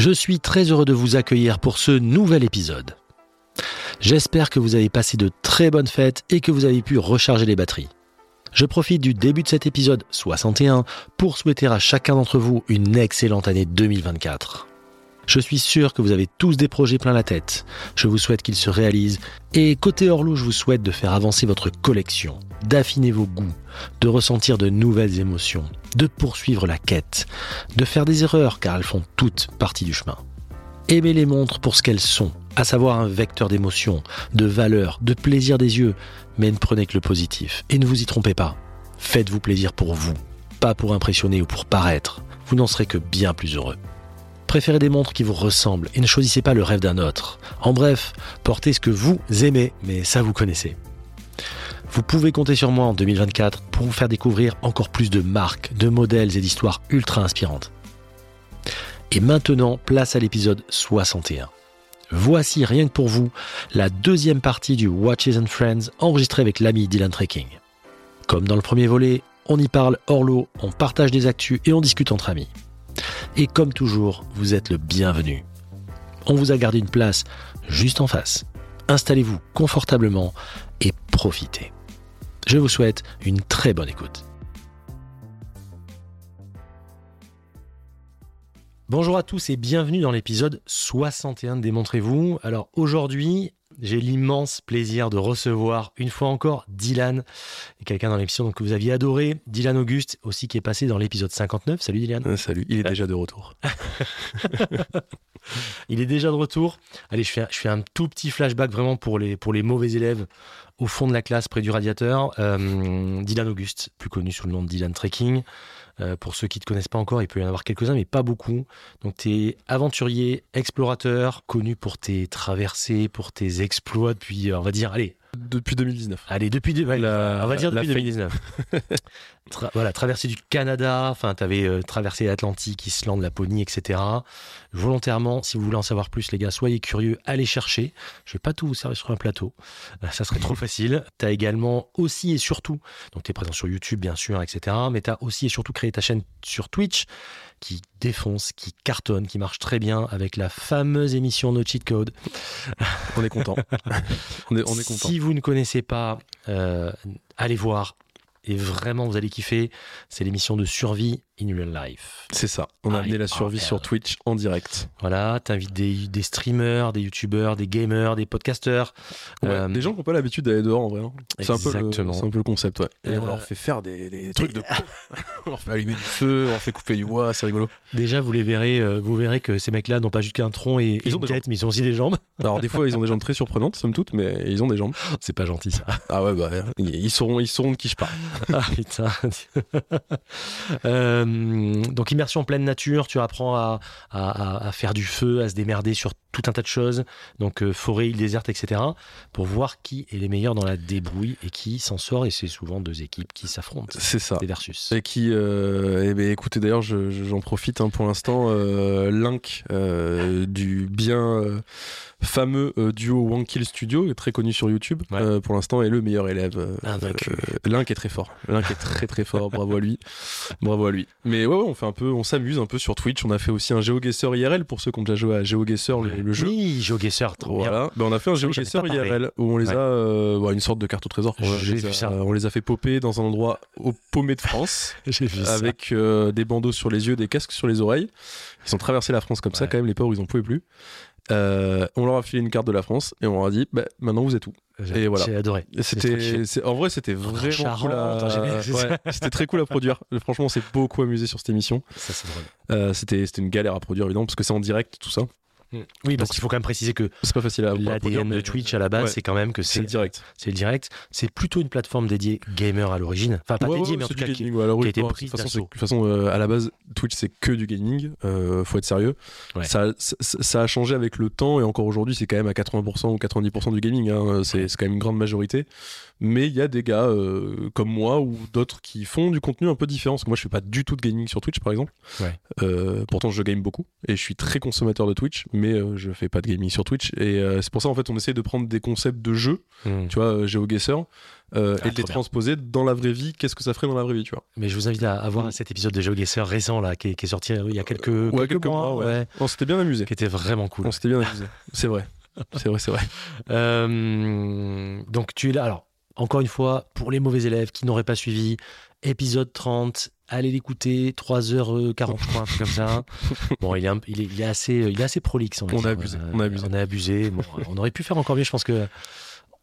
Je suis très heureux de vous accueillir pour ce nouvel épisode. J'espère que vous avez passé de très bonnes fêtes et que vous avez pu recharger les batteries. Je profite du début de cet épisode 61 pour souhaiter à chacun d'entre vous une excellente année 2024. Je suis sûr que vous avez tous des projets plein la tête. Je vous souhaite qu'ils se réalisent. Et côté Orlou, je vous souhaite de faire avancer votre collection, d'affiner vos goûts, de ressentir de nouvelles émotions, de poursuivre la quête, de faire des erreurs car elles font toutes partie du chemin. Aimez les montres pour ce qu'elles sont, à savoir un vecteur d'émotion, de valeur, de plaisir des yeux, mais ne prenez que le positif. Et ne vous y trompez pas. Faites-vous plaisir pour vous, pas pour impressionner ou pour paraître. Vous n'en serez que bien plus heureux. Préférez des montres qui vous ressemblent et ne choisissez pas le rêve d'un autre. En bref, portez ce que vous aimez, mais ça vous connaissez. Vous pouvez compter sur moi en 2024 pour vous faire découvrir encore plus de marques, de modèles et d'histoires ultra inspirantes. Et maintenant, place à l'épisode 61. Voici rien que pour vous la deuxième partie du Watches and Friends enregistrée avec l'ami Dylan Trekking. Comme dans le premier volet, on y parle hors lot, on partage des actus et on discute entre amis. Et comme toujours, vous êtes le bienvenu. On vous a gardé une place juste en face. Installez-vous confortablement et profitez. Je vous souhaite une très bonne écoute. Bonjour à tous et bienvenue dans l'épisode 61 de Démontrez-vous. Alors aujourd'hui, j'ai l'immense plaisir de recevoir une fois encore Dylan, quelqu'un dans l'émission que vous aviez adoré, Dylan Auguste, aussi qui est passé dans l'épisode 59. Salut Dylan. Euh, salut, il est déjà de retour. il est déjà de retour. Allez, je fais, je fais un tout petit flashback vraiment pour les, pour les mauvais élèves au fond de la classe près du radiateur. Euh, Dylan Auguste, plus connu sous le nom de Dylan Trekking. Euh, pour ceux qui ne te connaissent pas encore, il peut y en avoir quelques-uns, mais pas beaucoup. Donc, tu es aventurier, explorateur, connu pour tes traversées, pour tes exploits depuis, on va dire, allez. Depuis 2019. Allez, depuis, on va dire depuis 2019. voilà, traversée du Canada, enfin, tu avais euh, traversé l'Atlantique, Islande, Laponie, etc. Volontairement, si vous voulez en savoir plus, les gars, soyez curieux, allez chercher. Je vais pas tout vous servir sur un plateau, euh, ça serait trop facile. Tu as également aussi et surtout, donc tu es présent sur YouTube, bien sûr, etc. Mais tu as aussi et surtout créé ta chaîne sur Twitch qui défonce, qui cartonne, qui marche très bien avec la fameuse émission No Cheat Code. On est content. on, est, on est content. Si vous ne connaissez pas, euh, allez voir. Et vraiment, vous allez kiffer. C'est l'émission de survie in real life. C'est ça. On a amené la survie sur Twitch en direct. Voilà, t'invites des, des streamers, des youtubeurs, des gamers, des podcasters. Euh, des gens qui n'ont pas l'habitude d'aller dehors en vrai. Hein. C'est un, peu le, un peu le concept, ouais. Et on leur euh, fait faire des, trucs de on leur fait allumer du feu, on leur fait couper du bois, c'est rigolo. Déjà, vous les verrez, euh, vous verrez que ces mecs-là n'ont pas juste qu'un tronc et, ils ont une tête, mais ils ont aussi des jambes. Alors des fois, ils ont des jambes très surprenantes, somme toute, mais ils ont des jambes. C'est pas gentil ça. Ah ouais, bah ils sauront, ils sauront de qui je parle. ah putain. donc immersion en pleine nature, tu apprends à, à, faire du feu, à se démerder sur tout un tas de choses, donc euh, forêt, île déserte, etc., pour voir qui est les meilleurs dans la débrouille et qui s'en sort, et c'est souvent deux équipes qui s'affrontent. C'est ça. Des versus. Et qui, euh, eh ben, écoutez d'ailleurs, j'en profite hein, pour l'instant, euh, Link du bien fameux duo One Kill Studio, très connu sur YouTube, pour l'instant est le meilleur élève. Link est très fort. Link est très très fort, bravo à lui. Bravo à lui. Mais ouais, ouais on fait un peu, on s'amuse un peu sur Twitch, on a fait aussi un GeoGuessr IRL pour ceux qui ont déjà joué à GeoGuessr, le le jeu. Oui, GeoGuessr, trop voilà. Ben, on a fait un GeoGuessr IRL où on les a, euh, une sorte de carte au trésor. J'ai vu ça. on les a fait popper dans un endroit au paumé de France. J'ai vu avec euh, des bandeaux sur les yeux, des casques sur les oreilles. Ils ont traversé la France comme ça, quand même, les pauvres, ils en pouvaient plus. Euh, on leur a filé une carte de la France et on leur a dit bah, maintenant vous êtes où? Et voilà j'ai adoré c'était en vrai c'était vraiment cool à... c'était très cool à produire franchement on s'est beaucoup amusé sur cette émission ça c'est drôle c'était c'était une galère à produire évidemment parce que c'est en direct tout ça. Oui, parce qu'il faut quand même préciser que c'est pas facile à l'ADN de Twitch à la base, c'est quand même que c'est le direct. C'est le direct. C'est plutôt une plateforme dédiée gamer à l'origine. Enfin, pas dédiée, mais en tout cas qui, qui, a été prise. De toute façon, euh, à la base, Twitch c'est que du gaming. Euh, faut être sérieux. Ça, ça, a changé avec le temps et encore aujourd'hui, c'est quand même à 80% ou 90% du gaming. Hein. C'est quand même une grande majorité. Mais il y a des gars euh, comme moi ou d'autres qui font du contenu un peu différent. Parce que moi, je fais pas du tout de gaming sur Twitch, par exemple. Euh, pourtant, je game beaucoup et je suis très consommateur de Twitch, mais euh, je fais pas de gaming sur Twitch. Et c'est pour ça, en fait, on essaie de prendre des concepts de jeux, hmm. tu vois, GeoGuessr, ah, et de les transposer dans la vraie vie. Qu'est-ce que ça ferait dans la vraie vie, tu vois? Mais je vous invite à, voir hmm. cet épisode de GeoGuessr récent là, qui est, sorti il y a quelques, quelques, mois. ouais. On s'était bien amusé. Qui était vraiment cool. On s'était bien amusé. c'est vrai. C'est vrai, c'est vrai. donc tu es là. Alors, encore une fois, pour les mauvais élèves qui n'auraient pas suivi, épisode 30, allez l'écouter, 3h40, je crois, un truc comme ça. Bon, il est, il est, assez, il est assez prolixe. On, a abusé, on a abusé. On a abusé. on aurait pu faire encore mieux, je pense que.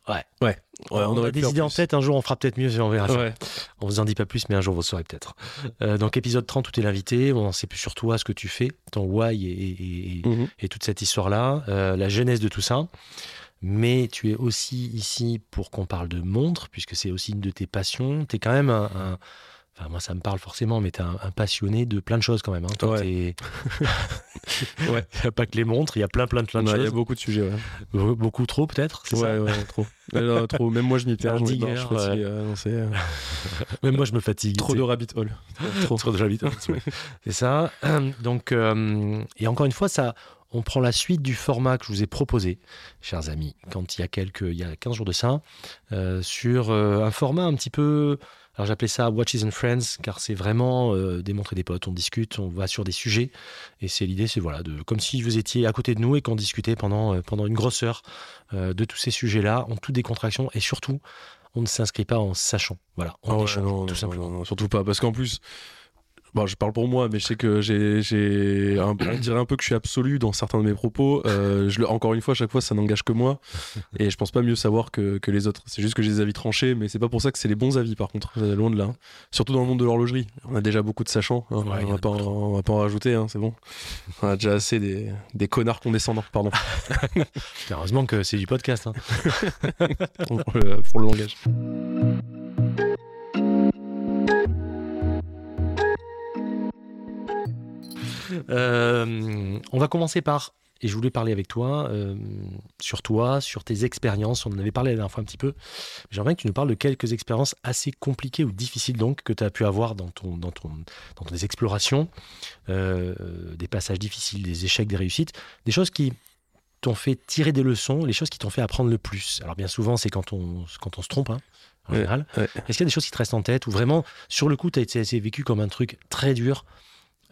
Ouais. Ouais. on, aurait des idées en tête. Un jour, on fera peut-être mieux. On verra. Ouais. On vous en dit pas plus, mais un jour, vous saurez peut-être. Euh, donc, épisode 30, tout est l'invité. On sait plus sur toi ce que tu fais, ton why et, et, mhm. toute cette histoire-là, euh, la genèse de tout ça mais tu es aussi ici pour qu'on parle de montres, puisque c'est aussi une de tes passions. Tu es quand même un, Enfin, moi, ça me parle forcément, mais tu es un, passionné de plein de choses quand même. Hein. Toi, ouais. Il n'y a pas que les montres, il y a plein, plein, plein de choses. Il y a beaucoup de sujets, Beaucoup trop, peut-être Ouais, ouais, trop. trop. Même moi, je m'y perds. Je euh, euh. Même moi, je me fatigue. Trop de rabbit hole. trop. trop de rabbit hole. c'est ça. Donc, euh, et encore une fois, ça, on prend la suite du format que je vous ai proposé, chers amis, quand il y a quelques, il y a 15 jours de ça, euh, sur euh, un format un petit peu, alors j'appelais ça Watches and Friends, car c'est vraiment euh, démontrer des potes, on discute, on va sur des sujets, et c'est l'idée, c'est voilà, de, comme si vous étiez à côté de nous et qu'on discutait pendant, pendant une grosse heure de tous ces sujets-là, en toute décontraction, et surtout, on ne s'inscrit pas en sachant. Voilà, on ah tout simplement. surtout pas, parce qu'en plus, Bon, je parle pour moi, mais je sais que j'ai, j'ai on dirait un peu que je suis absolu dans certains de mes propos. Euh, je, encore une fois, à chaque fois, ça n'engage que moi, et je pense pas mieux savoir que, que les autres. C'est juste que j'ai des avis tranchés, mais c'est pas pour ça que c'est les bons avis, par contre, loin de là. Hein. Surtout dans le monde de l'horlogerie, on a déjà beaucoup de sachants. Hein. on, va pas en, va pas en rajouter, hein, c'est bon. On a déjà assez des, des connards condescendants, pardon. Heureusement que c'est du podcast. pour, le, pour le langage. Euh, on va commencer par, et je voulais parler avec toi, euh, sur toi, sur tes expériences. On en avait parlé la dernière fois un petit peu. J'aimerais que tu nous parles de quelques expériences assez compliquées ou difficiles donc que tu as pu avoir dans, ton, dans, ton, dans tes explorations, euh, des passages difficiles, des échecs, des réussites, des choses qui t'ont fait tirer des leçons, les choses qui t'ont fait apprendre le plus. Alors bien souvent, c'est quand on, quand on se trompe, hein, en général. Est-ce qu'il y a des choses qui te restent en tête ou vraiment, sur le coup, tu as été vécu comme un truc très dur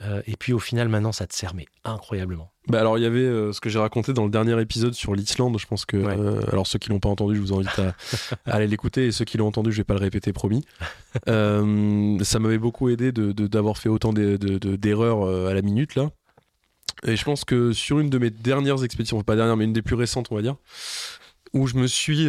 euh, et puis au final, maintenant, ça te sert mais incroyablement. Bah alors il y avait euh, ce que j'ai raconté dans le dernier épisode sur l'Islande. Je pense que euh, alors ceux qui l'ont pas entendu, je vous invite à, aller l'écouter et ceux qui l'ont entendu, je vais pas le répéter, promis. ça m'avait beaucoup aidé de d'avoir fait autant d'erreurs à la minute là. Et je pense que sur une de mes dernières expéditions, pas dernière, mais une des plus récentes, on va dire, où je me suis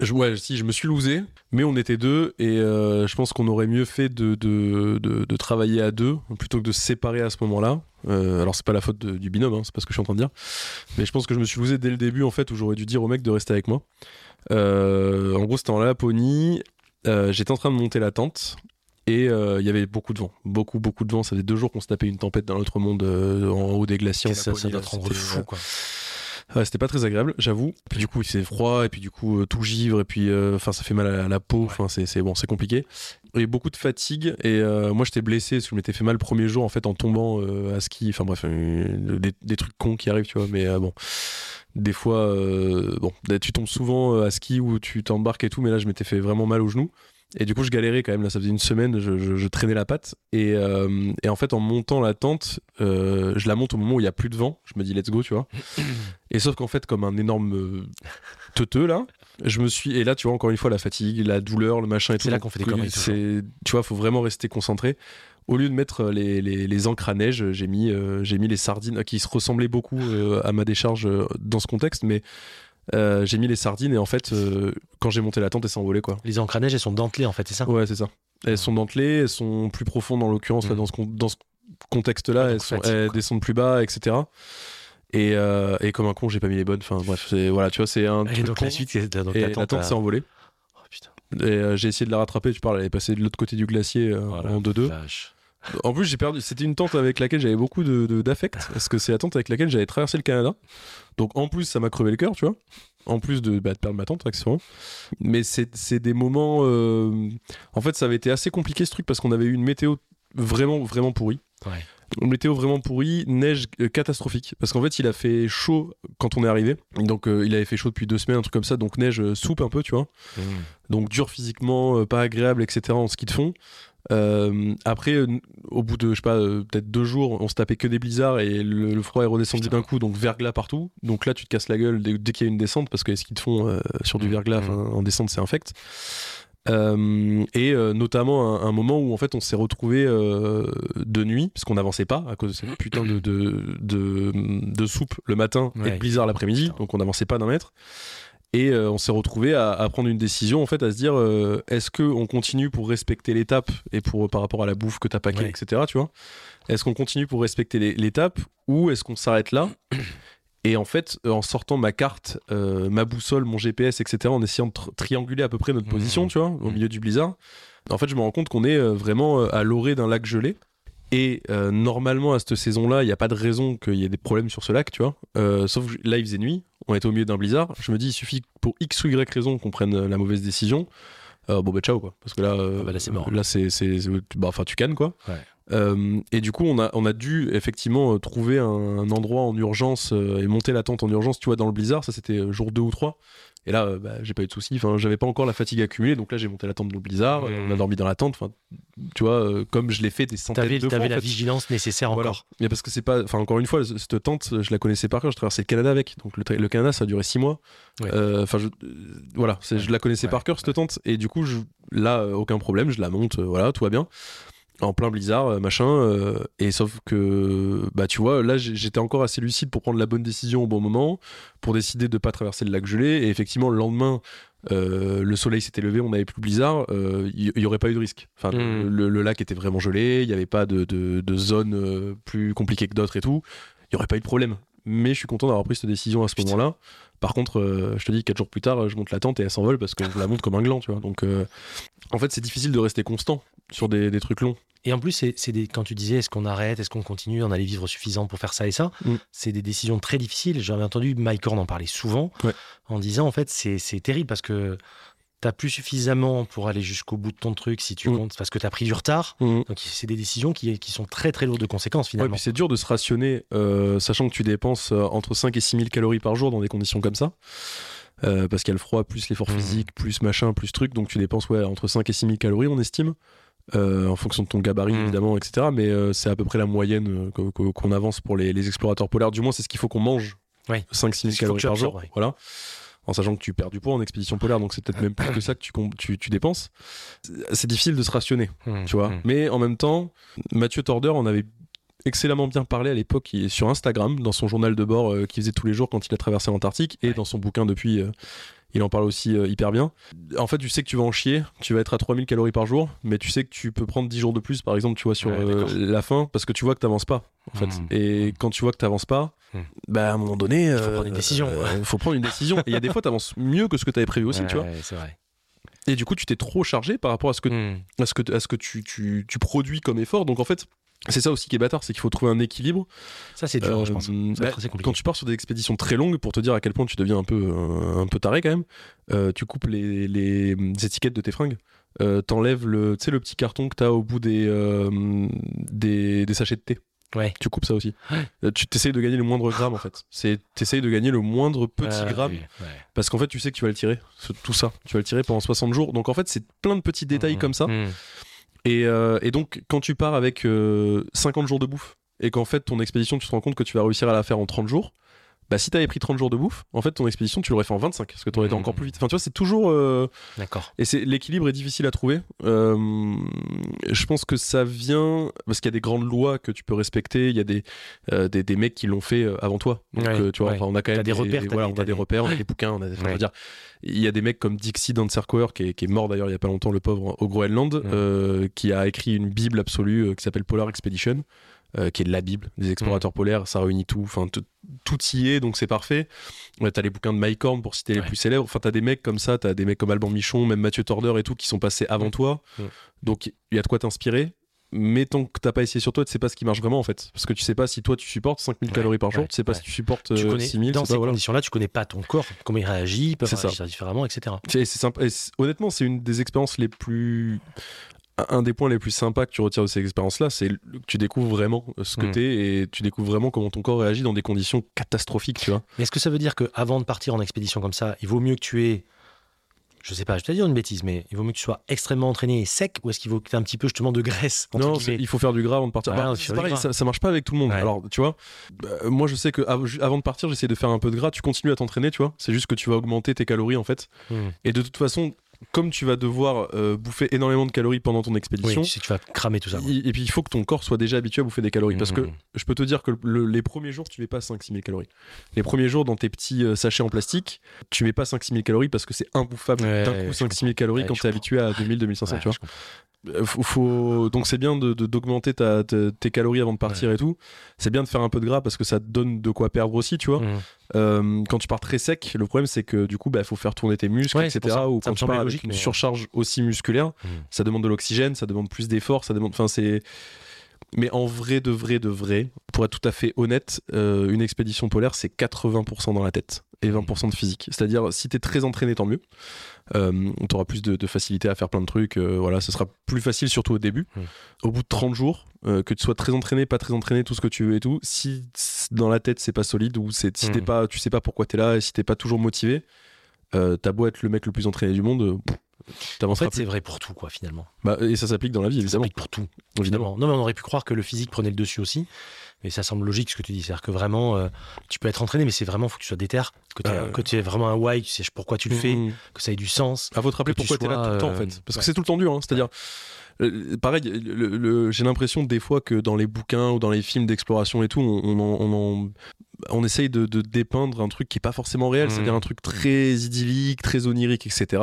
je, ouais, si, je me suis loosé, mais on était deux et euh, je pense qu'on aurait mieux fait de, de, de, travailler à deux plutôt que de se séparer à ce moment-là. Euh, alors, c'est pas la faute du binôme, hein, c'est pas ce que je suis en train de dire, mais je pense que je me suis loosé dès le début en fait où j'aurais dû dire au mec de rester avec moi. Euh, en gros, c'était en Laponie, j'étais en train de monter la tente et il y avait beaucoup de vent, beaucoup, beaucoup de vent. Ça faisait deux jours qu'on se tapait une tempête dans l'autre monde en haut des glaciers. Ça, ça doit rendre fou, quoi c'était pas très agréable, j'avoue. Puis du coup, il fait froid, et puis du coup, euh, tout givre, et puis euh, enfin, ça fait mal à la peau. Enfin, c'est bon, c'est compliqué. Il y a beaucoup de fatigue, et euh, moi, j'étais blessé parce que je m'étais fait mal le premier jour en fait en tombant à ski. Enfin bref, des, trucs cons qui arrivent, tu vois. Mais bon des fois, bon, tu tombes souvent à ski où tu t'embarques et tout, mais là je m'étais fait vraiment mal au genou. Et du coup, je galérais quand même. Là, ça faisait une semaine, je, traînais la patte. Euh, et, en fait, en montant la tente, euh, je la monte au moment où il y a plus de vent. Je me dis, let's go, tu vois. et sauf qu'en fait, comme un énorme euh, teuteux, là, je me suis. Et là, tu vois, encore une fois, la fatigue, la douleur, le machin et tout. C'est là qu'on fait des conneries. Tu vois, faut vraiment rester concentré. Au lieu de mettre les, les, les encres à neige, j'ai mis, j'ai mis les sardines qui se ressemblaient beaucoup à ma décharge dans ce contexte, mais euh, j'ai mis les sardines et en fait, euh, quand j'ai monté la tente, elles s'envolaient quoi. Les neige, elles sont dentelées en fait, c'est ça? Ouais, c'est ça. Elles sont dentelées, elles sont plus profondes en l'occurrence, mm. dans ce, dans ce contexte-là, elles, elles descendent plus bas, etc. Et, et, comme un con, j'ai pas mis les bonnes. Enfin bref, voilà, tu vois, c'est un. Et donc la suite, donc et la tente s'est envolée. Oh, putain. Et j'ai essayé de la rattraper. Tu parles, elle est passée de l'autre côté du glacier en 2-2. En plus, j'ai perdu. C'était une tente avec laquelle j'avais beaucoup de d'affect, parce que c'est la tente avec laquelle j'avais traversé le Canada. Donc en plus, ça m'a crevé le cœur, tu vois. En plus de, bah, de perdre ma tente, accessoirement. Mais c'est des moments. Euh, en fait, ça avait été assez compliqué ce truc parce qu'on avait eu une météo vraiment, vraiment pourrie. Ouais. Une météo vraiment pourrie, neige euh, catastrophique. Parce qu'en fait, il a fait chaud quand on est arrivé. Donc, euh, il avait fait chaud depuis deux semaines, un truc comme ça. Donc, neige soupe un peu, tu vois. Mmh. Donc, dur physiquement, pas agréable, etc. en ski de fond. Euh, après, euh, au bout de, je sais pas, euh, peut-être deux jours, on se tapait que des blizzards et le, froid est redescendu d'un coup, donc verglas partout. Donc là, tu te casses la gueule dès, qu'il y a une descente parce que ce qu'ils te font sur du mmh. verglas mmh. en descente, c'est infect. et notamment un, moment où en fait on s'est retrouvé de nuit parce qu'on n'avançait pas à cause de cette putain de, de, de, soupe le matin et de blizzard l'après-midi, donc on n'avançait pas d'un mètre. Et euh, on s'est retrouvé à, prendre une décision en fait, à se dire euh, est-ce que on continue pour respecter l'étape et pour par rapport à la bouffe que t'as paqué, etc. Tu vois? Est-ce qu'on continue pour respecter l'étape ou est-ce qu'on s'arrête là? Et en fait, euh, en sortant ma carte, ma boussole, mon GPS, etc., en essayant de trianguler à peu près notre mmh. position, tu vois, au mmh. milieu du blizzard, en fait, je me rends compte qu'on est vraiment à l'orée d'un lac gelé. Et normalement, à cette saison-là, il n'y a pas de raison qu'il y ait des problèmes sur ce lac, tu vois. sauf que là, il faisait nuit on était au milieu d'un blizzard. Je me dis, il suffit pour X ou Y raison qu'on prenne la mauvaise décision. Euh, bon, bah, ciao, quoi. Parce que là, euh, ah bah là c'est mort. Là, c'est. Bah, enfin, tu cannes, quoi. Euh, et du coup, on a, on a dû effectivement trouver un, endroit en urgence et monter la tente en urgence, tu vois, dans le blizzard. Ça, c'était jour 2 ou 3. Et là, euh, bah, j'ai pas eu de soucis. Enfin, j'avais pas encore la fatigue accumulée, donc là, j'ai monté la tente de Blizzard. Mmh. On a dormi dans la tente. Enfin, tu vois, euh, comme je l'ai fait des centaines de fois. T'avais la vigilance nécessaire encore. Mais parce que c'est pas. Enfin, encore une fois, cette tente, je la connaissais par cœur. Je traversais le Canada avec. Donc le, Canada, ça a duré six mois. Euh, enfin, voilà, je la connaissais par cœur cette tente. Et du coup, je... là, aucun problème. Je la monte. voilà, tout va bien en plein blizzard, euh, machin. Euh, et sauf que, bah, tu vois, là, j'étais encore assez lucide pour prendre la bonne décision au bon moment, pour décider de pas traverser le lac gelé. Et effectivement, le lendemain, euh, le soleil s'était levé, on n'avait plus blizzard, il n'y aurait pas eu de risque. Enfin, le, lac était vraiment gelé, il n'y avait pas de, de, de zone plus compliquée que d'autres et tout. Il n'y aurait pas eu de problème. Mais je suis content d'avoir pris cette décision à ce moment-là. Par contre, je te dis, quatre jours plus tard, je monte la tente et elle s'envole parce que je la monte comme un gland, tu vois. Donc, en fait, c'est difficile de rester constant sur des, des trucs longs. Et en plus, c'est des, quand tu disais est-ce qu'on arrête, est-ce qu'on continue, on a les vivres suffisants pour faire ça et ça, mm. c'est des décisions très difficiles. J'avais entendu Mike Horn en parler souvent en disant en fait c'est terrible parce que t'as plus suffisamment pour aller jusqu'au bout de ton truc si tu mm. comptes parce que t'as pris du retard. Mm. Donc c'est des décisions qui, qui, sont très très lourdes de conséquences finalement. Ouais, c'est dur de se rationner euh, sachant que tu dépenses euh, entre 5 et 6 000 calories par jour dans des conditions comme ça. Euh, parce qu'il y a le froid, plus l'effort physique, plus machin, plus truc. Donc tu dépenses ouais, entre 5 et 6 000 calories, on estime. Euh, en fonction de ton gabarit mm. évidemment, etc. Mais euh, c'est à peu près la moyenne euh, qu'on avance pour les, explorateurs polaires. Du moins, c'est ce qu'il faut qu'on mange. 5-6 000 calories par jour. Voilà. En sachant que tu perds du poids en expédition polaire, donc c'est peut-être même plus que ça que tu, tu, dépenses. C'est difficile de se rationner, mm. tu vois. Mm. Mais en même temps, Mathieu Torder en avait excellemment bien parlé à l'époque sur Instagram, dans son journal de bord qu'il faisait tous les jours quand il a traversé l'Antarctique, et dans son bouquin depuis il en parle aussi euh, hyper bien. En fait, tu sais que tu vas en chier, tu vas être à 3000 calories par jour, mais tu sais que tu peux prendre 10 jours de plus, par exemple, tu vois, sur euh, la fin, parce que tu vois que t'avances pas, en fait. Mmh. Et quand tu vois que t'avances pas, mmh. bah, à un moment donné, il faut prendre une décision. Il faut prendre une décision. Et il y a des fois, t'avances mieux que ce que t'avais prévu aussi, tu vois. c'est vrai. Et du coup, tu t'es trop chargé par rapport à ce que, mmh. à ce que, à ce que tu, tu, tu produis comme effort. Donc en fait, c'est ça aussi qui est bâtard, c'est qu'il faut trouver un équilibre. Ça, c'est dur, je pense. Euh, bah, quand tu pars sur des expéditions très longues, pour te dire à quel point tu deviens un peu, un, peu taré quand même, euh, tu coupes les, les, étiquettes de tes fringues. Euh, T'enlèves le, le petit carton que t'as au bout des, euh, des, des, sachets de thé. Ouais. Tu coupes ça aussi. Tu t'essayes de gagner le moindre gramme en fait. C'est t'essayes de gagner le moindre petit gramme parce qu'en fait tu sais que tu vas le tirer. Tout ça, tu vas le tirer pendant 60 jours. Donc en fait c'est plein de petits détails mmh. comme ça. Mmh. Euh, et, donc, quand tu pars avec 50 euh, jours de bouffe et qu'en fait, ton expédition, tu te rends compte que tu vas réussir à la faire en 30 jours, bah si t'avais pris 30 jours de bouffe, en fait ton expédition tu l'aurais fait en 25 parce que t'aurais été mmh. encore plus vite. Enfin tu vois c'est toujours. Euh, D'accord. Et c'est l'équilibre est difficile à trouver. je pense que ça vient parce qu'il y a des grandes lois que tu peux respecter. Il y a des des, des, mecs qui l'ont fait avant toi. Donc tu vois on a quand même des, repères. voilà, on a des repères, on a des bouquins, on a. Enfin, dire, il y a des mecs comme Dixie Dancercoer, qui est, qui est mort d'ailleurs il y a pas longtemps, le pauvre, au Groenland, euh, qui a écrit une bible absolue euh, qui s'appelle Polar Expedition. Euh, qui est de la Bible des explorateurs polaires. Ça réunit tout. Enfin, tout y est, donc c'est parfait. Ouais, t'as les bouquins de Mike Horn pour citer les plus célèbres. Enfin, t'as des mecs comme ça, t'as des mecs comme Alban Michon, même Mathieu Torder et tout, qui sont passés avant toi. Donc il y a de quoi t'inspirer mais tant que t'as pas essayé sur toi, tu sais pas ce qui marche vraiment en fait. Parce que tu sais pas si toi tu supportes 5000 calories par jour, tu sais pas si tu supportes tu 6000. Euh, dans ces conditions-là, tu connais pas ton corps, comment il réagit, il peut réagir différemment, etc. C'est honnêtement, c'est une des expériences les plus. Un des points les plus sympas que tu retires de ces expériences-là, c'est que tu découvres vraiment ce que hmm. t'es et tu découvres vraiment comment ton corps réagit dans des conditions catastrophiques, tu vois. Mais est-ce que ça veut dire qu'avant de partir en expédition comme ça, il vaut mieux que tu aies je sais pas, je vais te dire une bêtise, mais il vaut mieux que tu sois extrêmement entraîné et sec ou est-ce qu'il faut que tu aies un petit peu justement de graisse Non, il faut faire du gras avant de partir. Bah, c'est pareil, ça, marche pas avec tout le monde. Alors, tu vois, bah, moi je sais que avant de partir, j'essaie de faire un peu de gras, tu continues à t'entraîner, tu vois. C'est juste que tu vas augmenter tes calories en fait. Hmm. Et de toute façon, comme tu vas devoir euh, bouffer énormément de calories pendant ton expédition, tu, tu vas cramer tout ça. et puis il faut que ton corps soit déjà habitué à bouffer des calories. Parce que mmh. je peux te dire que les premiers jours, tu mets pas 5-6 000 calories. Les premiers jours, dans tes petits euh, sachets en plastique, tu mets pas 5-6 000 calories parce que c'est imbouffable d'un coup 5-6 000 calories quand tu es habitué à 2000-2500, tu vois. Euh, faut, donc c'est bien de, d'augmenter ta, tes calories avant de partir et tout. C'est bien de faire un peu de gras parce que ça te donne de quoi perdre aussi, tu vois. Mmh. Euh, quand tu pars très sec, le problème c'est que du coup, il bah, faut faire tourner tes muscles, etc. Ou quand tu pars avec une surcharge aussi musculaire, mmh. ça demande de l'oxygène, ça demande plus d'efforts, ça demande. Enfin, c'est. Mais en vrai, de vrai, de vrai, pour être tout à fait honnête, euh, une expédition polaire, c'est 80% dans la tête et 20% de physique. C'est-à-dire, si tu es très entraîné, tant mieux. Euh, tu auras plus de, facilité à faire plein de trucs. Euh, voilà, ce sera plus facile, surtout au début. Au bout de 30 jours, euh, que tu sois très entraîné, pas très entraîné, tout ce que tu veux et tout, si dans la tête c'est pas solide ou si t'es pas, tu sais pas pourquoi tu es là et si t'es pas toujours motivé, t'as beau être le mec le plus entraîné du monde. En fait, c'est vrai pour tout, quoi, finalement. Bah, et ça s'applique dans la vie, évidemment. Ça s'applique pour tout, évidemment. Non, mais on aurait pu croire que le physique prenait le dessus aussi. Mais ça semble logique ce que tu dis. C'est-à-dire que vraiment, euh, tu peux être entraîné, mais c'est vraiment, faut que tu sois déter, que, euh. que tu aies vraiment un why, tu sais pourquoi tu le fais, mm. que ça ait du sens. À votre rappeler pourquoi tu es là tout le temps, en fait. Euh, Parce que c'est tout le temps dur, hein. C'est-à-dire, pareil, j'ai l'impression des fois que dans les bouquins ou dans les films d'exploration et tout, on, on, essaye de, dépeindre un truc qui est pas forcément réel, c'est-à-dire mm. un truc très idyllique, très onirique, etc.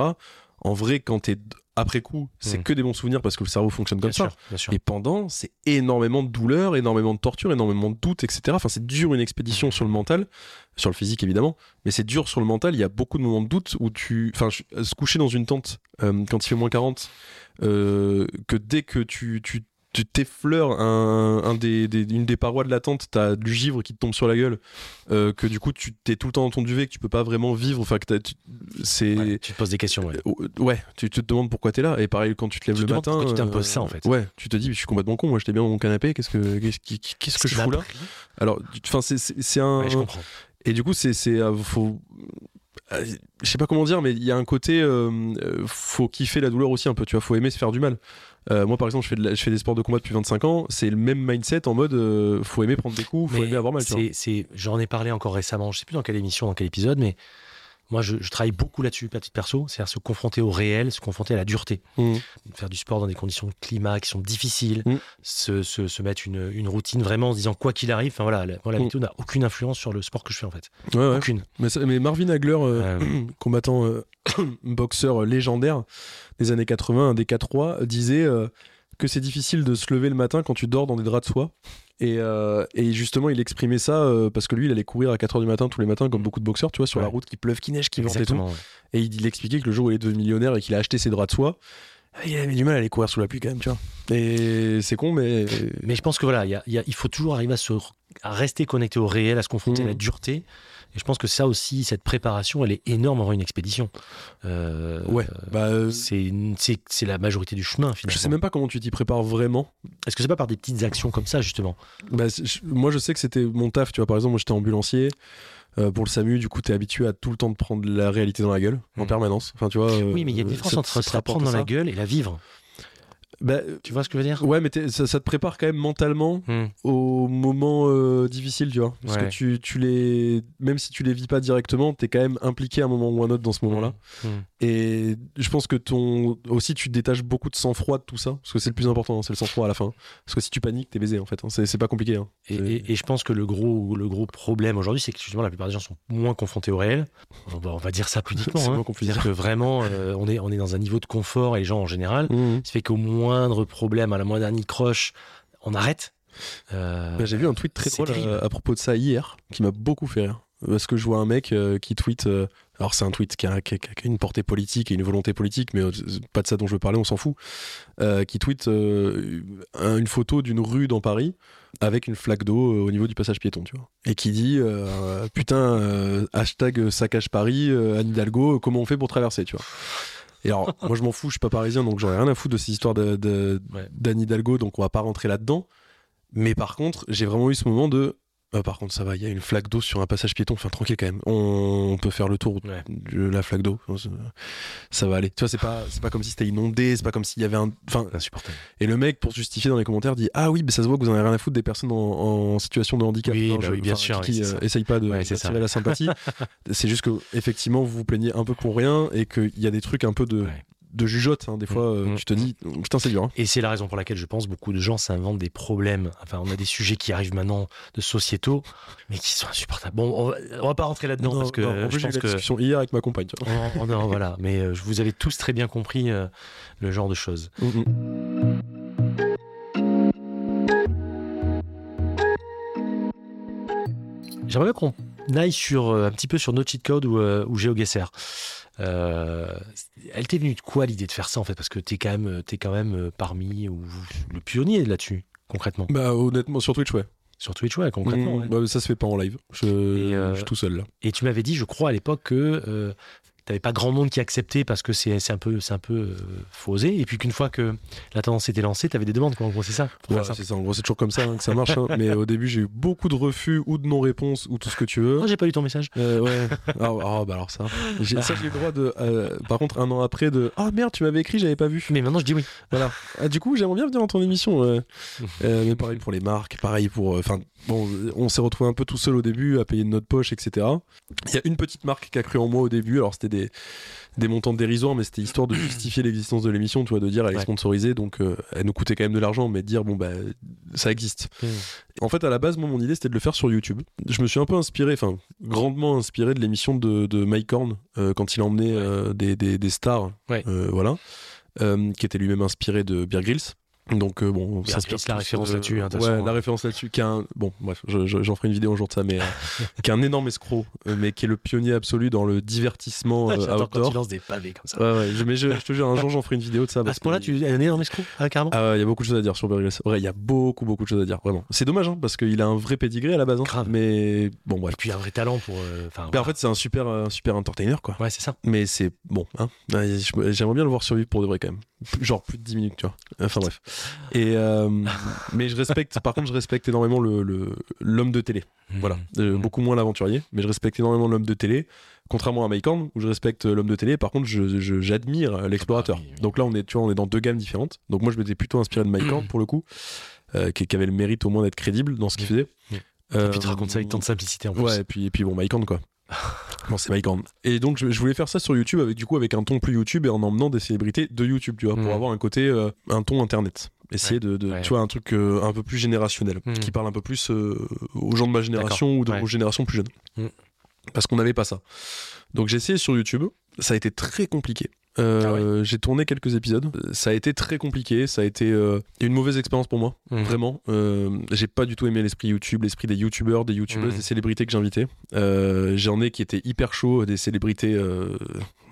En vrai, quand tu es après coup, c'est hmm. que des bons souvenirs parce que le cerveau fonctionne comme ça. Et pendant, c'est énormément de douleur, énormément de torture, énormément de doutes, etc. Enfin, c'est dur une expédition hmm. sur le mental, sur le physique évidemment, mais c'est dur sur le mental. Il y a beaucoup de moments de doute où tu, enfin, se coucher dans une tente euh, quand il fait moins 40, euh, que dès que tu, tu tu t'effleures un, des, une des parois de la tente, t'as du givre qui te tombe sur la gueule, euh, que du coup tu t'es tout le temps dans ton duvet, que tu peux pas vraiment vivre, enfin que tu, c'est... tu te poses des questions, ouais. ouais, tu, te demandes pourquoi t'es là, et pareil quand tu te lèves le matin... Tu t'imposes ça en fait Ouais, tu te dis, je suis complètement con, moi j'étais bien dans mon canapé, qu'est-ce que, qu'est-ce, que je fous là Alors, enfin c'est, un... Ouais, je comprends. Et du coup c'est... c'est euh, faut euh, je sais pas comment dire, mais il y a un côté, faut kiffer la douleur aussi un peu, tu vois, faut aimer se faire du mal. Euh, moi, par exemple, je fais, je fais des sports de combat depuis 25 ans. C'est le même mindset en mode euh, faut aimer prendre des coups, faut aimer avoir mal. J'en ai parlé encore récemment, je sais plus dans quelle émission, dans quel épisode, mais moi, je, travaille beaucoup là-dessus, petite perso, c'est-à-dire se confronter au réel, se confronter à la dureté. Mmh. Faire du sport dans des conditions de climat qui sont difficiles, mmh. se, se, mettre une, une, routine vraiment en se disant quoi qu'il arrive. Enfin voilà, la, la mmh. méthode n'a aucune influence sur le sport que je fais en fait. Aucune. Mais, mais, Marvin Hagler, euh, combattant boxeur légendaire des années 80, un des 4-3, disait que c'est difficile de se lever le matin quand tu dors dans des draps de soie. Et, euh, et justement, il exprimait ça euh, parce que lui, il allait courir à 4h du matin tous les matins, comme beaucoup de boxeurs, tu vois, sur la route qui pleuve, qui neige, qui vente et tout. Et il, expliquait que le jour où il est devenu millionnaire et qu'il a acheté ses draps de soie, il avait du mal à aller courir sous la pluie quand même, tu vois. Et c'est con, mais. Mais je pense que voilà, il faut toujours arriver à, se, à rester connecté au réel, à se confronter à la mmh. dureté. Et je pense que ça aussi, cette préparation, elle est énorme avant une expédition. Euh, ouais, bah, euh, c'est la majorité du chemin finalement. Je sais même pas comment tu t'y prépares vraiment. Est-ce que c'est pas par des petites actions comme ça justement? Bah, Moi, je sais que c'était mon taf. Tu vois, par exemple, moi j'étais ambulancier. Euh, pour le SAMU, du coup, tu es habitué à tout le temps de prendre la réalité dans la gueule, en mmh. permanence. Enfin, tu vois, oui, mais il y a une différence entre se la prendre dans la gueule et la vivre. Bah, tu vois ce que je veux dire? Ouais, mais ça, te prépare quand même mentalement hmm. au moment euh, difficile, tu vois. Parce que tu, tu, les. Même si tu les vis pas directement, tu es quand même impliqué à un moment ou un autre dans ce moment-là. Hmm. Et je pense que ton. Aussi, tu détaches beaucoup de sang-froid de tout ça. Parce que c'est le plus important, hein, c'est le sang-froid à la fin. Parce que si tu paniques, t'es baisé en fait. Hein. C'est pas compliqué. Hein. Et, et, je pense que le gros, le gros problème aujourd'hui, c'est que justement la plupart des gens sont moins confrontés au réel. On va, on va dire ça pudiquement. C'est-à-dire que vraiment, euh, on, est, on est dans un niveau de confort et les gens en général, ça fait qu'au moindre problème, à la moindre croche, on arrête. Bah, j'ai vu un tweet très drôle à, propos de ça hier, qui m'a beaucoup fait rire. Parce que je vois un mec qui tweet alors c'est un tweet qui a, une portée politique et une volonté politique, mais euh, pas de ça dont je veux parler, on s'en fout, euh, qui tweet euh, une photo d'une rue dans Paris avec une flaque d'eau au niveau du passage piéton, tu vois. Et qui dit putain hashtag saccage Paris, Anne Hidalgo, comment on fait pour traverser, tu vois. Et alors moi je m'en fous, je suis pas parisien, donc j'aurais rien à foutre de ces histoires d'Anne de, Hidalgo, donc on va pas rentrer là-dedans. Mais par contre, j'ai vraiment eu ce moment de euh, par contre, ça va, il y a une flaque d'eau sur un passage piéton. Enfin, tranquille quand même. On, peut faire le tour de la flaque d'eau. Ça va aller. Tu vois, c'est pas, c'est pas comme si c'était inondé. C'est pas comme s'il y avait un. Enfin, insupportable. Et le mec, pour justifier dans les commentaires, dit Ah oui, mais ça se voit que vous en avez rien à foutre des personnes en, situation de handicap. Oui, bah bien sûr. Qui euh, essaye pas de tirer la sympathie. c'est juste que, effectivement, vous vous plaignez un peu pour rien et qu'il y a des trucs un peu de de jugeote. Hein. Des fois, euh, mm, tu te mm, dis, mm. putain, c'est dur. Hein. Et c'est la raison pour laquelle je pense beaucoup de gens s'inventent des problèmes. Enfin, on a des sujets qui arrivent maintenant de sociétaux, mais qui sont insupportables. Bon, on va, va pas rentrer là-dedans parce que je pense que discussion hier avec ma compagne. non, voilà. Mais euh, vous avez tous très bien compris euh, le genre de choses. J'aimerais bien qu'on aille sur un petit peu sur No Cheat Code ou, ou GeoGuessr. Euh, elle t'est venue de quoi l'idée de faire ça en fait? Parce que t'es quand même, es quand même euh, parmi ou le pionnier là-dessus, concrètement. Bah honnêtement, sur Twitch, ouais. Sur Twitch, ouais, concrètement. Mmh. Bah, ça se fait pas en live. Je, euh, je, suis tout seul là. Et tu m'avais dit, je crois à l'époque que t'avais pas grand monde qui acceptait parce que c'est un peu c'est un peu euh, fausé et puis qu'une fois que la tendance était lancée t'avais des demandes quoi. En gros c'est ça. C'est ça. En gros c'est toujours comme ça hein, que ça marche hein. mais au début j'ai eu beaucoup de refus ou de non réponses ou tout ce que tu veux. Moi j'ai pas eu ton message. Euh, ouais. Ah, ah, bah alors ça. J'ai ça j'ai le droit de euh, par contre un an après de ah oh, merde tu m'avais écrit j'avais pas vu. Mais maintenant je dis oui. Voilà. Ah, du coup j'aimerais bien venir dans ton émission mais pareil pour les marques pareil pour enfin bon on s'est retrouvé un peu tout seul au début à payer de notre poche etc il y a une petite marque qui a cru en moi au début alors c'était des des montants dérisoires, mais c'était histoire de justifier l'existence de l'émission, tu vois, de dire elle est sponsorisée, donc euh, elle nous coûtait quand même de l'argent, mais de dire bon bah ça existe. Hmm. En fait, à la base, moi, mon idée c'était de le faire sur YouTube. Je me suis un peu inspiré, enfin grandement inspiré de l'émission de, de Mike Horn euh, quand il a emmené euh, des, des, des, stars, voilà, qui était lui-même inspiré de Bear Grylls. Donc euh, bon, ça se la référence là-dessus. Hein, ouais, la référence là-dessus, qui un bon, bref, j'en ferai une vidéo un jour de ça, mais euh, qui est un énorme escroc, euh, mais qui est le pionnier absolu dans le divertissement ouais, outdoor. quand tu lances des pavés comme ça. Ouais, ouais, je, mais je, te jure, un jour j'en ferai une vidéo de ça. À ce point-là, tu es un énorme escroc, ah, carrément. Il y a beaucoup de choses à dire sur Bear Ouais, il y a beaucoup, beaucoup de choses à dire, vraiment. C'est dommage, hein, parce qu'il a un vrai pédigré à la base. Hein, Grave. Mais bon, bref. Et puis un vrai talent pour. Enfin. en fait, c'est un super, un super entertainer, quoi. Ouais, c'est ça. Mais c'est bon, hein. J'aimerais bien le voir survivre pour de vrai quand même. Genre plus de 10 minutes, tu vois. Enfin bref. Et euh, mais je respecte, par contre, je respecte énormément le l'homme de télé. Mmh. Voilà, euh, mmh. beaucoup moins l'aventurier, mais je respecte énormément l'homme de télé. Contrairement à Mike Horn, où je respecte l'homme de télé, par contre, je, j'admire l'explorateur. Ah Donc là, on est, tu vois, on est dans deux gammes différentes. Donc moi, je m'étais plutôt inspiré de Mike Horn pour le coup, euh, qui, avait le mérite au moins d'être crédible dans ce qu'il faisait. et puis tu racontes ça avec tant de simplicité en plus. Ouais, et puis, et puis bon, Mike Horn, quoi. bon, c'est Mike Horn. Et donc, je, voulais faire ça sur YouTube avec du coup avec un ton plus YouTube et en emmenant des célébrités de YouTube, tu vois, pour avoir un côté, un ton internet. Essayer de, tu vois un truc euh, un peu plus générationnel hmm. qui parle un peu plus euh, aux gens de ma génération ou de vos générations plus jeunes. Hmm. parce qu'on n'avait pas ça. Donc j'ai essayé sur YouTube. Ça a été très compliqué euh, ah j'ai tourné quelques épisodes ça a été très compliqué ça a été une mauvaise expérience pour moi hmm. vraiment j'ai pas du tout aimé l'esprit YouTube l'esprit des youtubeurs des youtubeuses des célébrités que j'invitais j'en ai qui étaient hyper chauds des célébrités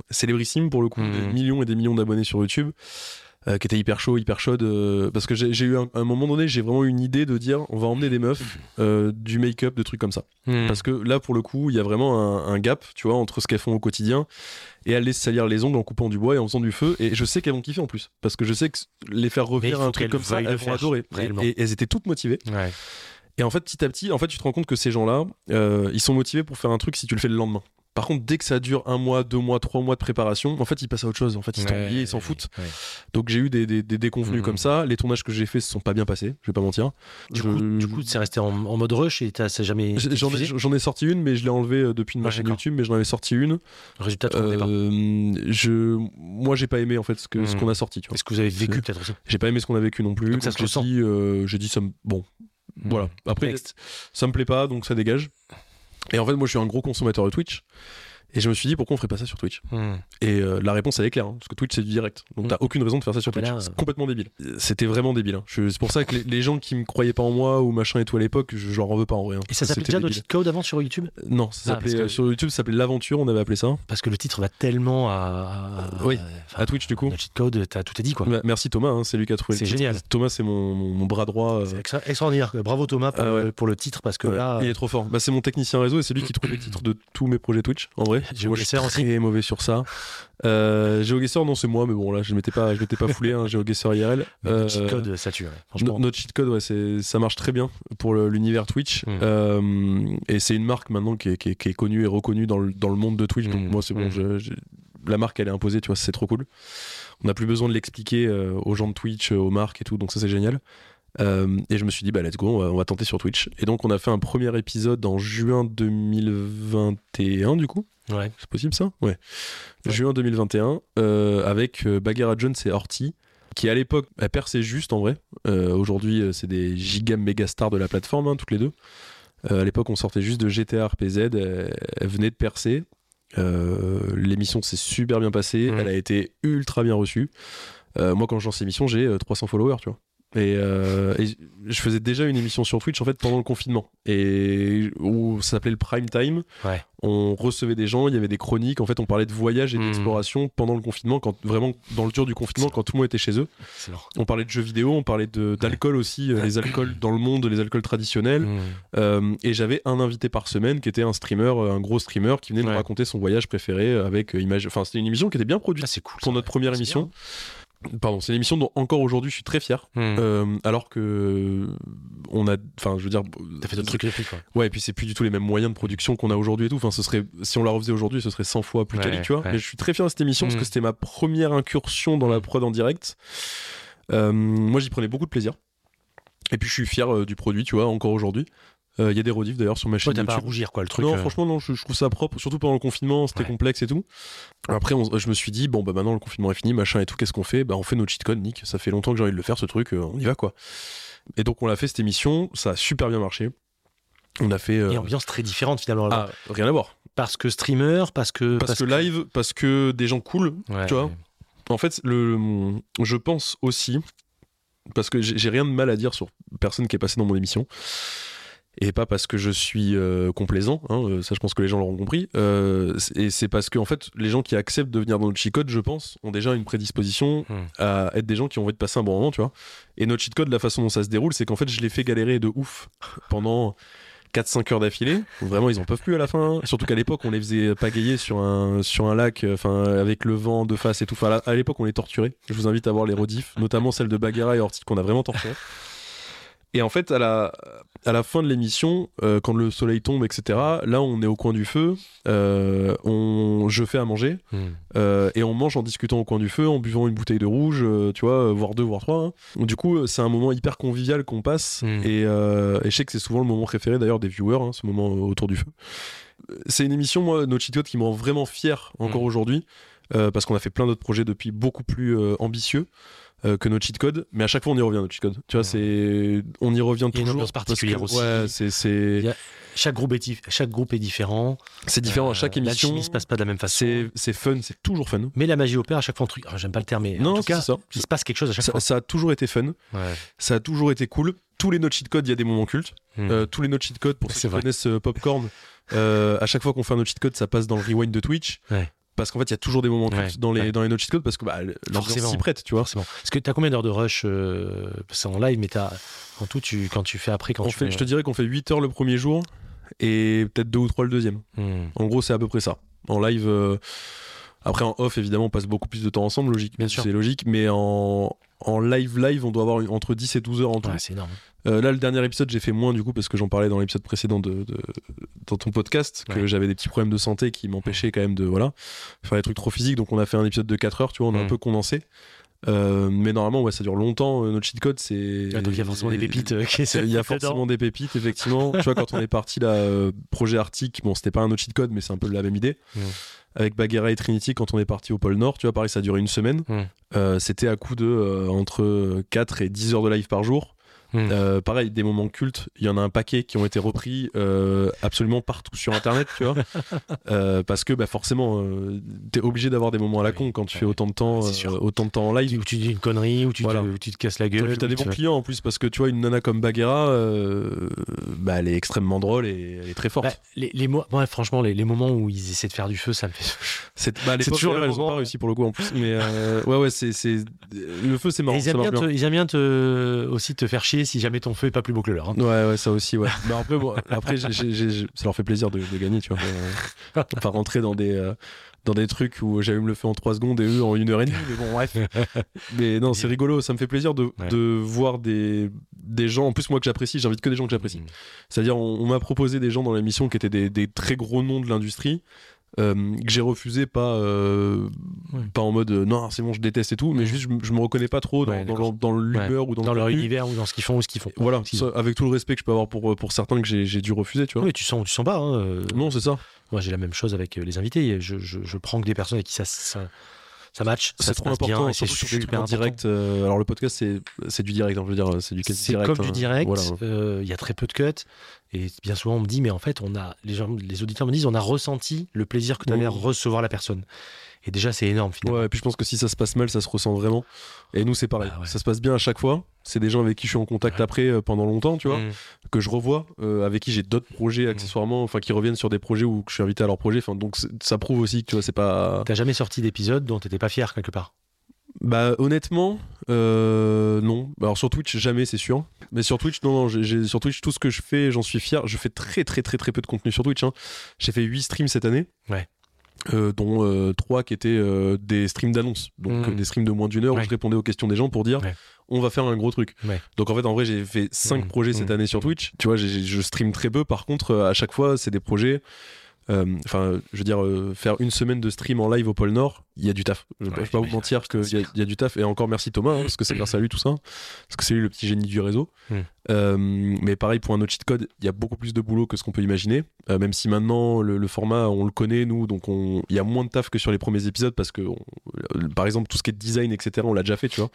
célébrissimes pour le coup des millions et des millions d'abonnés sur YouTube euh, qui était hyper chaud, hyper chaude. Euh, parce que j'ai eu un, un, moment donné, j'ai vraiment eu une idée de dire on va emmener des meufs, euh, du make-up, de trucs comme ça. Parce que là, pour le coup, il y a vraiment un, un, gap, tu vois, entre ce qu'elles font au quotidien et elles laissent salir les ongles en coupant du bois et en faisant du feu. Et je sais qu'elles vont kiffer en plus. Parce que je sais que les faire refaire un truc comme ça, elles vont adorer. Et, et, elles étaient toutes motivées. Ouais. Et en fait, petit à petit, en fait, tu te rends compte que ces gens-là, euh, ils sont motivés pour faire un truc si tu le fais le lendemain. Par contre, dès que ça dure un mois, deux mois, trois mois de préparation, en fait, ils passent à autre chose. En fait, ils ouais, ils s'en foutent. Donc, j'ai eu des, des, des déconvenus mhm. comme ça. Les tournages que j'ai faits se sont pas bien passés, je vais pas mentir. Du coup, du coup, c'est resté en, mode rush et ça jamais. J'en ai, ai, sorti une, mais je l'ai enlevé euh, depuis une machine YouTube, mais j'en avais sorti une. Résultat, euh, pas. Je, moi, j'ai pas aimé en fait ce mhm. qu'on a sorti. Est-ce que vous avez vécu peut-être aussi J'ai pas aimé ce qu'on a vécu non plus. Donc, ça se dit, euh, j'ai dit ça. Bon, mhm. voilà. Après, ça me plaît pas, donc ça dégage. Et en fait, moi, je suis un gros consommateur de Twitch. Et je me suis dit pourquoi on ferait pas ça sur Twitch hmm. Et euh, la réponse elle est claire, hein, parce que Twitch c'est du direct, donc hmm. t'as aucune raison de faire ça sur Twitch. C'est complètement débile. C'était vraiment débile. Hein. C'est pour ça que les, gens qui me croyaient pas en moi ou machin et tout à l'époque, je, leur en veux pas en rien. Et ça s'appelait déjà Cheat Code avant sur YouTube? Non, ça ah, s'appelait sur YouTube, ça s'appelait l'aventure, on avait appelé ça. Parce que le titre va tellement à, oui, à Twitch du coup. Cheat Code, as, tout est dit quoi. Merci Thomas, hein, c'est lui qui a trouvé. C'est génial. Thomas c'est mon, bras droit. Euh. C'est extraordinaire. Bravo Thomas pour, ah le, titre parce que là. Il est trop fort. Bah, c'est mon technicien réseau et c'est lui qui trouve les titres de tous mes projets Twitch en vrai. Je suis très mauvais sur ça. Euh, GeoGuessr, non, c'est moi, mais bon, là, je m'étais pas, je m'étais pas foulé, hein, GeoGuessr IRL. Euh, notre cheat code, ça tue, Notre cheat code, ouais, c'est, ça marche très bien pour l'univers Twitch. Hmm. Euh, et c'est une marque maintenant qui est, qui, est, connue et reconnue dans le, dans le monde de Twitch. Donc, hmm. moi, c'est bon, hmm. la marque, elle est imposée, tu vois, c'est trop cool. On n'a plus besoin de l'expliquer euh, aux gens de Twitch, aux marques et tout, donc ça, c'est génial. Euh, et je me suis dit, bah let's go, on va, tenter sur Twitch. Et donc on a fait un premier épisode en juin 2021 du coup. Ouais. C'est possible ça? Ouais. Juin 2021 euh, avec euh, Bagheera Jones et Horty qui à l'époque a percé juste en vrai. Aujourd'hui c'est des giga méga stars de la plateforme hein, toutes les deux. à l'époque on sortait juste de GTA RPZ, elle, venait de percer. L'émission s'est super bien passée, elle a été ultra bien reçue. moi quand je lance l'émission j'ai 300 followers tu vois. Euh, et, je faisais déjà une émission sur Twitch en fait pendant le confinement et où ça s'appelait le prime time. On recevait des gens, il y avait des chroniques. En fait, on parlait de voyage et hmm. d'exploration pendant le confinement, quand vraiment dans le dur du confinement, quand tout le monde était chez eux. On parlait de jeux vidéo, on parlait d'alcool aussi, euh, les alcools dans le monde, les alcools traditionnels. Hmm. Euh, et j'avais un invité par semaine qui était un streamer, un gros streamer qui venait nous raconter son voyage préféré avec image. Enfin, c'était une émission qui était bien produite ah, cool, pour notre première émission. Pardon, c'est une émission dont encore aujourd'hui je suis très fier. Hmm. Euh, alors que on a, enfin, je veux dire, t'as fait d'autres trucs. Quoi. Ouais, et puis c'est plus du tout les mêmes moyens de production qu'on a aujourd'hui et tout. Enfin, ce serait, si on la refaisait aujourd'hui, ce serait 100 fois plus quali, tu vois. Mais je suis très fier de cette émission parce que hmm. c'était ma première incursion dans la hmm. prod en direct. Euh, moi, j'y prenais beaucoup de plaisir. Et puis je suis fier euh, du produit, tu vois, encore aujourd'hui. Il y a des rediffs d'ailleurs sur ma chaîne. Ouais, t'as pas à rougir quoi le truc. Non, franchement non, je, trouve ça propre, surtout pendant le confinement, c'était complexe et tout. Après, je me suis dit bon bah maintenant le confinement est fini, machin et tout, qu'est-ce qu'on fait? Bah on fait notre cheat code, Nick. Ça fait longtemps que j'ai envie de le faire ce truc, on y va quoi. Et donc on l'a fait cette émission, ça a super bien marché. On a fait. Et ambiance très différente finalement. Ah, rien à voir. Parce que streamer, parce que. Parce, que, live, parce que des gens cool, tu vois. En fait, le, je pense aussi, parce que j'ai rien de mal à dire sur personne qui est passé dans mon émission et pas parce que je suis euh, complaisant, hein, euh, ça je pense que les gens l'auront compris, euh, et c'est parce que en fait les gens qui acceptent de venir dans notre cheat code, je pense, ont déjà une prédisposition hmm. à être des gens qui ont envie de passer un bon moment, tu vois. Et notre cheat code, la façon dont ça se déroule, c'est qu'en fait je les fais galérer de ouf pendant 4-5 heures d'affilée. Vraiment, ils en peuvent plus à la fin. Surtout qu'à l'époque, on les faisait pagayer sur un, sur un lac, enfin, avec le vent de face et tout. Enfin, à l'époque, on les torturait. Je vous invite à voir les rediffs, notamment celle de Bagheera et Orti qu'on a vraiment torturé. Et en fait, à la, à la fin de l'émission, euh, quand le soleil tombe, etc., là, on est au coin du feu, euh, on, je fais à manger, hmm. euh, et on mange en discutant au coin du feu, en buvant une bouteille de rouge, tu vois, voire deux, voire trois. Hein. Du coup, c'est un moment hyper convivial qu'on passe, hmm. et, et, je sais que c'est souvent le moment préféré d'ailleurs des viewers, hein, ce moment autour du feu. C'est une émission, moi, No Cheat qui me rend vraiment fier encore hmm. aujourd'hui, parce qu'on a fait plein d'autres projets depuis beaucoup plus ambitieux. Euh, que nos cheat codes, mais à chaque fois on y revient nos cheat codes. Tu vois, c'est on y revient toujours. Il y a une particulière aussi. Ouais, c'est chaque groupe est chaque groupe est différent. C'est différent à chaque euh, émission. ne se passe pas de la même façon. C'est fun, c'est toujours fun. Mais la magie opère à chaque fois un truc. J'aime pas le terme, mais non, en tout cas, ça. il se passe quelque chose à chaque fois. Ça a toujours été fun. Ça a toujours été cool. Tous les notes cheat codes, il y a des moments cultes. Hmm. Euh, tous les notes cheat codes pour ceux qui connaissent Popcorn. à chaque fois qu'on fait un note cheat code, ça passe dans le rewind de Twitch. Ouais parce qu'en fait il y a toujours des moments dans les dans les no cheat codes parce que bah, l'ambiance s'y prête tu vois. Forcément. Parce que t'as combien d'heures de rush euh, c'est en live mais t'as en tout tu quand tu fais après quand on tu fait, je te dirais qu'on fait 8 heures le premier jour et peut-être 2 ou 3 le deuxième. Hmm. en gros c'est à peu près ça. En live euh, après en off évidemment on passe beaucoup plus de temps ensemble logique bien sûr c'est logique mais en en live live on doit avoir entre 10 et 12 heures en tout c'est énorme euh, là, le dernier épisode, j'ai fait moins du coup parce que j'en parlais dans l'épisode précédent de, dans ton podcast que j'avais des petits problèmes de santé qui m'empêchaient quand même de voilà faire des trucs trop physiques. Donc on a fait un épisode de 4 heures, tu vois, on a un mm. peu condensé. Euh, mais normalement, ouais, ça dure longtemps. Euh, notre cheat code, c'est. donc il y a forcément des pépites. il y a forcément des pépites, effectivement. tu vois, quand on est parti là, projet Arctique, bon, c'était pas un autre cheat code, mais c'est un peu la même idée. Mm. Avec Bagheera et Trinity, quand on est parti au pôle Nord, tu vois, pareil, ça a duré une semaine. Mm. c'était à coup de entre 4 et 10 heures de live par jour. Hmm. Euh, pareil, des moments cultes, il y en a un paquet qui ont été repris euh, absolument partout sur Internet, tu vois. Euh, parce que bah, forcément, t'es obligé d'avoir des moments à la con quand tu fais autant de temps, autant de temps en live. Où tu dis une connerie, où tu, te, tu te casses la gueule. T'as des bons clients en plus parce que tu vois une nana comme Bagheera, bah, elle est extrêmement drole et elle est très forte. Bah, les, les franchement, les, les, moments où ils essaient de faire du feu, ça me fait. C'est bah, toujours elles ont pas réussi pour le coup en plus, mais ouais ouais c'est le feu c'est marrant. ils aiment bien, te, aussi te faire chier si jamais ton feu est pas plus beau que le leur. Hein. Ouais, ouais, ça aussi, ouais. Mais après, après ça leur fait plaisir de, gagner, tu vois. Enfin, rentrer dans des. Euh, dans des trucs où j'allume le feu en 3 secondes et eux en une heure et demie. Mais bon, bref. mais non, c'est rigolo. Ça me fait plaisir de, de voir des, des gens, en plus moi que j'apprécie, j'invite que des gens que j'apprécie. Mm. C'est-à-dire, on, m'a proposé des gens dans l'émission qui étaient des, des, très gros noms de l'industrie. Euh, que j'ai refusé pas euh, pas en mode euh, non c'est bon je déteste et tout mais juste je, me reconnais pas trop dans, dans, l'humeur ou dans, leur univers ou dans ce qu'ils font ou ce qu'ils font voilà avec tout le respect que je peux avoir pour pour certains que j'ai dû refuser tu vois. Oui tu sens tu sens pas hein, non c'est ça. Moi j'ai la même chose avec les invités. Je, je, je, prends que des personnes avec qui ça, ça ça match. C'est trop important. C'est super direct. Euh, alors le podcast, c'est du direct. Hein, je veux dire, c'est du direct. comme du hein. direct. Euh, il y a très peu de cuts. Et bien souvent, on me dit, mais en fait, on a les gens, les auditeurs me disent, on a ressenti le plaisir que tu avais à recevoir la personne. Et déjà, c'est énorme finalement. Ouais, et puis je pense que si ça se passe mal, ça se ressent vraiment. Et nous, c'est pareil. Ah ça se passe bien à chaque fois. C'est des gens avec qui je suis en contact après euh, pendant longtemps, tu vois, mm. que je revois, euh, avec qui j'ai d'autres projets mm. accessoirement, enfin qui reviennent sur des projets où je suis invité à leur projet. Enfin, donc ça prouve aussi que tu vois, c'est pas. T'as jamais sorti d'épisode dont t'étais pas fier quelque part? Bah honnêtement, euh, non. Alors sur Twitch jamais c'est sûr. Mais sur Twitch, non, non, j'ai, sur Twitch tout ce que je fais, j'en suis fier. Je fais très très très très peu de contenu sur Twitch. Hein. J'ai fait 8 streams cette année. Ouais. Euh, dont euh, trois qui étaient euh, des streams d'annonce, donc mmh. des streams de moins d'une heure où je répondais aux questions des gens pour dire on va faire un gros truc. Donc en fait en vrai j'ai fait cinq mmh. projets cette mmh. année sur Twitch. Tu vois, je stream très peu. Par contre à chaque fois c'est des projets enfin, je veux dire, euh, faire une semaine de stream en live au pôle Nord, il y a du taf. Je ne vais pas vous mentir qu'il y, y, a du taf. Et encore merci Thomas, hein, parce que c'est grâce à lui tout ça. Parce que c'est lui le petit génie du réseau. Hmm. Euh, mais pareil, pour un autre cheat code, il y a beaucoup plus de boulot que ce qu'on peut imaginer. même si maintenant, le, format, on le connaît, nous, donc il y a moins de taf que sur les premiers épisodes, parce que, par exemple, tout ce qui est design, etc., on l'a déjà fait, tu vois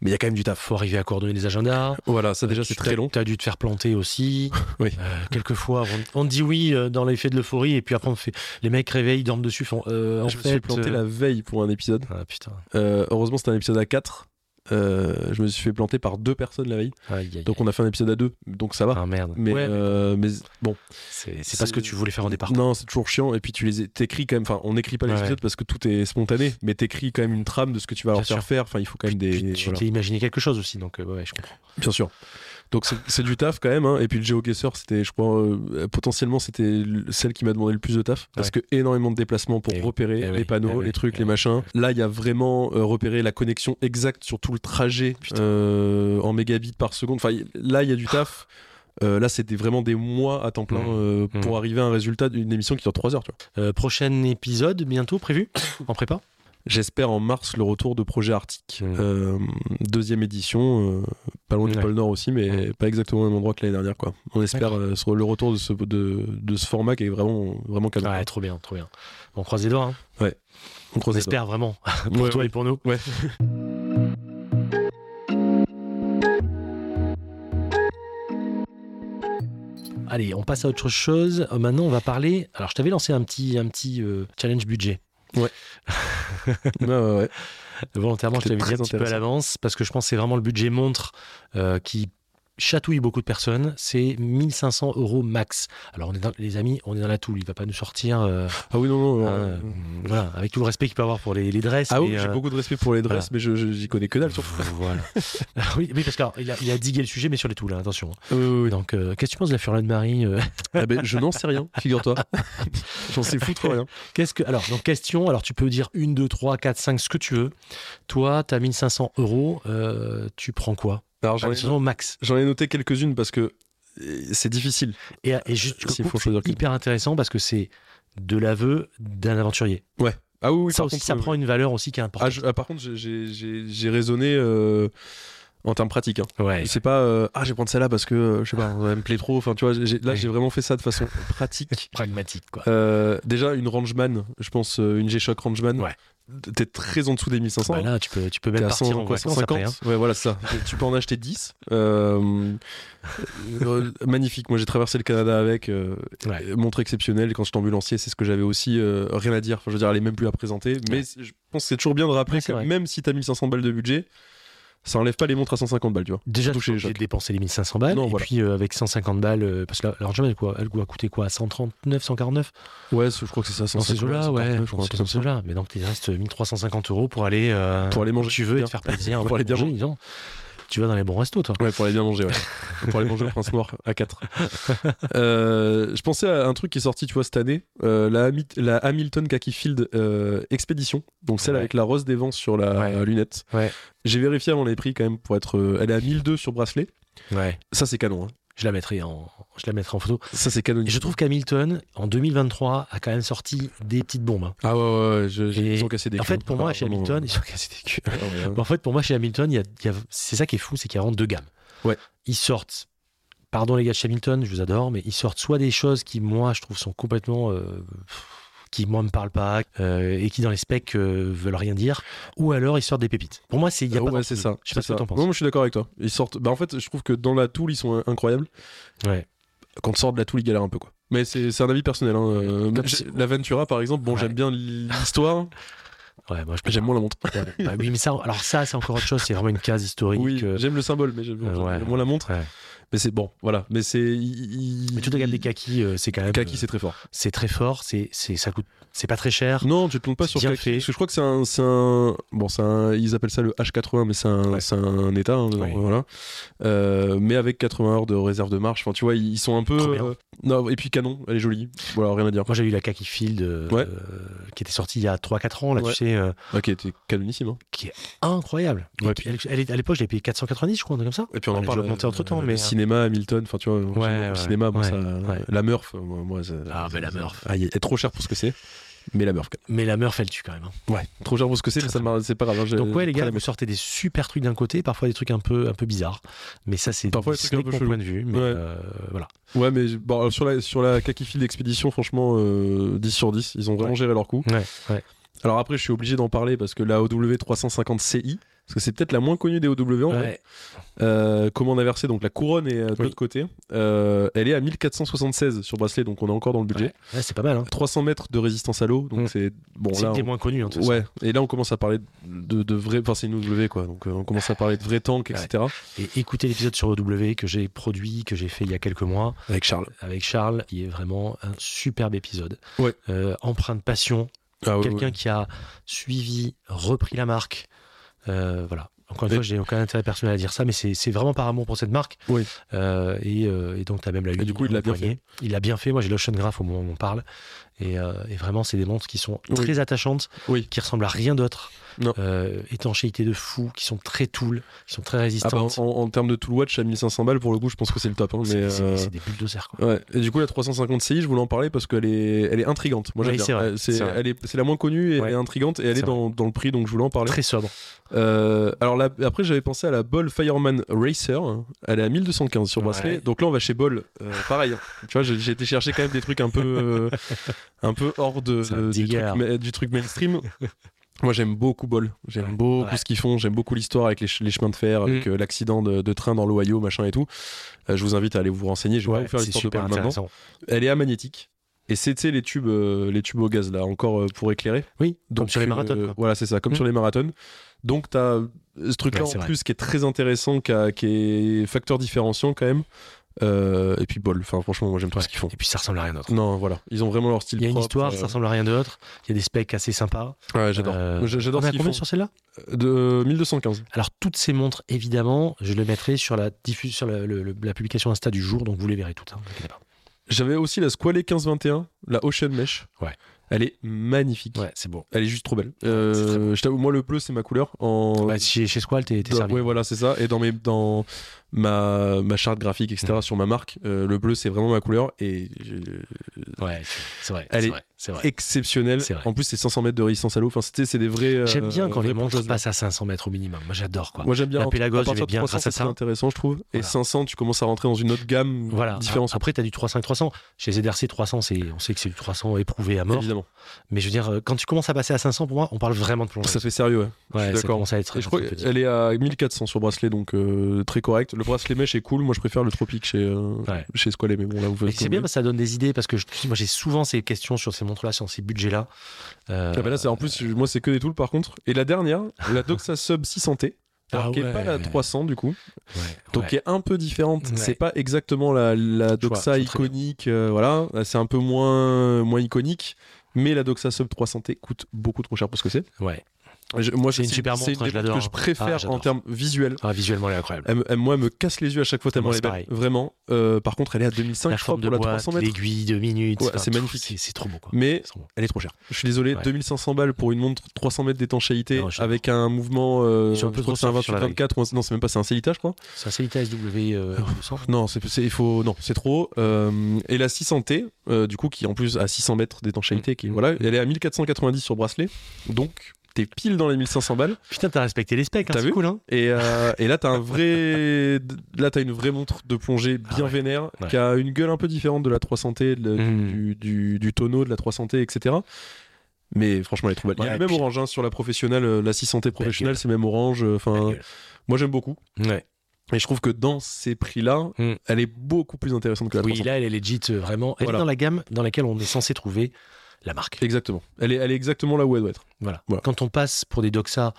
mais il y a quand même du taf. Faut arriver à coordonner les agendas. Voilà, ça déjà c'est très long. Tu as dû te faire planter aussi. oui. Euh, quelquefois, on, dit oui euh, dans l'effet de l'euphorie et puis après on fait. Les mecs réveillent, dorment dessus. Font, euh, je me suis planté la veille pour un épisode. Ah putain. heureusement c'était un épisode à 4 euh, je me suis fait planter par deux personnes la veille. donc on a fait un épisode à deux, donc ça va. Ah merde. Mais, euh, mais bon. C'est pas ce que tu voulais faire au départ. Non, c'est toujours chiant. Et puis tu les t'écris quand même. Enfin, on n'écrit pas les épisodes parce que tout est spontané, mais t'écris quand même une trame de ce que tu vas leur faire faire. Enfin, il faut quand même des. tu t'es imaginé quelque chose aussi, donc euh, ouais, je comprends. Bien sûr. Donc c'est du taf quand même. Hein. Et puis le géoguesseur, c'était, je crois, euh, potentiellement c'était celle qui m'a demandé le plus de taf parce que énormément de déplacements pour repérer eh les panneaux, eh les trucs, les machins. Là, il y a vraiment euh, repéré la connexion exacte sur tout le trajet euh, en mégabits par seconde. Enfin, là, il y a du taf. là, c'était vraiment des mois à temps plein mmh. pour mmh. arriver à un résultat d'une émission qui dure 3 heures. Tu vois. prochain épisode bientôt prévu? En prépa? J'espère en mars le retour de Projet Arctique. Mmh. Euh, deuxième édition, euh, pas loin du pôle Nord aussi, mais pas exactement au même endroit que l'année dernière. Quoi. On espère euh, sur le retour de ce, de, de, ce format qui est vraiment, vraiment. Ouais, trop bien, trop bien. On croise les doigts. Hein. Ouais. On, on espère vraiment, pour toi et pour nous. Ouais. Allez, on passe à autre chose. maintenant, on va parler. Alors, je t'avais lancé un petit, un petit challenge budget. Ouais. ouais, ouais, ouais. Volontairement, je t'avais dit un petit peu à l'avance parce que je pense que c'est vraiment le budget montre euh, qui chatouille beaucoup de personnes, c'est 1500 euros max. Alors, on est dans, les amis, on est dans la toule. Il va pas nous sortir. Euh, ah oui, non, non. Hein, voilà, avec tout le respect qu'il peut avoir pour les, les dresses. Ah oui, j'ai euh, beaucoup de respect pour les dresses, mais je j'y connais que dalle surtout. Voilà. oui, parce qu'il a, il a digué le sujet, mais sur les toules, hein, attention. Oui, oui, oui. Donc, euh, qu'est-ce que tu penses de la Furlan de Marie ah ben, Je n'en sais rien, figure-toi. J'en sais foutre rien. Qu'est-ce que, alors, donc, question, alors tu peux dire 1, 2, 3, 4, 5, ce que tu veux. Toi, tu as 1500 euros, tu prends quoi? Alors, j'en ai, max. J'en ai noté quelques-unes parce que euh, c'est difficile. Et, et juste, c'est hyper intéressant parce que c'est de l'aveu d'un aventurier. Ouais. Ah oui, oui ça aussi, ça prend une valeur aussi qui est importante. Ah, ah par contre, j'ai raisonné euh, en termes pratiques. Hein. Ouais. C'est pas euh, ah, je vais prendre celle-là parce que je sais pas, elle me plaît trop. Enfin, tu vois, là, j'ai vraiment fait ça de façon pratique, pragmatique, quoi. déjà, une Rangeman, je pense, une G-Shock Rangeman. Ouais t'es très en dessous des 1500. Bah là, tu peux, tu peux même partir 100, en quoi, vacances 150. après, hein. Ouais, voilà ça. tu peux en acheter 10. Euh, euh, magnifique. Moi, j'ai traversé le Canada avec. euh, Ouais. Montre exceptionnelle. Quand j'étais ambulancier, c'est ce que j'avais aussi. euh, rien à dire. Enfin, je veux dire, elle est même plus à présenter. Mais je pense que c'est toujours bien de rappeler que même si t'as 1500 balles de budget, ça enlève pas les montres à 150 balles, tu vois. Déjà, tu chez es les obligé jocks. de dépenser les 1500 balles. Non, et voilà. puis, euh, avec 150 balles, euh, parce que la, elle, quoi, elle a coûté quoi 139, 149 Ouais, je crois que c'est ça. Dans ces 150, eaux-là, 149, ouais. je Dans ces truc comme ça. eaux-là. Mais donc, il reste 1350 euros pour aller. euh, Pour aller manger, Tu veux et te faire plaisir. Pour aller bien manger. disons. Tu vas dans les bons restos, toi. Ouais, pour aller bien manger, ouais. pour aller manger au Prince Noir à 4. Euh, je pensais à un truc qui est sorti, tu vois, cette année. euh, la, Hami- la Hamilton Khaki Field euh, Expedition. Donc celle Ouais. avec la rose des vents sur la Ouais. lunette. Ouais. J'ai vérifié avant les prix quand même pour être. elle est à 1002 sur bracelet. Ouais. Ça, c'est canon. hein. Je la mettrai en, je la mettrai en photo. Ça, c'est Et canon. je trouve qu'Hamilton, en 2023, a quand même sorti des petites bombes. hein. Ah ouais, ouais, ouais. je- je- Et ils ont cassé des En culs. fait, pour moi, chez. Hamilton, ils ont cassé des culs. Ouais, ouais. En fait, pour moi, chez Hamilton, il y a, il y a- c'est ça qui est fou, c'est qu'il y a vraiment deux gammes. Ouais. Ils sortent, pardon les gars de chez Hamilton, je vous adore, mais ils sortent soit des choses qui, moi, je trouve, sont complètement. euh, qui, moi, me parlent pas, euh, et qui, dans les specs, euh, veulent rien dire, ou alors ils sortent des pépites. Pour moi, c'est. il Y a pas ouais, c'est ça. Je sais pas ce que t'en penses. Non, moi, je suis d'accord avec toi. Ils sortent. Bah, en fait, je trouve que dans la tool, ils sont incroyables. Ouais. quand sort de la tool, il galère un peu quoi. Mais c'est un avis personnel. Hein. Euh, La Ventura, par exemple, bon, Ouais. j'aime bien l'histoire, Ouais, moi, j'aime moins la montre. Bah oui, mais ça, alors ça, c'est encore autre chose, c'est vraiment une case historique. Oui, euh, j'aime le symbole, mais j'aime euh, ouais. j'aime moins la montre. Mais c'est bon, voilà. Mais c'est. il- Mais toute la gamme des kakis, euh, c'est quand même. Kaki, euh, c'est très fort. c'est très fort, c'est, c'est, ça coûte, c'est pas très cher. Non, tu te plantes pas sur bien Kaki. fait. Parce que je crois que c'est un, c'est un. Bon, c'est un. Ils appellent ça le H80, mais c'est un, Ouais. c'est un état. hein, Ouais. Voilà. Euh, mais avec 80 heures de réserve de marche. Enfin, tu vois, ils sont un peu. Euh, non, et puis canon, elle est jolie. Voilà, rien à dire. Moi, j'ai eu la Kaki Field euh, Ouais. euh, qui était sortie il y a 3-4 ans, là, tu sais, euh, Ok, t'es canonissime. Hein. qui est incroyable. Et Ouais, puis, elle, elle est- à l'époque, je l'ai payé 490, je crois, un truc comme ça. Et puis on en parle. dû augmenter entre-temps, euh, mais, euh, cinéma, Hamilton, enfin tu vois, Ouais, cinéma, bon, ça, la Murph, euh, moi, ça- Ah, mais la Murph. ah, elle est trop chère pour ce que c'est. Mais la Murph, Mais la Murph, elle tue quand même. hein. Ouais, trop cher pour ce que c'est, mais ça c'est pas grave. hein, Donc, ouais, les gars, vous sortez des super trucs d'un côté, parfois des trucs un peu, un peu bizarres. Mais ça, c'est Parfois, des trucs un peu chelous. point de vue. Mais Ouais. euh, voilà. Ouais, mais bon, alors, sur la, sur la Expedition, franchement, euh, 10 sur 10, ils ont vraiment Ouais. géré leur coup. Ouais, ouais. Alors après, je suis obligé d'en parler parce que la OW 350 CI, parce que c'est peut-être la moins connue des OW en. Ouais. Euh, commande inversée, donc la couronne est euh, de Oui. l'autre côté. Euh, elle est à 1476 sur bracelet, donc on est encore dans le budget. Ouais. Ouais, c'est pas mal. Hein. 300 mètres de résistance à l'eau, donc Mm. c'est bon c'est des on- moins connues. hein, de toute façon. Ouais, et là on commence à parler de, de vrais. Enfin, c'est une OW quoi, donc euh, on commence à parler de vrais tanks, etc. Et écoutez l'épisode sur OW que j'ai produit, que j'ai fait il y a quelques mois Avec Charles. avec Charles, qui est vraiment un superbe épisode. Ouais. Euh, empreint de passion, Ah, quelqu'un qui a suivi, repris la marque. Euh, voilà. Encore une fois, j'ai aucun intérêt personnel à dire ça, mais c'est c'est vraiment par amour pour cette marque. Oui. Euh, et, euh, et donc, tu as même la Et du coup, il l'a bien fait. Il l'a bien fait. Moi, j'ai l'Ocean Graph au moment où on parle. Et, euh, et vraiment, c'est des montres qui sont Oui. très attachantes, Oui. qui ressemblent à rien d'autre. Euh, étanchéité de fou, qui sont très tool, qui sont très Ah bah, résistantes. en, en termes de tool watch à 1500 balles, pour le coup, je pense que c'est le top. hein, C'est c'est- euh, des bulldozers, quoi. Ouais, et du coup la 350 CI, je voulais en parler parce qu'elle est, elle est intrigante. Moi j'aime Oui, bien. c'est est, la moins connue et Ouais. elle est intrigante et elle est, dans, dans le prix donc je voulais en parler. Très sobre. Euh, alors là, après j'avais pensé à la Ball Fireman Racer. Elle est à 1215 sur bracelet. Ouais. Donc là on va chez Ball. Euh, pareil. hein. tu vois, j'ai, été chercher quand même des trucs un peu, euh, un peu hors de, truc, du truc mainstream. Moi j'aime beaucoup Ball, j'aime Ouais. beaucoup Ouais. ce qu'ils font, j'aime beaucoup l'histoire avec les, ch- les chemins de fer, avec Mm. euh, l'accident de, de train dans l'Ohio, machin et tout. Euh, je vous invite à aller vous renseigner, je vais pas vous faire l'histoire de Ball maintenant. Elle est amagnétique. Et sais, les tubes, euh, les tubes au gaz là, encore pour éclairer. Oui, Donc comme sur les marathons. voilà, c'est ça, comme Mm. sur les marathons. Donc tu as ce truc-là en vrai. plus qui est très intéressant, qui, a- qui est facteur différenciant quand même. Euh, et puis bol. Enfin, franchement, moi j'aime tout Ouais. ce qu'ils font. Et puis ça ressemble à rien d'autre. Non, voilà, ils ont vraiment leur style. Il y a une propre, histoire, euh, ça ressemble à rien d'autre. Il y a des specs assez sympas. Ouais, j'adore. Euh, J'adore on combien font. sur celle-là? De 1215. Alors toutes ces montres, évidemment, je le mettrai sur la sur la, le- le- la publication Insta du jour, donc vous les verrez toutes. Hein, pas. J'avais aussi la Squale 1521, la Ocean Mesh. Ouais. Elle est magnifique. Ouais, c'est beau. Elle est juste trop belle. Euh, je t'avoue, moi le bleu c'est ma couleur. En... Bah, chez, chez Squall, t'es t'es Dans- servi. Ouais, voilà, c'est ça. Et dans mes, dans, ma, ma charte graphique, etc. Mm. sur ma marque. Euh, le bleu, c'est vraiment ma couleur et je- Ouais, c'est vrai. Elle c'est est vrai, c'est vrai. exceptionnelle. C'est vrai. En plus, c'est 500 mètres de résistance à l'eau. Enfin, c'était- c'est des vrais. euh, J'aime bien quand les montres passent à 500 mètres au minimum. Moi, j'adore quoi. Moi, j'aime bien. La Pelagos, de bien 300, grâce à c'est ça. intéressant, je trouve. Et Voilà. 500, tu commences à rentrer dans une autre gamme Voilà. différente. Après, tu as du 300-300. Chez ZRC 300, c'est, on sait que c'est du 300 éprouvé à mort. Évidemment. Mais je veux dire, euh, quand tu commences à passer à 500, pour moi, on parle vraiment de plongée. Ça fait sérieux, ouais. Ouais, d'accord. commence à être Et je crois qu'elle est à 1400 sur bracelet, donc très correct. Le bracelet mèche est cool. Moi, je préfère le tropique chez, euh, Ouais. chez Squalet, mais bon, là, vous faites c'est bien parce que ça donne des idées parce que je, moi j'ai souvent ces questions sur ces montres-là, sur ces budgets-là. Euh, Ah bah là, c'est en plus, moi, c'est que des tools par contre. Et la dernière, la Doxa Sub 600T, alors Ah qui est ouais. pas la 300 du coup, ouais, donc qui est un peu différente. C'est pas exactement la, la Doxa vois iconique, euh, voilà. C'est un peu moins, moins iconique. Mais la Doxa Sub 300T coûte beaucoup trop cher pour ce que c'est. Ouais. Je- Moi, C'est une super montre, des je l'adore. que je préfère Ah, en termes visuels. Ah, visuellement, elle est incroyable. Elle, me- elle, moi, elle me casse les yeux à chaque fois tellement elle est c'est belle. Vraiment. Euh, par contre, elle est à 2005 la je crois, forme de pour la boîte, 300 mètres. l'aiguille de minutes. Ouais, c'est magnifique. C'est, trop beau quoi. Mais beau. elle est trop chère. Je suis désolé, Ouais. 2500 balles pour une montre 300 mètres d'étanchéité je avec un mouvement. Euh, un peu je trop c'est un soft sur la 28-24 ou un- non, c'est même pas, c'est un Celita, je crois. C'est un Celita SW euh, 200. Non, c'est, il faut, non, c'est trop. Euh, et la 600T, euh, du coup, qui en plus a 600 mètres d'étanchéité, qui Mm. voilà, elle est à 1490 sur bracelet, donc t'es pile dans les 1500 balles. Putain, t'as respecté les specs, hein, T'as c'est vu cool hein. Et, euh, et là, t'as un vrai, là, t'as une vraie montre de plongée bien Ah ouais. vénère, Ouais. qui a une gueule un peu différente de la 300T, de la- Mm. du, du, du tonneau de la 300T, etc. Mais franchement, elle est trop belle. Il y a Ouais, même puis- orange hein, sur la professionnelle, euh, la 600T professionnelle, c'est même orange. euh, Enfin, moi j'aime beaucoup. Ouais. Et je trouve que dans ces prix-là, Mm. elle est beaucoup plus intéressante que la Oui, 300. là, elle est legit vraiment. Elle Voilà. est dans la gamme dans laquelle on est censé trouver la marque. Exactement. Elle est, elle est exactement là où elle doit être. Voilà. Voilà. Quand on passe pour des Doxa,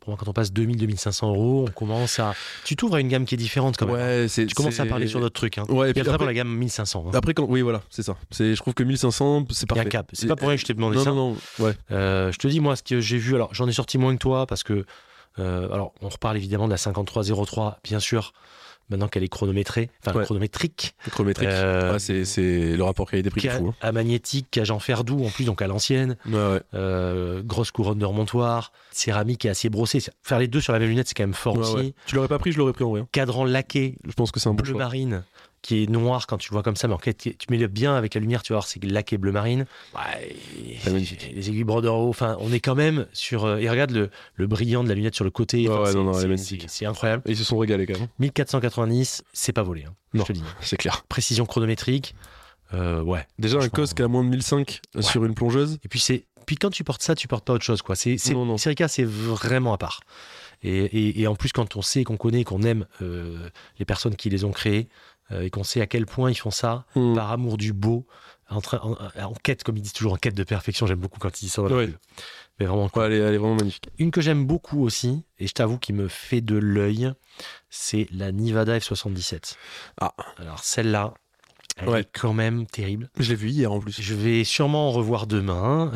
pour moi, quand on passe 2000-2500 euros, on commence à. Tu t'ouvres à une gamme qui est différente quand même. Ouais. Tu commences à parler sur d'autres trucs. Hein. Ouais, et puis après, la gamme 1500. hein. après, quand. Oui, voilà, c'est ça. Je trouve que 1500, c'est Il y a parfait. un cap. C'est pas pour rien que je t'ai demandé Non, ça. non, non. Ouais. Euh, je te dis, moi, ce que j'ai vu, alors j'en ai sorti moins que toi parce que. euh, alors, on reparle évidemment de la 5303, bien sûr, maintenant qu'elle est chronométrée, enfin Ouais. chronométrique. Chronométrique. Euh, c'est, c'est le rapport qualité-prix qui fou. hein. à magnétique, cage en fer doux en plus, donc à l'ancienne. Ouais, ouais. Euh, grosse couronne de remontoir, céramique et acier brossé. Faire les deux sur la même lunette, c'est quand même fort aussi. Tu l'aurais pas pris, je l'aurais pris en vrai. hein. Cadran laqué, Je pense que c'est un bon bleu choix. marine, qui est noir quand tu le vois comme ça, mais en fait, tu mets le bien avec la lumière, tu vas voir, c'est laqué bleu marine. Ouais, les aiguilles Bordeaux, enfin, on est quand même sur. euh, et regarde le, le brillant de la lunette sur le côté. Ouais, Enfin, ouais, c'est- incroyable. Et ils se sont régalés quand même. 1490, c'est pas volé, hein, Non. je te dis. C'est clair. Précision chronométrique, euh, ouais. Déjà, un Franchement, COS qui a moins de 1005 Ouais. sur une plongeuse. Et puis c'est, puis quand tu portes ça, tu portes pas autre chose, quoi. C'est, c'est, Non, non. Serica, c'est vraiment à part. Et, et- et en plus, quand on sait, qu'on connaît, qu'on aime euh, les personnes qui les ont créées, euh, et qu'on sait à quel point ils font ça Hmm. par amour du beau, en, train- en, en quête, comme ils disent toujours, en quête de perfection. J'aime beaucoup quand ils disent ça. dans la Ouais. pub. Mais vraiment, cool. Ouais, elle, est, elle est vraiment magnifique. Une que j'aime beaucoup aussi, et je t'avoue qui me fait de l'œil, c'est la Nivada F77. Ah. Alors celle-là, elle Ouais. est quand même terrible. Je l'ai vu hier en plus. Je vais sûrement en revoir demain.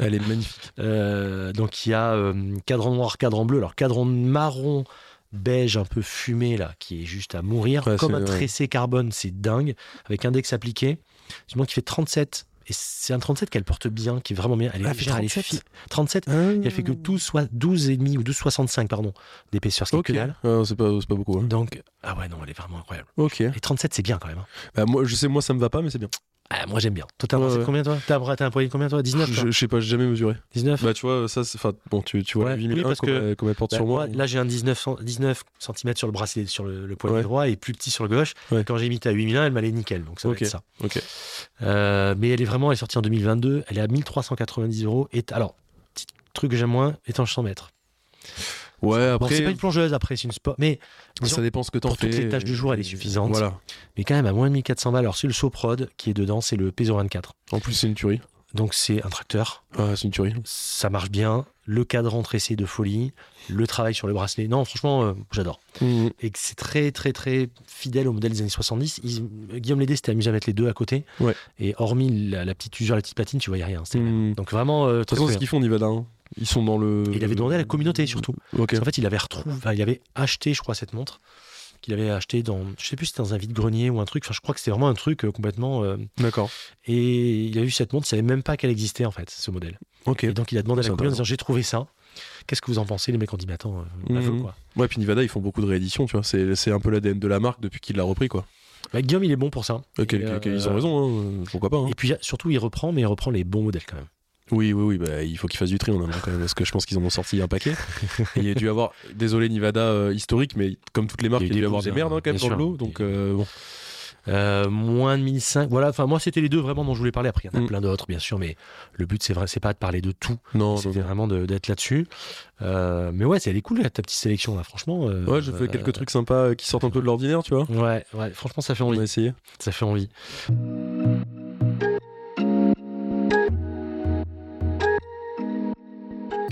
Elle est magnifique. Euh, donc il y a euh, cadran noir, cadran bleu. Alors cadran marron, beige un peu fumé là, qui est juste à mourir. Ouais, Comme un tressé carbone, c'est dingue. Avec index appliqué. Du moins qui fait 37. Et c'est un 37 qu'elle porte bien, qui est vraiment bien. Elle est Ah, elle fait légère, elle est 37? fi- 37. Et elle fait que 12, soit 12,5 ou 12,65 pardon d'épaisseur, ce qui est Ok. que dalle. Ah, c'est pas, beaucoup. hein. Donc, ah ouais, non, elle est vraiment incroyable. Ok. Et 37, c'est bien quand même. hein. Bah, moi, je sais, moi, ça me va pas, mais c'est bien. Ah, moi, j'aime bien. Totalement. Ouais, c'est ouais. combien toi? T'as t'as un poignet combien toi? 19 toi? Je, je sais pas, j'ai jamais mesuré. 19 Bah, tu vois, ça. Enfin, bon, tu, tu vois, Ouais, 8001 oui, parce comme, que- elle, comme elle porte Bah, sur moi. là, j'ai un 19, cent- 19 cm sur le bracelet, sur le, le poignet Ouais. droit et plus petit sur le gauche. Ouais. Quand j'ai mis à 8001, elle m'allait nickel. Donc ça va Ok. être ça. Ok. Euh, mais elle est vraiment, elle est sortie en 2022. Elle est à 1390 euros. Et alors, petit truc que j'aime moins, étanche 100 mètres. Ouais, Bon, après. c'est pas une plongeuse après, c'est une sport. Mais disons, ça dépend ce que t'en pour fais. toutes les tâches du jour, elle est suffisante. Voilà. mais quand même à moins de 1400 balles. Alors, c'est le Soprod qui est dedans, c'est le Peso 24. En plus, c'est une tuerie. Donc, c'est un tracteur. Ah, c'est une tuerie. Ça marche bien. Le cadran tressé de folie. Le travail sur le bracelet. Non, franchement, euh, j'adore. Mhm. et c'est très très très fidèle au modèle des années 70. Ils- Guillaume Lédé s'était amusé à mettre les deux à côté. Ouais. Et hormis la, la petite usure, la petite platine, tu voyais rien. Mhm. Donc vraiment euh, De toute façon, ce qu'ils font, Nivada, hein. ils sont dans le. Et il avait demandé à la communauté surtout. Qu'en fait, il avait retrouvé, enfin, il avait acheté, je crois, cette montre qu'il avait acheté dans, je sais plus si c'était dans un vide-grenier ou un truc. Enfin, je crois que c'était vraiment un truc euh, complètement. euh, D'accord. et il a eu cette montre, il savait même pas qu'elle existait en fait, ce modèle. Ok. Et donc il a demandé à C'est la communauté en intéressant. disant j'ai trouvé ça. qu'est-ce que vous en pensez Les mecs ont dit, mais attends, euh, quoi? Ouais, puis Nivada, ils font beaucoup de rééditions, tu vois. C'est un peu l'ADN de la marque depuis qu'il l'a repris, quoi. Bah, Guillaume, il est bon pour ça. Ok, ils ont raison, hein, pourquoi pas. Hein. Et puis surtout, il reprend, mais il reprend les bons modèles quand même. Oui, oui, oui, bah, il faut qu'il fasse du tri, on en a quand même, parce que je pense qu'ils en ont sorti un paquet. il y a dû avoir, désolé Nivada historique, mais comme toutes les marques, il, y a dû avoir des merdes hein, quand même dans le lot, donc bon. Euh, moins de 1005. Voilà, enfin, moi, c'était les deux vraiment dont je voulais parler. Après, il y en a mm. plein d'autres, bien sûr, mais le but, c'est vrai, c'est pas de parler de tout. Non, c'était vraiment d'être là-dessus. Euh, mais ouais, c'est elle est cool, ta petite sélection, là, franchement. Euh, ouais, je fais quelques trucs sympas qui sortent un peu de l'ordinaire, tu vois. Ouais, ouais, franchement, ça fait envie. On va essayer. Ça fait envie.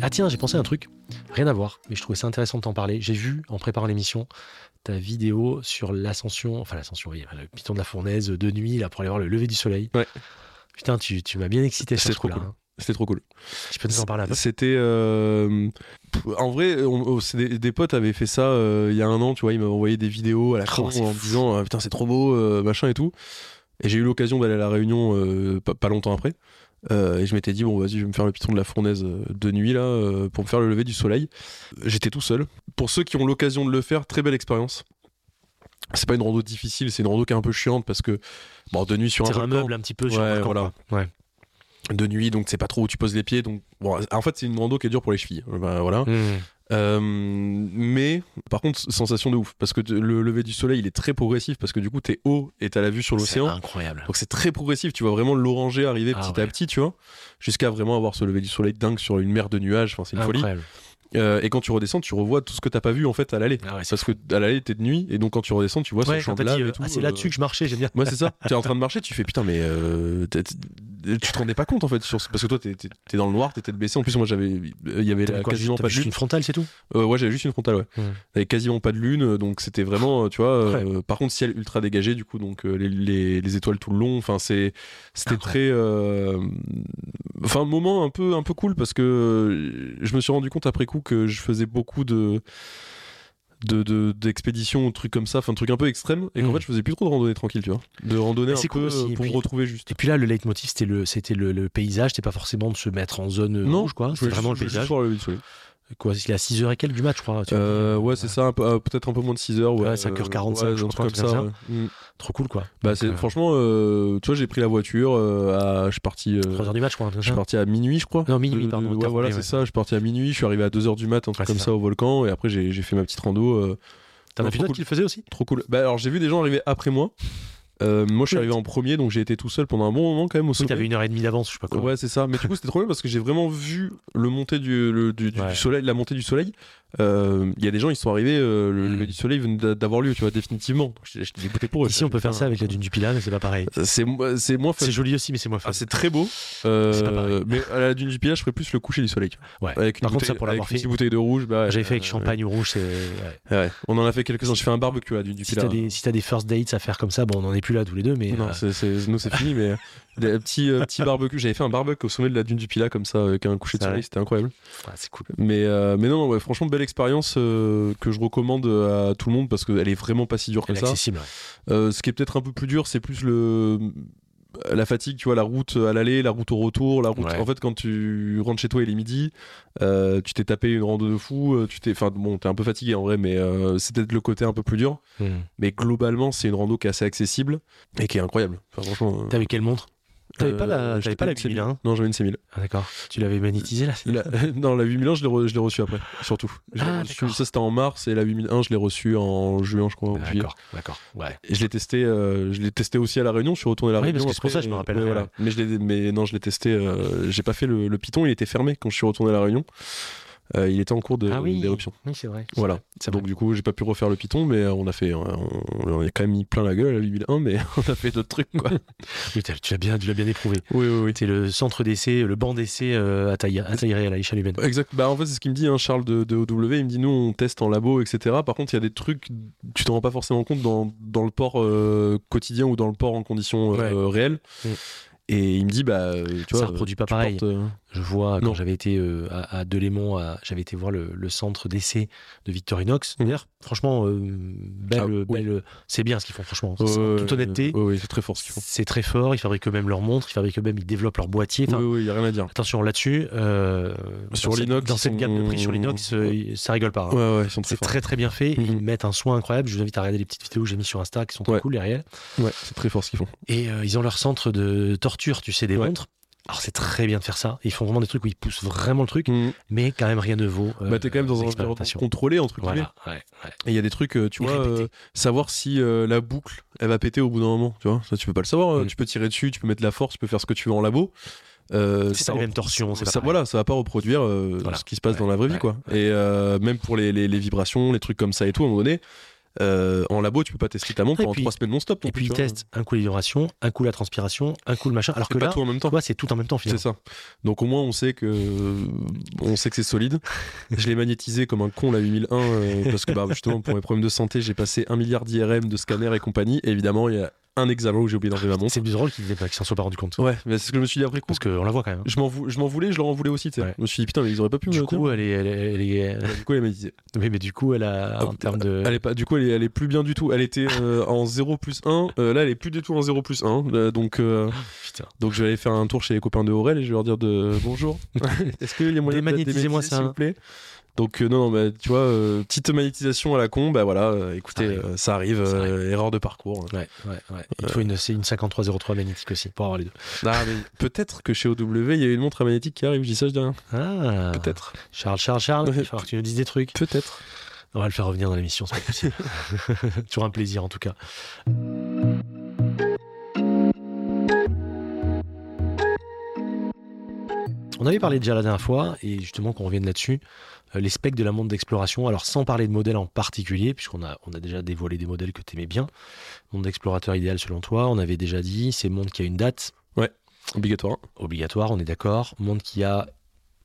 Ah tiens, j'ai pensé à un truc, rien à voir, mais je trouvais ça intéressant de t'en parler. J'ai vu en préparant l'émission ta vidéo sur l'ascension, enfin l'ascension, oui, le piton de la fournaise de nuit là pour aller voir le lever du soleil. Ouais. Putain, tu, tu m'as bien excité sur ce trop Cool. Hein. C'était trop cool. Tu peux nous en parler un peu? C'était. Euh, en vrai, oh, des, potes avaient fait ça euh, il y a un an, tu vois, ils m'avaient envoyé des vidéos à la con en disant ah, Putain, c'est trop beau, euh, machin et tout. Et j'ai eu l'occasion d'aller à la réunion pas, longtemps après. Euh, et je m'étais dit, bon, vas-y, je vais me faire le piton de la fournaise euh, de nuit, là, euh, pour me faire le lever du soleil. J'étais tout seul. Pour ceux qui ont l'occasion de le faire, très belle expérience. C'est pas une rando difficile, c'est une rando qui est un peu chiante parce que, bon, de nuit sur un, un meuble un petit peu sur ouais, voilà. Ouais. De nuit, donc c'est pas trop où tu poses les pieds. Donc, bon, en fait, c'est une rando qui est dure pour les chevilles. Ben, voilà. Mmh. Euh, mais par contre, sensation de ouf parce que le lever du soleil il est très progressif parce que du coup t'es haut et t'as la vue sur l'océan. Incroyable. Donc c'est très progressif. Tu vois vraiment l'oranger arriver ah petit à petit, tu vois, jusqu'à vraiment avoir ce lever du soleil dingue sur une mer de nuages. Enfin, c'est une folie. Euh, et quand tu redescends, tu revois tout ce que t'as pas vu en fait à l'aller. Ah parce que à l'aller t'es de nuit et donc quand tu redescends, tu vois ce champ de et tout. Ah, c'est là-dessus que je marchais, j'aime bien. Ouais, c'est ça. T'es en train de marcher, tu fais putain, mais euh, tu te rendais pas compte en fait sur... parce que toi t'es es, dans le noir t'es tête baissée en plus moi j'avais il y avait quasiment pas de lune. une frontale c'est tout? Euh, ouais j'avais juste une frontale ouais. Avait quasiment pas de lune donc c'était vraiment tu vois euh, par contre ciel ultra dégagé du coup donc euh, les, les, étoiles tout le long enfin c'est c'était très euh, enfin un moment un peu un peu cool parce que je me suis rendu compte après coup que je faisais beaucoup de de d'expédition ou trucs comme ça enfin trucs un peu extrêmes et qu'en mm. fait je faisais plus trop de randonnée tranquille tu vois. De randonnée un peu pour me retrouver juste. et puis là le leitmotiv c'était le c'était le, paysage c'était pas forcément de se mettre en zone non, rouge quoi. c'était vraiment le paysage Quoi, il est à 6h et quelques du match, je crois. Euh, ouais, c'est ça, euh, peut-être un peu moins de 6h. Ouais, 5h45, je crois, comme ça. Mm. Trop cool, quoi. Bah, c'est, euh, franchement, tu vois, j'ai pris la voiture, à, je suis parti. 3h du match, je crois. Je suis parti à minuit, je crois. Non, minuit, pardon. ouais, voilà, c'est ça. Je suis parti à minuit, je suis arrivé à 2h du mat, un truc comme ça. au volcan, et après, j'ai, fait ma petite rando. T'en as vu d'autres qui le faisaient aussi? Trop cool. Bah, alors, j'ai vu des gens arriver après moi. Euh, moi, je suis arrivé en premier, donc j'ai été tout seul pendant un bon moment quand même au sommet. Oui, t'avais une heure et demie d'avance, je sais pas quoi. Ouais, c'est ça. Mais du coup, c'était trop bien parce que j'ai vraiment vu le montée du, du, soleil, la montée du soleil. Euh, il y a des gens, ils sont arrivés, euh, le lever du soleil venait d'avoir lieu, tu vois, définitivement. J'étais dégoûté pour eux. Ici, on peut faire ça avec la dune du Pilat, mais c'est pas pareil. C'est moins C'est joli aussi, mais c'est moins fun. Ah, c'est très beau. Euh, mais à la dune du Pilat, je ferais plus le coucher du soleil. Ouais. Avec Par contre, ça pour l'avoir fait. Une bouteille de rouge. Bah, J'avais fait avec champagne rouge. On en a fait quelques-uns. J'ai fait un barbecue à la dune du Pilat. Si t'as des first dates à faire comme ça, bon, on en est plus là tous les deux, mais. Non, nous c'est fini, mais des petits, petits barbecues. J'avais fait un barbecue au sommet de la dune du Pilat comme ça, avec un coucher de soleil. C'était incroyable. c'est cool. Mais, mais non, ouais, franchement, belle expérience. Euh, que je recommande à tout le monde parce qu'elle est vraiment pas si dure que ça. Accessible. Euh, ce qui est peut-être un peu plus dur, c'est plus le la fatigue, tu vois, la route à l'aller, la route au retour, la route. En fait, quand tu rentres chez toi, il est midi, euh, tu t'es tapé une rando de fou, tu t'es, enfin bon, t'es un peu fatigué en vrai, mais c'est peut-être le côté un peu plus dur. Hmm. Mais globalement, c'est une rando qui est assez accessible et qui est incroyable. Enfin, franchement. T'avais quelle montre? T'avais pas la, euh, pas la 8001 Non, j'avais une 6000. Ah, d'accord. Tu l'avais magnétisé là Non, la 8001, je l'ai reçue après, surtout. Ah, ça, c'était en mars et la 8001, je l'ai reçue en juin, je crois. D'accord, d'accord. Ouais. Et je l'ai testé, euh, je l'ai testé aussi à la Réunion. Je suis retourné à la oui, Réunion. parce que c'est pour ça, je me rappelle. voilà. Mais, je mais non, je l'ai testé. Euh, j'ai pas fait le, le Python, il était fermé quand je suis retourné à la Réunion. Euh, il était en cours ah d'éruption. oui, c'est vrai. Voilà. Donc du coup, j'ai pas pu refaire le Python, mais on a fait, on, a quand même mis plein la gueule à la 8001, mais on a fait d'autres trucs quoi. oui, tu l'as bien, tu l'as bien éprouvé. Oui, oui, oui. C'est le centre d'essai, le banc d'essai euh, à taille, à taille réelle, à l'échelle humaine. Exact. Bah en fait, c'est ce qu'il me dit, hein, Charles de, de, OW. Il me dit, nous, on teste en labo, etc. Par contre, il y a des trucs, tu t'en rends pas forcément compte dans, dans le port euh, quotidien ou dans le port en conditions réelles. Mm. Et il me dit, bah, tu vois, ça reproduit pas pareil. Euh, Je vois quand j'avais été euh, à, à Delémont, j'avais été voir le, centre d'essai de Victorinox. Mmh. franchement, euh, belle, ah, belle c'est bien ce qu'ils font, franchement. toute honnêteté. oui, c'est très fort ce qu'ils font. C'est très fort. Ils fabriquent eux-mêmes leurs montres, ils fabriquent eux-mêmes, ils développent leur boîtier. oui, oui, il n'y a rien à dire. Attention là-dessus. Euh, sur l'inox. Dans cette gamme de prix sur l'inox, ça rigole pas. Hein. Ouais, ouais, c'est très, très bien fait. Ils mmh. mettent un soin incroyable. Je vous invite à regarder les petites vidéos que j'ai mis sur Insta qui sont très cool, les réels. Ouais, c'est très fort ce qu'ils font. Et ils ont leur centre de torture, tu sais, des montres. Alors c'est très bien de faire ça. Ils font vraiment des trucs où ils poussent vraiment le truc, mm. mais quand même rien ne vaut. Euh, bah t'es quand même dans un environnement contrôlé entre guillemets. Et il y a des trucs, euh, tu vois, euh, savoir si la boucle elle va péter au bout d'un moment, tu vois. Ça tu peux pas le savoir. Mm. Tu peux tirer dessus, tu peux mettre la force, tu peux faire ce que tu veux en labo. Euh, c'est la même torsion. Ça, voilà, ça va pas reproduire ce qui se passe dans la vraie vie, quoi. Et même pour les, les, vibrations, les trucs comme ça et tout, à un moment donné, euh, en labo, tu peux pas tester ta montre pendant trois semaines non-stop. Et puis ils testent un coup l'hydration, un coup la transpiration, un coup le machin. Alors que là, tout en même temps. c'est tout en même temps finalement. C'est ça. Donc au moins on sait que on sait que c'est solide. je l'ai magnétisé comme un con la 8001 euh, parce que bah, justement pour mes problèmes de santé, j'ai passé un milliard d'IRM, de scanners et compagnie. Et évidemment, il y a un examen où j'ai oublié d'enlever ma montre. C'est plus drôle qu'il s'en soit pas rendu compte. Ouais, mais c'est ce que je me suis dit après coup. Parce qu'on la voit quand même. Je m'en, je m'en voulais, je leur en voulais aussi. Ouais. Je me suis dit putain, mais ils auraient pas pu du me. Coup, elle est, elle est, elle est, Du coup, elle m'a dit. Oui, mais du coup, elle a. en termes de. Elle est pas. Du coup, elle est, elle est plus bien du tout. Elle était euh, en 0 plus 1. Euh, là, elle est plus du tout en 0 plus 1. Euh, donc. putain. Donc, je vais aller faire un tour chez les copains de Aurel et je vais leur dire de bonjour. Est-ce qu'il y a moyen de démagnétiser-moi ça, s'il vous plaît? Donc euh, non, non bah, tu vois, euh, petite magnétisation à la con, bah voilà, euh, écoutez, ça arrive, erreur de parcours. Ouais, ouais, ouais. Il faut une, une 5303 magnétique aussi pour avoir les deux. Ah, mais peut-être que chez OW, il y a une montre magnétique qui arrive, je dis ça, je dis rien. Ah, peut-être. Charles, Charles, Charles, il va falloir que tu nous dises des trucs. Peut-être. On va le faire revenir dans l'émission, c'est pas possible. Toujours un plaisir en tout cas. On avait parlé déjà la dernière fois, et justement qu'on revienne là-dessus, euh, les specs de la montre d'exploration. Alors sans parler de modèles en particulier, puisqu'on a, on a déjà dévoilé des modèles que tu aimais bien. Montre d'explorateur idéal selon toi, on avait déjà dit, c'est montre qui a une date. Ouais, obligatoire. Obligatoire, on est d'accord. Montre qui a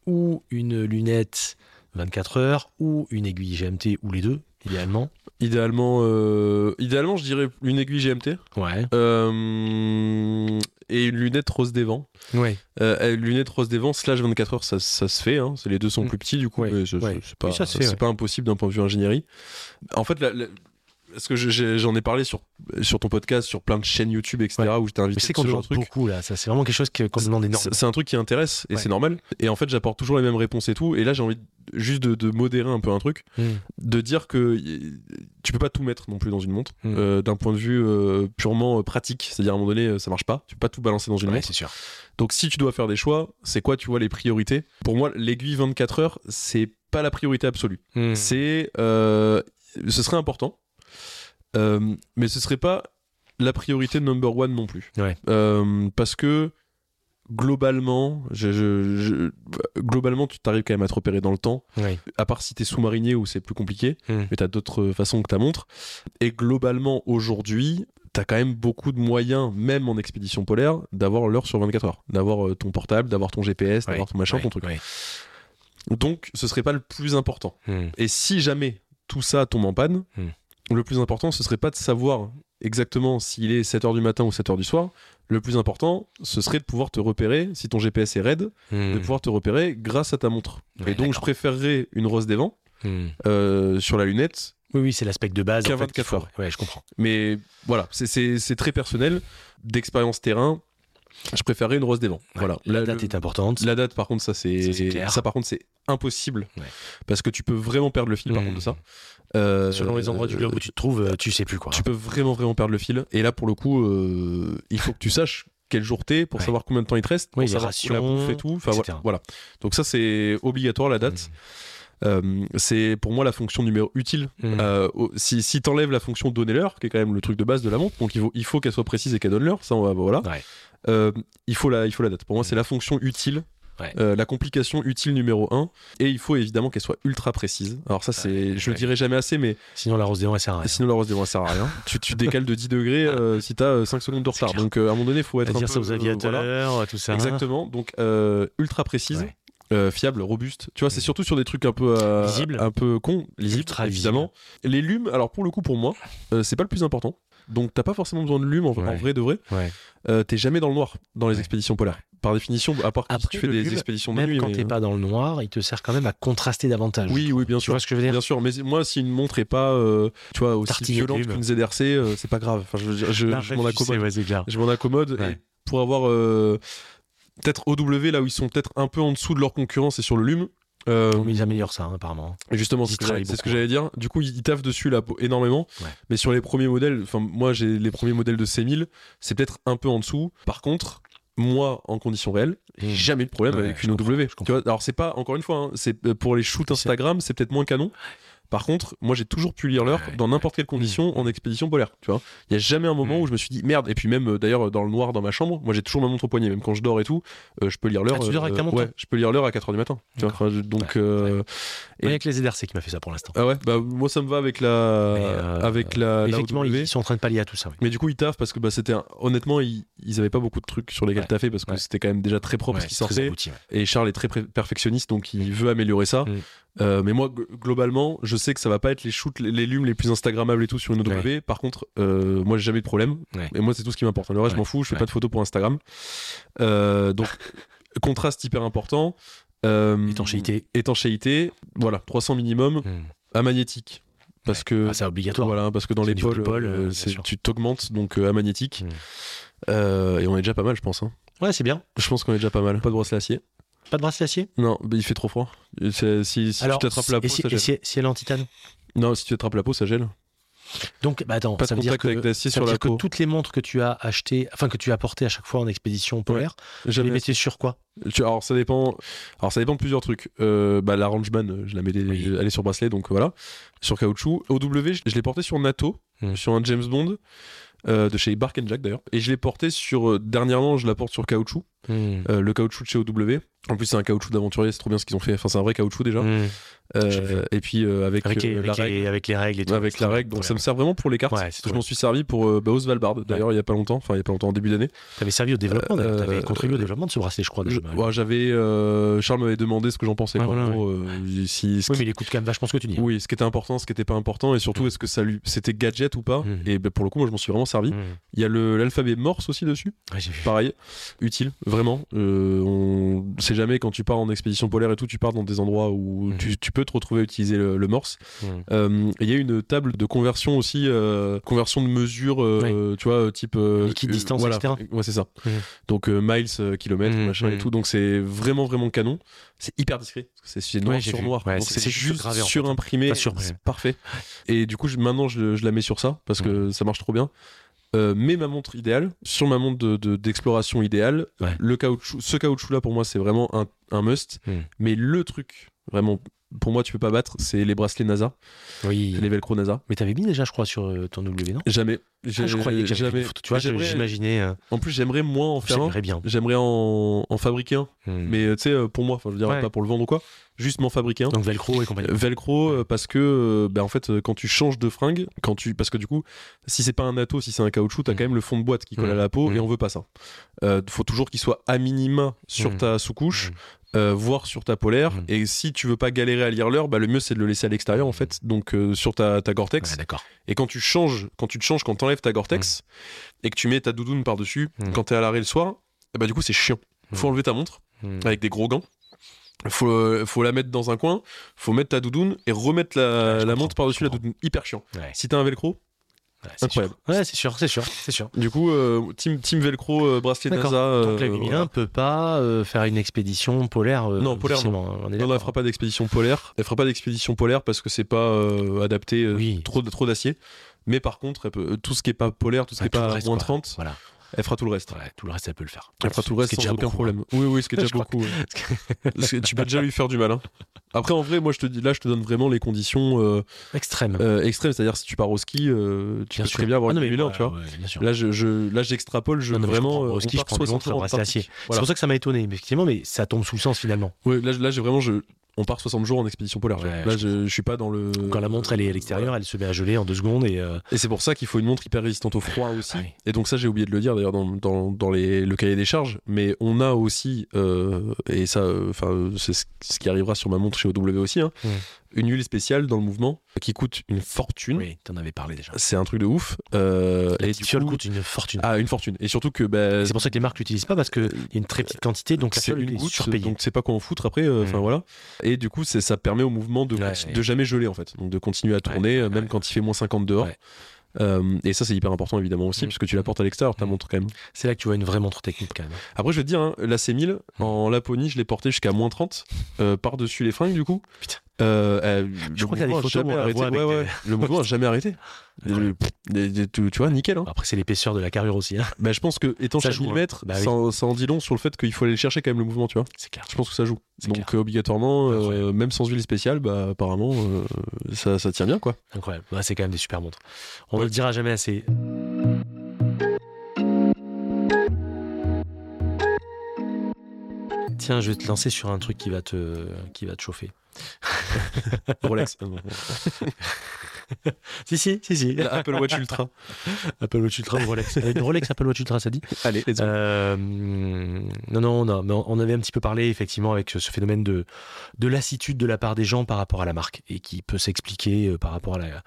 ou une lunette 24 heures, ou une aiguille GMT, ou les deux, idéalement. Idéalement, euh, idéalement, je dirais une aiguille GMT. Ouais. Euh, et une lunette rose des vents. Ouais. Euh, lunette rose des vents slash 24 heures, ça, ça se fait. Hein. Les deux sont mm. plus petits du coup. C'est pas, c'est pas impossible d'un point de vue ingénierie. En fait, la, parce que j'en ai parlé sur, sur ton podcast, sur plein de chaînes YouTube, etc., où je t'ai invité. C'est qu'on demande beaucoup là, ça c'est vraiment quelque chose qu'on demande énormément. C'est un truc qui intéresse et c'est normal. Et en fait, j'apporte toujours les mêmes réponses et tout. Et là, j'ai envie juste de, modérer un peu un truc, hmm. de dire que tu peux pas tout mettre non plus dans une montre, hmm. euh, d'un point de vue euh, purement euh, pratique. C'est-à-dire à un moment donné, ça marche pas. Tu peux pas tout balancer dans une montre. c'est sûr. Donc si tu dois faire des choix, c'est quoi, tu vois, les priorités? Pour moi, l'aiguille 24 heures, c'est pas la priorité absolue. Hmm. C'est, ce serait important euh, mais ce serait pas la priorité number one non plus. Euh, parce que globalement, je, globalement, tu t'arrives quand même à te repérer dans le temps. À part si t'es sous-marinier où c'est plus compliqué, hmm. mais t'as d'autres façons que ta montre. Et globalement, aujourd'hui, t'as quand même beaucoup de moyens, même en expédition polaire, d'avoir l'heure sur 24 heures. D'avoir euh, ton portable, d'avoir ton GPS, d'avoir ton machin, ton truc. Donc, ce serait pas le plus important. Hmm. Et si jamais tout ça tombe en panne, hmm le plus important, ce serait pas de savoir exactement s'il est 7h du matin ou 7h du soir. Le plus important, ce serait de pouvoir te repérer, si ton GPS est raide, de hmm. pouvoir te repérer grâce à ta montre. et donc, je préférerais une rose des vents hmm. euh, sur la lunette. Oui, oui, c'est l'aspect de base. Qu'à 24 heures. Ouais, je comprends. Mais voilà, c'est très personnel. D'expérience terrain, je préférerais une rose des vents. voilà. La, date est importante. La date, par contre, ça c'est ça, par contre c'est impossible parce que tu peux vraiment perdre le fil par contre de ça. Euh, Selon les endroits du globe où tu te trouves, euh, tu sais plus quoi. Tu peux vraiment vraiment perdre le fil. Et là pour le coup, euh, il faut que tu saches quel jour t'es pour savoir combien de temps il te reste, pour savoir la bouffe et tout. Enfin voilà. Donc ça c'est obligatoire la date. Hmm. c'est pour moi la fonction numéro utile. Hmm. si si t'enlèves la fonction donner l'heure, qui est quand même le truc de base de la montre, donc il faut, il faut qu'elle soit précise et qu'elle donne l'heure. Ça, on va, voilà. Il faut la, il faut la date. Pour moi, c'est la fonction utile euh, la complication utile numéro 1 et il faut évidemment qu'elle soit ultra précise. Alors ça c'est je le dirai jamais assez mais sinon la rose des vents elle sert à rien. sinon la rose des vents elle sert à rien. Tu, tu décales de 10 degrés euh, si t'as 5 euh, secondes de retard. donc à un moment donné il faut être à dire ça aux aviateurs tout ça. Exactement. Donc ultra précise fiable, robuste. Tu vois, c'est surtout sur des trucs un peu un peu con, lisible, évidemment. Les lumes, alors pour le coup, pour moi, c'est pas le plus important. Donc t'as pas forcément besoin de lumes en, vrai de vrai. Ouais. T'es jamais dans le noir dans les expéditions polaires par définition, à part quand Après, tu fais des expéditions de Même nuit. quand mais, t'es euh, pas dans le noir, il te sert quand même à contraster davantage. Oui, oui, bien Tu sûr. vois ce que je veux dire Bien sûr, mais moi, si une montre est pas, euh, tu vois, aussi violente qu'une ZRC, euh, c'est pas grave. Enfin, je m'en tu sais, accommode. ouais, c'est clair. Je m'en accommode. Ouais. Et pour avoir euh, peut-être OW là où ils sont peut-être un peu en dessous de leur concurrence et sur le lume. Euh, Mais ils améliorent ça, hein, apparemment. et justement, c'est ce que j'allais- dire. Du coup, ils, ils taffent dessus là énormément. Ouais. Mais sur les premiers modèles, enfin, moi j'ai les premiers modèles de C1000, c'est peut-être un peu en dessous. Par contre, moi, en conditions réelles, j'ai jamais eu de problème Ouais, avec une OW. Tu vois, alors c'est pas, encore une fois, hein, c'est euh, pour les shoots Instagram, c'est peut-être moins canon. Par contre, moi j'ai toujours pu lire l'heure dans n'importe quelle condition en expédition polaire. Tu vois, il y a jamais un moment Mm. où je me suis dit merde. Et puis même euh, d'ailleurs dans le noir dans ma chambre, moi j'ai toujours ma montre au poignet, même quand je dors et tout, euh, je peux lire l'heure. Ah, tu dors avec ta montre Ouais, je peux lire l'heure à 4h du matin. Tu vois, donc euh, Et avec les ZRC qui m'a fait ça pour l'instant. ah ouais, bah moi ça me va avec la euh, avec la, Effectivement, ils sont en train de pallier à tout ça. oui. Mais du coup, ils taffent parce que bah, c'était un- honnêtement, ils, ils avaient pas beaucoup de trucs sur lesquels Ouais. taffer parce que Ouais. c'était quand même déjà très propre ce qui sortait. abouti. Et Charles est très perfectionniste, donc il veut améliorer ça. Mm. Euh, mais moi, globalement, je sais que ça va pas être les shoots, les, les lumes les plus instagrammables et tout sur une OW. Par contre, euh, moi, j'ai jamais de problème. Ouais. Et moi, c'est tout ce qui m'importe. Le reste, je Ouais. m'en fous. Je fais Ouais. pas de photos pour Instagram. Euh, donc, contraste hyper important. Euh, Étanchéité. Étanchéité. Voilà, 300 minimum Hmm. à magnétique. Parce que Ah, c'est obligatoire. voilà, parce que dans les pôles, pôle, tu t'augmentes donc à magnétique. Mm. Et on est déjà pas mal, je pense. hein. Ouais, c'est bien. Je pense qu'on est déjà pas mal. Pas de bracelet acier. Pas de bracelet acier Non, bah, il fait trop froid. Et Si, si Alors, tu t'attrapes la peau, et si, ça et gèle. si, si elle est en titane Non, si tu attrapes la peau, ça gèle. Donc, bah attends, Pas ça veut dire que, avec ça veut dire que toutes les montres que tu as achetées, enfin que tu as portées à chaque fois en expédition polaire, tu les mettais sur quoi? Alors ça dépend. Alors ça dépend de plusieurs trucs. Euh, bah, la Rangeman, je la mettais, Oui. elle est sur bracelet, donc voilà, sur caoutchouc. OW, je, je l'ai porté sur NATO, Hmm. sur un James Bond. euh, de chez Bark Jack d'ailleurs et je l'ai porté sur euh, dernièrement je la porte sur caoutchouc Hmm. euh, le caoutchouc de chez OW en plus c'est un caoutchouc d'aventurier c'est trop bien ce qu'ils ont fait enfin c'est un vrai caoutchouc déjà Hmm. Euh, et puis euh, avec, Avec, les, la avec, les, règle avec les règles et tout. avec la règle donc ça me sert vraiment pour les cartes Ouais, je m'en suis servi pour bah, Svalbard d'ailleurs il y a pas longtemps enfin il y a pas longtemps en début d'année T'avais servi au développement, T'avais contribué au développement de ce bracelet, je crois. Ouais, j'avais Charles m'avait demandé ce que j'en pensais Ouais, quoi. voilà, gros, si, ce Oui, mais il écoute quand même vachement ce que tu dis. oui, ce qui était important, ce qui était pas important, et surtout Mm. est-ce que ça lui, c'était gadget ou pas? Et ben, pour le coup, moi, je m'en suis vraiment servi. Hmm. Il y a l'alphabet Morse aussi dessus, pareil, utile, vraiment. Euh, on sait jamais quand tu pars en expédition polaire et tout, tu pars dans des endroits où Mm. tu, tu peux te retrouver à utiliser le, le Morse. Hmm. Euh, il y a une table de conversion aussi, euh, conversion de mesure, euh, tu vois, type Liquide, distance, voilà. etc. Ouais, c'est ça. Mhm. Donc miles, kilomètres, Mhm, machin et mhm. tout. Donc c'est vraiment vraiment canon. C'est hyper discret. C'est noir Ouais, sur vu. noir. Ouais, c'est- juste en fait. surimprimé. C'est parfait. Et du coup, je- maintenant, je, je la mets sur ça parce que ça marche trop bien. Euh, mais ma montre idéale, sur ma montre d'exploration de, d'exploration idéale, Ouais. le caoutchouc, ce caoutchouc là pour moi c'est vraiment un, un must. Mm. Mais le truc vraiment pour moi tu peux pas battre, c'est les bracelets NASA, Oui. les Velcro NASA. Mais t'avais mis déjà, je crois, sur euh, ton W, non? Jamais. Ah, Je croyais que jamais. Tu vois, j'imaginais. euh, En plus, j'aimerais moins en faire un. J'aimerais bien. J'aimerais en, en fabriquer un. Hmm. Mais euh, tu sais, pour moi, enfin, je veux dire, Ouais. pas pour le vendre ou quoi, juste m'en fabriquer un. Donc Velcro et compagnie. Velcro parce que ben, en fait quand tu changes de fringue quand tu parce que du coup si c'est pas un atto si c'est un caoutchouc t'as Mm. quand même le fond de boîte qui colle Mm. à la peau et on veut pas ça euh, faut toujours qu'il soit à minima sur ta sous-couche. Euh, voire sur ta polaire Mm. et si tu veux pas galérer à lire l'heure bah le mieux c'est de le laisser à l'extérieur en fait donc euh, sur ta, ta Gore-Tex Ouais, d'accord. et quand tu changes quand tu te changes quand t'enlèves ta Gore-Tex et que tu mets ta doudoune par dessus Mm. quand t'es à l'arrêt le soir bah du coup c'est chiant faut Mm. enlever ta montre Hmm. avec des gros gants. Faut, euh, faut la mettre dans un coin, faut mettre ta doudoune et remettre la, Ouais, la montre par-dessus la doudoune. Hyper chiant. Ouais. Si t'as un velcro, Ouais, c'est incroyable. sûr. Ouais, c'est sûr, c'est sûr, c'est sûr. du coup, euh, team, team velcro, euh, bracelet D'accord. NASA. euh, Donc la 8001 voilà. peut pas euh, faire une expédition polaire. euh, Non, polaire, difficilement, On est Non, non, elle fera pas d'expédition polaire. Elle fera pas d'expédition polaire parce que c'est pas euh, adapté, euh, Oui. trop, trop d'acier. Mais par contre, elle peut- euh, tout ce qui est pas polaire, tout ce qui est tout le pas moins quoi. 30, Voilà. Elle fera tout le reste. Ouais, tout le reste, elle peut le faire. Elle fera tout le reste sans aucun beaucoup, hein. problème. Oui, oui, ce qui est déjà beaucoup. que tu peux déjà lui faire du mal. hein. Après, en vrai, moi, je te dis, là, je te donne vraiment les conditions euh, Extrême. euh, extrêmes. C'est-à-dire, si tu pars au ski, euh, tu Bien peux sûr. très bien avoir Ah non, une mais 2001, ouais, tu vois. ouais. Là, je, je- là, j'extrapole, je Non, vraiment. Au ski, je prends du 60 montre, un jours en bracelet Antarctique. acier. C'est pour ça que ça m'a étonné, mais effectivement, mais ça tombe sous le sens finalement. Ouais, là, là, j'ai vraiment, je, on part 60 jours en expédition polaire. Ouais, là, je, je suis pas dans le. Quand la montre elle est à l'extérieur, elle se met à geler en deux secondes et euh, Et c'est pour ça qu'il faut une montre hyper résistante au froid aussi. Ouais. Et donc ça, j'ai oublié de le dire d'ailleurs dans, dans, dans les, le cahier des charges. Mais on a aussi, euh, et ça, euh, c'est ce ce qui arrivera sur ma montre chez OW aussi, hein. Une huile spéciale dans le mouvement qui coûte une fortune. Oui, t'en avais parlé déjà. C'est un truc de ouf. Euh, La et petite du fiole coup- coûte une fortune. Ah, une fortune. Et surtout que bah, C'est pour ça que les marques l'utilisent pas parce qu'il y a une très petite quantité, donc la c'est une goutte, surpayée. donc c'est pas quoi en foutre après. euh, Enfin Mm. voilà. Et du coup, ça permet au mouvement de, Ouais, jamais geler en fait, donc de continuer à tourner ouais, euh, même ouais. quand il fait moins 50 dehors. Euh, et ça c'est hyper important évidemment aussi Mm. puisque tu la portes à l'extérieur ta Mm. montre quand même. C'est là que tu vois une vraie montre technique quand même. Après je vais te dire hein, la C1000 en Laponie je l'ai portée jusqu'à moins 30 euh, par dessus les fringues du coup. Putain. Euh, euh, Je crois qu'il y a des photos jamais arrêté. Ouais, des-. Le mouvement a jamais arrêté. Incroyable. Le- des- des- tu, vois nickel. Hein. Après c'est l'épaisseur de la carrure aussi, hein. Bah, je pense que étant Ça chaque joue, 1000 hein. mètres, Bah oui. ça, en- ça en dit long sur le fait qu'il faut aller le chercher quand même le mouvement, tu vois. c'est clair. Je pense que ça joue. Donc clair. obligatoirement, euh, même sans huile spéciale, bah apparemment euh, ça, ça tient bien quoi. Incroyable. C'est quand même des super montres. On ne le dira jamais assez. Tiens, je vais te lancer sur un truc qui va te, qui va te chauffer. Rolex. Si, si, si, si. La Apple Watch Ultra. Apple Watch Ultra ou Rolex. Avec Rolex Apple Watch Ultra, ça dit Allez, let's go. Euh, non, non, non, mais on avait un petit peu parlé effectivement avec ce phénomène de, de lassitude de la part des gens par rapport à la marque et qui peut s'expliquer euh, par rapport à la,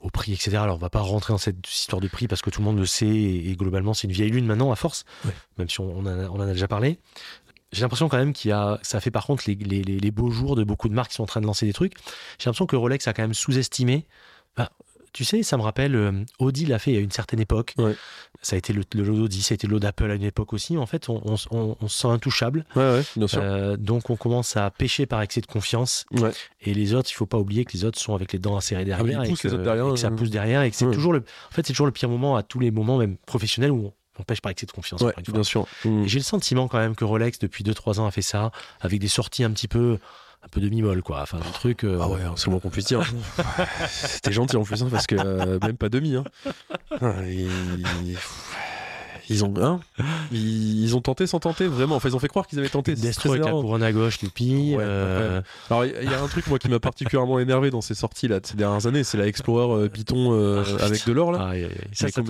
au prix, etc. Alors on va pas rentrer dans cette histoire de prix parce que tout le monde le sait et, globalement c'est une vieille lune maintenant à force, Ouais. même si a, on en a déjà parlé. J'ai l'impression quand même qu'il y a, ça fait par contre les, les, les, beaux jours de beaucoup de marques qui sont en train de lancer des trucs. J'ai l'impression que Rolex a quand même sous-estimé. Bah, tu sais, ça me rappelle, euh, Audi l'a fait à une certaine époque. Ouais. Ça a été le, le lot d'Audi, ça a été le lot d'Apple à une époque aussi. En fait, on, on, on- on se sent intouchable. Ouais, ouais, bien sûr. Euh, donc, on commence à pêcher par excès de confiance. Ouais. Et les autres, il faut pas oublier que les autres sont avec les dents serrées derrière. Ah et que, les autres derrière, et que ça euh. pousse derrière. Et que c'est toujours le, en fait, c'est toujours le pire moment à tous les moments, même professionnels, où on, pêche par excès de confiance. Ouais, bien sûr. Mm. Et j'ai le sentiment quand même que Rolex, depuis 2-3 ans, a fait ça, avec des sorties un petit peu, un peu demi-molle, quoi. Enfin, des trucs. euh, Ah ouais, c'est le moins qu'on puisse dire. C'était gentil en plus, hein, parce que euh, même pas demi. Hein. Ah, ils, ils ont, hein, ils, ils ont tenté sans tenter, vraiment. Enfin, ils ont fait croire qu'ils avaient tenté. Destro avec la couronne à gauche, Lupi. Ouais, euh, Alors, il y, a un truc, moi, qui m'a particulièrement énervé dans ces sorties là, de ces dernières années, c'est la Explorer euh, Python euh, Ah, avec de l'or là. aïe. Ça, Mais ça.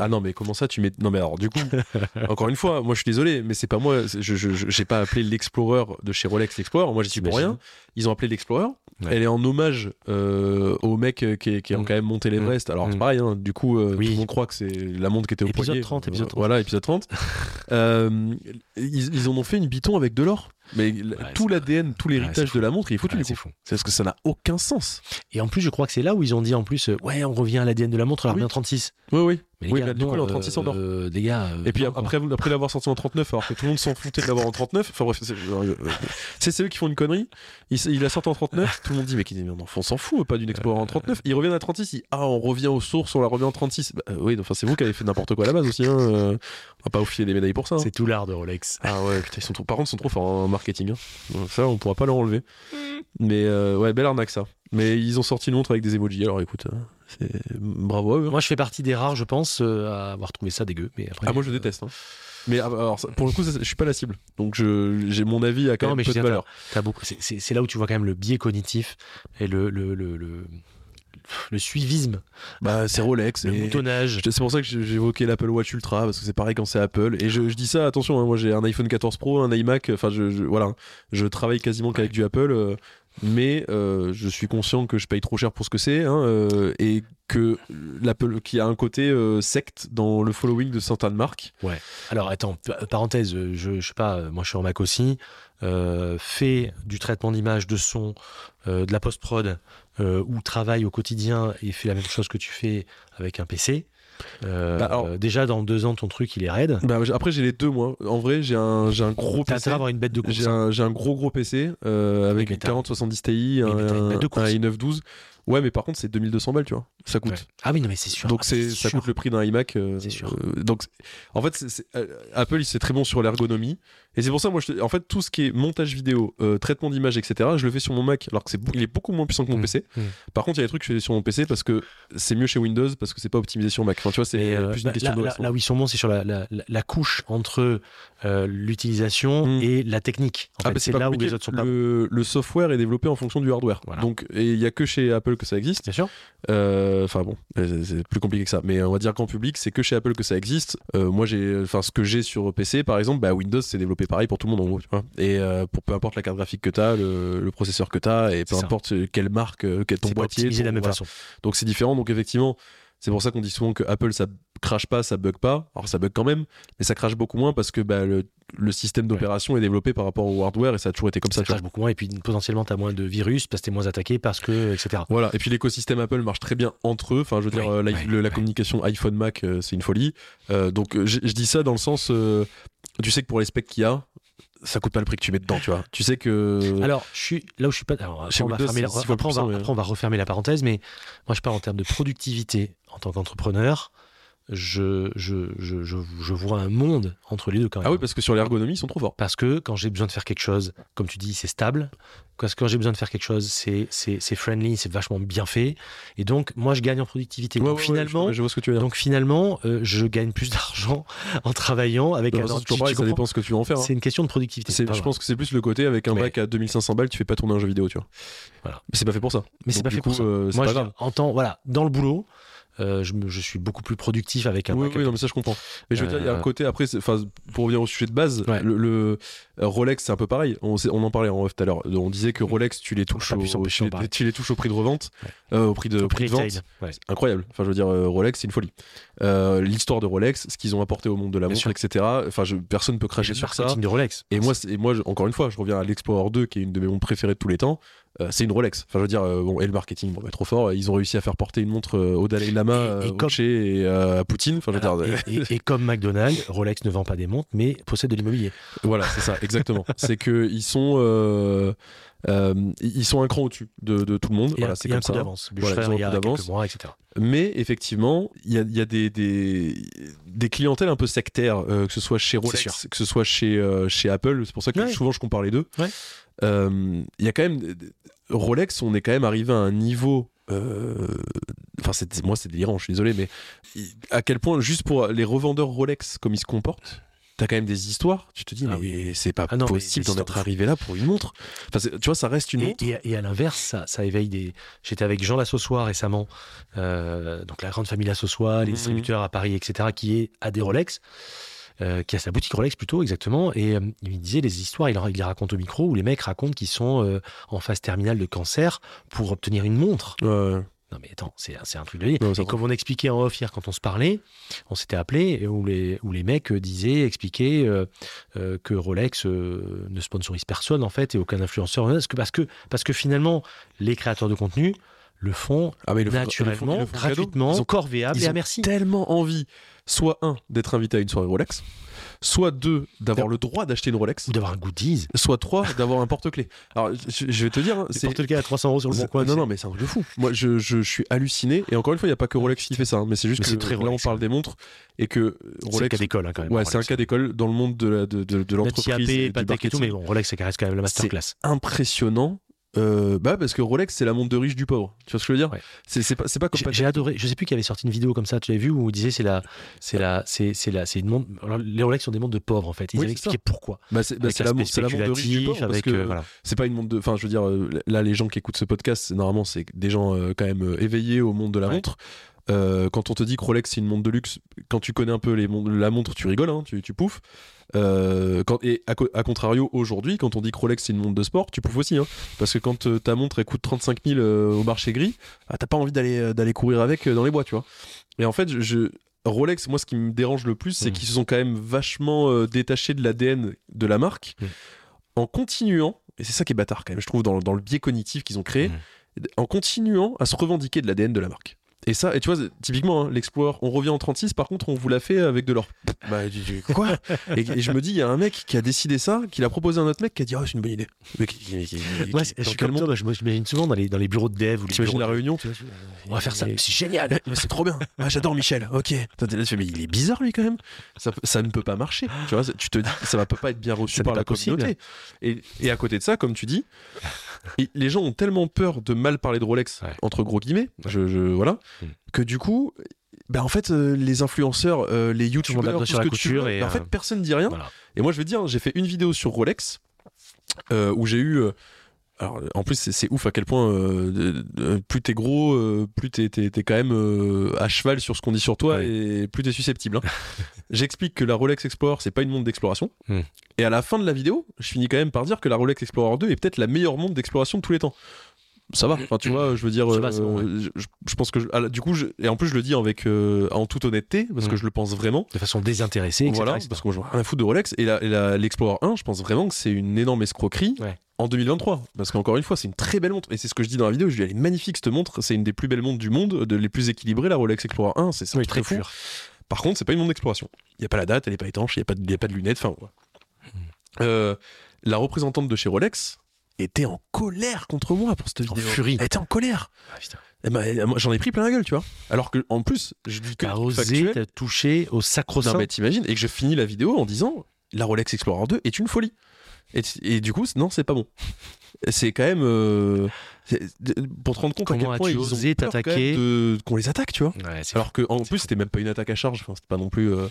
Ah non, mais comment ça tu mets Non, mais alors du coup, encore une fois, moi je suis désolé, mais c'est pas moi. Je j'ai pas appelé l'Explorer de chez Rolex l'Explorer. Moi j'y suis pour rien. Ils ont appelé l'Explorer. Ouais. Elle est en hommage euh, aux mecs euh, qui, qui ont Mm. quand même monté l'Everest. Alors c'est Mm. pareil. hein, du coup, euh, Oui. tout le monde croit que c'est la montre qui était au Épisode poignet. 30, épisode 30. Voilà, épisode 30. Euh, ils, ils en ont fait une biton avec de l'or. Mais Ouais, tout l'ADN, tout l'héritage de la montre, il est foutu du c'est coup. fou. C'est parce que ça n'a aucun sens. Et en plus, je crois que c'est là où ils ont dit en plus, euh, ouais, on revient à l'ADN de la montre, elle Oui. revient en 36. Oui, oui. Mais Oui, gars, bah, du coup, non, elle est en 36 en or. euh, des gars. euh, Et puis après, après l'avoir sorti en 39, alors que tout le monde s'en foutait de l'avoir en 39. Enfin bref, c'est euh, c'est- c'est eux qui font une connerie. Ils, ils la sortent en 39. Tout le monde dit, mais, qui- mais on s'en fout, pas d'une Explorer en 39. Ils reviennent à 36. Ils, ah, on revient aux sources, on la revient en 36. Bah, euh, oui, enfin, c'est vous qui avez fait n'importe quoi à la base aussi. Hein. euh, On va pas vous filer des médailles pour ça. hein. C'est tout l'art de Rolex. Ah ouais, putain, ils sont trop... par contre, ils sont trop forts en marketing. hein. Donc Ça, on pourra pas leur enlever. Mais euh, ouais, belle arnaque ça. Mais ils ont sorti une montre avec des emojis. Alors écoute, euh, bravo à eux. hein. Moi, je fais partie des rares, je pense, euh, à avoir trouvé ça dégueu. Mais après, Ah moi je euh, déteste. hein. Mais ah, alors, pour le coup, ça, je suis pas la cible. Donc je, j'ai mon avis à quand Non, mais même peu de valeur. t'as beaucoup. c'est- C'est c'est là où tu vois quand même le biais cognitif et le le le le, le suivisme, Bah c'est Rolex. le et- boutonnage. C'est pour ça que j'ai- j'évoquais l'Apple Watch Ultra parce que c'est pareil quand c'est Apple. Et je, je dis ça, attention, hein, moi j'ai un iPhone 14 Pro, un iMac. Enfin, je, je- voilà, je travaille quasiment qu'avec du Apple. Mais euh, je suis conscient que je paye trop cher pour ce que c'est hein, euh, et que l'Apple qui a un côté euh, secte dans le following de certaines marques. Alors attends, pa- parenthèse, je, sais pas, moi je suis en Mac aussi, fait du traitement d'image, de son, de la post-prod, euh, ou travaille au quotidien et fait la même chose que tu fais avec un PC. Euh, Bah, alors- euh, déjà dans deux ans ton truc il est raide. Bah, après j'ai les deux moi. En vrai j'ai un j'ai un gros T'as PC. intérêt à avoir une bête de course. J'ai hein. un, un gros gros PC euh, avec mais une t'as- 4070 Ti, un, un course. i912. Ouais, mais par contre, c'est 2200 balles, tu vois. Ça coûte. Ouais. Ah oui non mais c'est sûr. Donc Ah, c'est ça sûr. coûte le prix d'un iMac. euh, C'est sûr. euh, donc en fait, c'est- euh, Apple, il c'est très bon sur l'ergonomie. Et c'est pour ça, moi, je en fait, tout ce qui est montage vidéo, euh, traitement d'image, etc., je le fais sur mon Mac, alors que c'est, il est beaucoup moins puissant que mon Mm. PC. Mm. Par contre, il y a des trucs que je fais sur mon PC parce que c'est mieux chez Windows parce que c'est pas optimisé sur Mac. Enfin, tu vois, c'est euh, plus une bah, question là, de là- là où ils sont bons, c'est sur la, la- la- couche entre euh, l'utilisation Mm. et la technique. En Ah, fait, bah, c'est pas là où les autres sont pas. le, le software est développé en fonction du hardware. Voilà. Donc, et il y a que chez Apple que ça existe. Bien sûr. Enfin bon, c'est plus compliqué que ça. Mais on va dire qu'en public, c'est que chez Apple que ça existe. Moi, j'ai, enfin, ce que j'ai sur PC, par exemple, bah, Windows, c'est développé pareil pour tout le monde en gros. Tu vois et euh, pour peu importe la carte graphique que tu as, le, le processeur que tu as, et peu ça. importe quelle marque, euh, quel ton boîtier. de la ton- même voilà. façon. Donc c'est différent. Donc effectivement, c'est pour ça qu'on dit souvent que Apple ça crache pas, ça bug pas. Alors ça bug quand même, mais ça crache beaucoup moins parce que bah, le, le système d'opération est développé par rapport au hardware et ça a toujours été comme ça. Ça crache beaucoup moins et puis potentiellement tu as moins de virus parce que tu es moins attaqué parce que etc. Voilà, et puis l'écosystème Apple marche très bien entre eux. Enfin, je veux dire, euh, la, le- communication iPhone-Mac, euh, c'est une folie. Euh, donc, je je dis ça dans le sens, euh, tu sais que pour les specs qu'il y a, ça coûte pas le prix que tu mets dedans, tu vois. Tu sais que. Alors, je suis là où je suis pas. Alors, après, on va, fermer la- on va- après, on va refermer la parenthèse, mais moi je parle en termes de productivité en tant qu'entrepreneur. Je, je, je, je, je vois un monde entre les deux quand même. ah oui, parce que sur l'ergonomie, ils sont trop forts. Parce que quand j'ai besoin de faire quelque chose, comme tu dis, c'est stable. Parce que quand j'ai besoin de faire quelque chose, c'est c'est- c'est friendly, c'est vachement bien fait. Et donc, moi, je gagne en productivité. Ouais, donc, ouais, finalement, je, je vois ce que tu veux dire. donc finalement, euh, je gagne plus d'argent en travaillant avec De un pareil, Tu ça comprends dépend ce que tu veux en faire. hein. C'est une question de productivité. Je pense que c'est plus le côté avec un Mais- bac à 2500 balles, tu fais pas tourner un jeu vidéo, tu vois. Voilà. Mais c'est pas fait pour ça. Mais c'est pas fait coup, pour ça. euh, c'est Moi, pas je grave. entends, voilà, dans le boulot, euh, je, me- je suis beaucoup plus productif avec un Oui, oui, non, mais ça je comprends. Mais je veux dire, il y a un Euh, côté, après, pour revenir au sujet de base, Ouais. le, le, euh, Rolex c'est un peu pareil. On, en parlait en off tout à l'heure. On disait que Rolex, tu les touches, au, tu, les, parler. tu les touches au prix de revente, euh, au prix de, au prix de vente. Ouais. Incroyable. Enfin, je veux dire, Rolex, c'est une folie. Euh, L'histoire de Rolex, ce qu'ils ont apporté au monde de la montre, etc. Enfin, je, personne peut cracher sur ça. de Rolex. Et moi, et moi, je- encore une fois, je reviens à l'Explorer 2, qui est une de mes montres préférées de tous les temps. Euh, c'est une Rolex. Enfin, je veux dire, euh, bon, et le marketing, bon, bah, trop fort. Ils ont réussi à faire porter une montre euh, au Dalai Lama, Et- comme- et à Poutine. Enfin, je veux Voilà. dire, Et, et- et comme McDonald's, Rolex ne vend pas des montres, mais possède de l'immobilier. Voilà, c'est ça, exactement. c'est que ils sont, euh, ils sont un cran au-dessus de, de tout le monde. Voilà, c'est comme ça. d'avance. Voilà. Mais effectivement, il y a, il y a des, des, des clientèles un peu sectaires, euh, que ce soit chez Rolex, que ce soit chez, euh, chez Apple. C'est pour ça que Ouais. souvent je compare les deux. Ouais. Euh, Il y a quand même Rolex, on est quand même arrivé à un niveau. euh, Enfin, moi, c'est délirant. Je suis désolé, mais à quel point, juste pour les revendeurs Rolex, comme ils se comportent. T'as quand même des histoires, tu te dis, Ah mais c'est pas Ah non, possible d'en être arrivé là pour une montre. Enfin, tu vois, ça reste une Et, montre. et- à l'inverse, ça, ça éveille des. J'étais avec Jean Lassossois récemment, euh, donc la grande famille Lassossois, les Mhm. distributeurs à Paris, etc., qui est à des Rolex, euh, qui a sa boutique Rolex plutôt, exactement. Et euh, il disait les histoires, il, en- il les raconte au micro, où les mecs racontent qu'ils sont euh, en phase terminale de cancer pour obtenir une montre. Ouais. Non mais attends, c'est c'est un truc de vie. Et comme on expliquait en off hier quand on se parlait, on s'était appelé et où les, où les mecs euh, disaient, expliquaient euh, euh, que Rolex euh, ne sponsorise personne en fait et aucun influenceur. Parce que, parce que, parce que finalement, les créateurs de contenu le font Ah, mais le font- ils le font- naturellement, ils le font cadeau. gratuitement, Ils ont- corvéable ils et à ont merci. tellement envie, soit un, d'être invité à une soirée Rolex, soit deux, d'avoir le droit d'acheter une Rolex, Ou d'avoir un goodies. soit trois, d'avoir un porte-clés. Alors, je, je vais te dire, hein, C'est c'est. cas à 300 euros sur le bon c'est- coin. non, non, mais c'est un truc de fou. Moi, je, je, je suis halluciné. Et encore une fois, il n'y a pas que Rolex qui fait ça. hein, mais c'est juste Mais que c'est très là, on Rolex, parle ouais. des montres et que C'est le Rolex. cas d'école hein, quand même. Ouais, c'est un cas d'école dans le monde de, la- de, de, l'entreprise. et tout, mais bon, Rolex, ça reste quand même la masterclass. Impressionnant. Euh, bah, parce que Rolex, c'est la montre de riche du pauvre. Tu vois ce que je veux dire Ouais. C'est pas, c'est pas comme J'ai- adoré. Je sais plus qui avait sorti une vidéo comme ça. Tu l'avais vu où il disait c'est la, c'est la, c'est, c'est la, c'est une montre. alors, les Rolex sont des montres de pauvres en fait. Ils Oui, avaient expliqué pourquoi. Bah, c'est bah, la, la montre de riche du pauvre. Parce que euh, voilà. c'est pas une montre de. Enfin, je veux dire, euh, là, les gens qui écoutent ce podcast, normalement, c'est des gens euh, quand même éveillés au monde de la Ouais. montre. Euh, quand on te dit que Rolex c'est une montre de luxe, quand tu connais un peu les mon- la montre, tu rigoles, hein, tu, tu pouffes. Euh, quand, et à, co- à contrario, aujourd'hui, quand on dit que Rolex c'est une montre de sport, tu pouffes aussi. Hein, parce que quand euh, ta montre elle coûte 35 000 euh, au marché gris, ah, t'as pas envie d'aller courir avec dans les bois, tu vois. Et en fait, je, Rolex, moi, ce qui me dérange le plus, c'est Mm. qu'ils se sont quand même vachement détachés de l'ADN de la marque Mm. en continuant, et c'est ça qui est bâtard quand même, je trouve, dans, dans le biais cognitif qu'ils ont créé, Mm. en continuant à se revendiquer de l'ADN de la marque. Et ça, et tu vois, typiquement, hein, l'Explorer, on revient en 36, par contre, on vous l'a fait avec de l'or. Bah, quoi? Et, et je me dis, il y a un mec qui a décidé ça, qui l'a proposé à un autre mec qui a dit, oh, c'est une bonne idée. Mais qui- qui- qui- qui- Moi, qui- je suis comme monde toi, souvent dans les, dans les bureaux de dev ou les bureaux la de- réunion tu vois, On va faire ça. C'est génial. Ouais, c'est trop bien. Ah, J'adore Michel. Ok. Mais il est bizarre lui quand même. Ça, ça ne peut pas marcher. Tu vois, tu te dis, ça va peut pas être bien reçu Ça par la possible. communauté. Et, et à côté de ça, comme tu dis, et les gens ont tellement peur de mal parler de Rolex Ouais. entre gros guillemets, je, je- voilà, Mm. que du coup, ben en fait, euh, les influenceurs, euh, les youtubeurs, tout ce que tu veux, et, ben, en fait, euh, personne dit rien. Voilà. Et moi, je vais te dire, j'ai fait une vidéo sur Rolex euh, où j'ai eu alors, en plus, c'est ouf à quel point euh, plus t'es gros, euh, plus t'es quand même euh, à cheval sur ce qu'on dit sur toi et plus t'es susceptible. Hein. J'explique que la Rolex Explorer, c'est pas une montre d'exploration. Hmm. Et à la fin de la vidéo, je finis quand même par dire que la Rolex Explorer 2 est peut-être la meilleure montre d'exploration de tous les temps ça va enfin tu vois je veux dire je, pense que ah, du coup et en plus je le dis avec en toute honnêteté parce que hmm. je le pense vraiment de façon désintéressée etc., voilà parce que moi rien à foutre de Rolex et l'Explorer 1 je pense vraiment que c'est une énorme escroquerie en 2023. Parce qu'encore une fois, c'est une très belle montre. Et c'est ce que je dis dans la vidéo. Je dis, elle est magnifique cette montre. C'est une des plus belles montres du monde, de les plus équilibrées, la Rolex Explorer 1. C'est très fou. Par contre, c'est pas une montre d'exploration. Il n'y a pas la date, elle est pas étanche, il n'y a, pas de, a pas de lunettes. Enfin, hmm. euh, la représentante de chez Rolex était en colère contre moi pour cette vidéo. furie. Elle était en colère. Ah, j'en ai pris plein la gueule, tu vois. Alors que, en plus, je dis que. T'as osé toucher au sacro-saint. Non, mais t'imagines. Et que je finis la vidéo en disant la Rolex Explorer 2 est une folie. Et, du coup, non, c'est pas bon. C'est quand même euh, pour te rendre compte Comment à quel point ils osé t'attaquer qu'on les attaque, tu vois. Alors que en plus, c'était même pas une attaque à charge. Enfin, c'était pas non plus. Euh...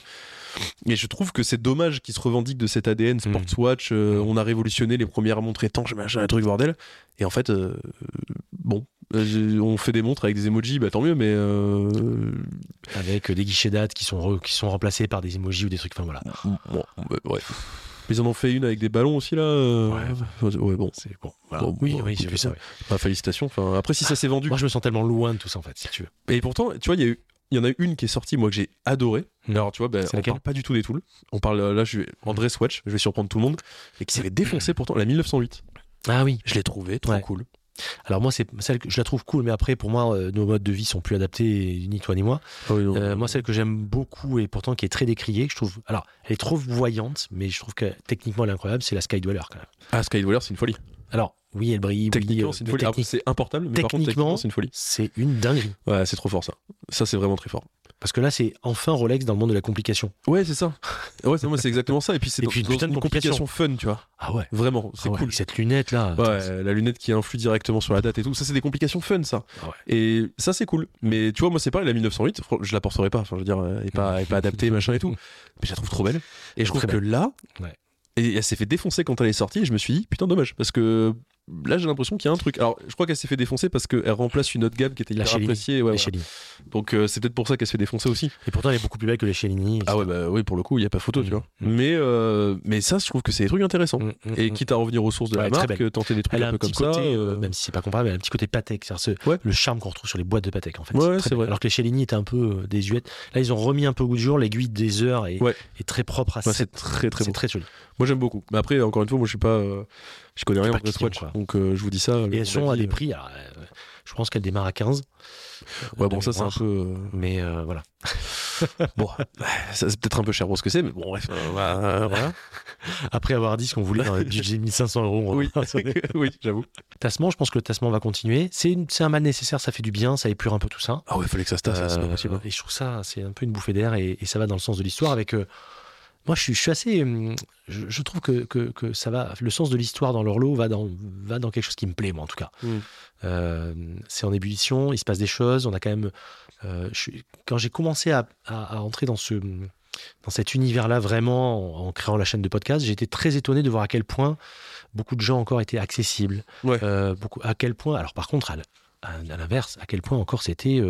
Et je trouve que c'est dommage qu'ils se revendiquent de cet ADN Sportswatch. Mm. Euh, on a révolutionné les premières montres étanches, machin, un truc bordel. Et en fait, euh, bon, on fait des montres avec des emojis, bah tant mieux, mais avec des guichets dates qui sont qui sont remplacés par des emojis ou des trucs. Enfin voilà. Bon, bah, bref. Ils en ont fait une avec des ballons aussi là. Euh, ouais, bon. C'est bon. oui, oui, j'ai vu ça. Bah, félicitations. Enfin, après, si ça s'est vendu. Moi, je me sens tellement loin de tout ça en fait, si tu veux. Et pourtant, tu vois, il y a eu. Il y en a une qui est sortie, moi, que j'ai adoré. Hmm. Alors, tu vois, ben, on parle pas du tout des tools. On parle, là, je vais, André Swatch, je vais surprendre tout le monde, et qui s'avait défoncé pourtant, la 1908. Ah oui. Je l'ai trouvé trop cool. Alors moi, c'est celle que je la trouve cool, mais après, pour moi, euh, nos modes de vie sont plus adaptés, ni toi ni moi. Ah euh, moi, celle que j'aime beaucoup et pourtant qui est très décriée, je trouve. Alors, elle est trop voyante, mais je trouve que techniquement, elle est incroyable. C'est la Skydweller quand même. Ah, Skydweller, c'est une folie. Alors, oui, elle brille. Techniquement, c'est une folie. C'est importable, mais par contre, techniquement, c'est une folie. C'est une dinguerie. Ouais, c'est trop fort ça. Ça, c'est vraiment très fort. Parce que là, c'est enfin Rolex dans le monde de la complication. Ouais, c'est ça. Ouais, c'est exactement ça. Et puis, c'est dans, une, complication fun, tu vois. Ah ouais. Vraiment, c'est ah cool. Cette lunette là. Ouais, la lunette qui influe directement sur la date et tout. Ça, c'est des complications fun, ça. Ah et ça, c'est cool. Mais tu vois, moi, c'est pareil, la 1908, je la porterai pas. Enfin, je veux dire, elle est pas, elle est pas adaptée, machin et tout. Mais je la trouve trop belle. Et je trouve que là, et elle s'est fait défoncer quand elle est sortie. Et je me suis dit, putain, dommage. Parce que là j'ai l'impression qu'il y a un truc. Alors je crois qu'elle s'est fait défoncer parce qu'elle remplace une autre gamme qui était hyper appréciée. Ouais, Donc euh, c'est peut-être pour ça qu'elle se fait défoncer aussi. Et pourtant elle est beaucoup plus belle que les Cellini. Ah ouais bah oui pour le coup il y a pas photo tu mm. vois. Mm. Mais euh, mais ça je trouve que c'est des trucs intéressants. Mm, et quitte à revenir aux sources de la marque, tenter des trucs un, peu comme ça. Euh, même si c'est pas comparable, elle a un petit côté Patek, c'est le charme qu'on retrouve sur les boîtes de Patek en fait. Ouais, c'est vrai. Alors que les Cellini étaient un peu désuètes. Là ils ont remis un peu au goût du jour, l'aiguille des heures est, est très propre à ça. C'est très très très joli. Moi j'aime beaucoup. Mais après encore une fois moi je suis pas je connais rien de Swatch, donc euh, je vous dis ça. Et elles sont à des prix, euh, je pense qu'elles démarrent à 15. Ouais, bon, ça c'est un peu. Euh, mais voilà. bon, c'est peut-être un peu cher pour ce que c'est, mais bon, bref. voilà. Après avoir dit ce qu'on voulait dans le budget 1500 euros. Oui, oui j'avoue. Tassement, je pense que le tassement va continuer. C'est un mal nécessaire, ça fait du bien, ça épure un peu tout ça. Ah ouais, il fallait que ça se tasse, c'est pas possible. Et je trouve ça, c'est un peu une bouffée d'air et, ça va dans le sens de l'histoire avec moi, je suis, assez. Hum, je, trouve que, que, ça va. Le sens de l'histoire dans l'horloge va dans, va dans quelque chose qui me plaît, moi, en tout cas. Mm. Euh, c'est en ébullition, il se passe des choses. On a quand même. Euh, quand j'ai commencé à, à, entrer dans ce dans cet univers-là vraiment en, créant la chaîne de podcast, j'ai été très étonné de voir à quel point beaucoup de gens encore étaient accessibles. Euh, beaucoup, à quel point. Alors par contre, à, à, l'inverse, à quel point encore c'était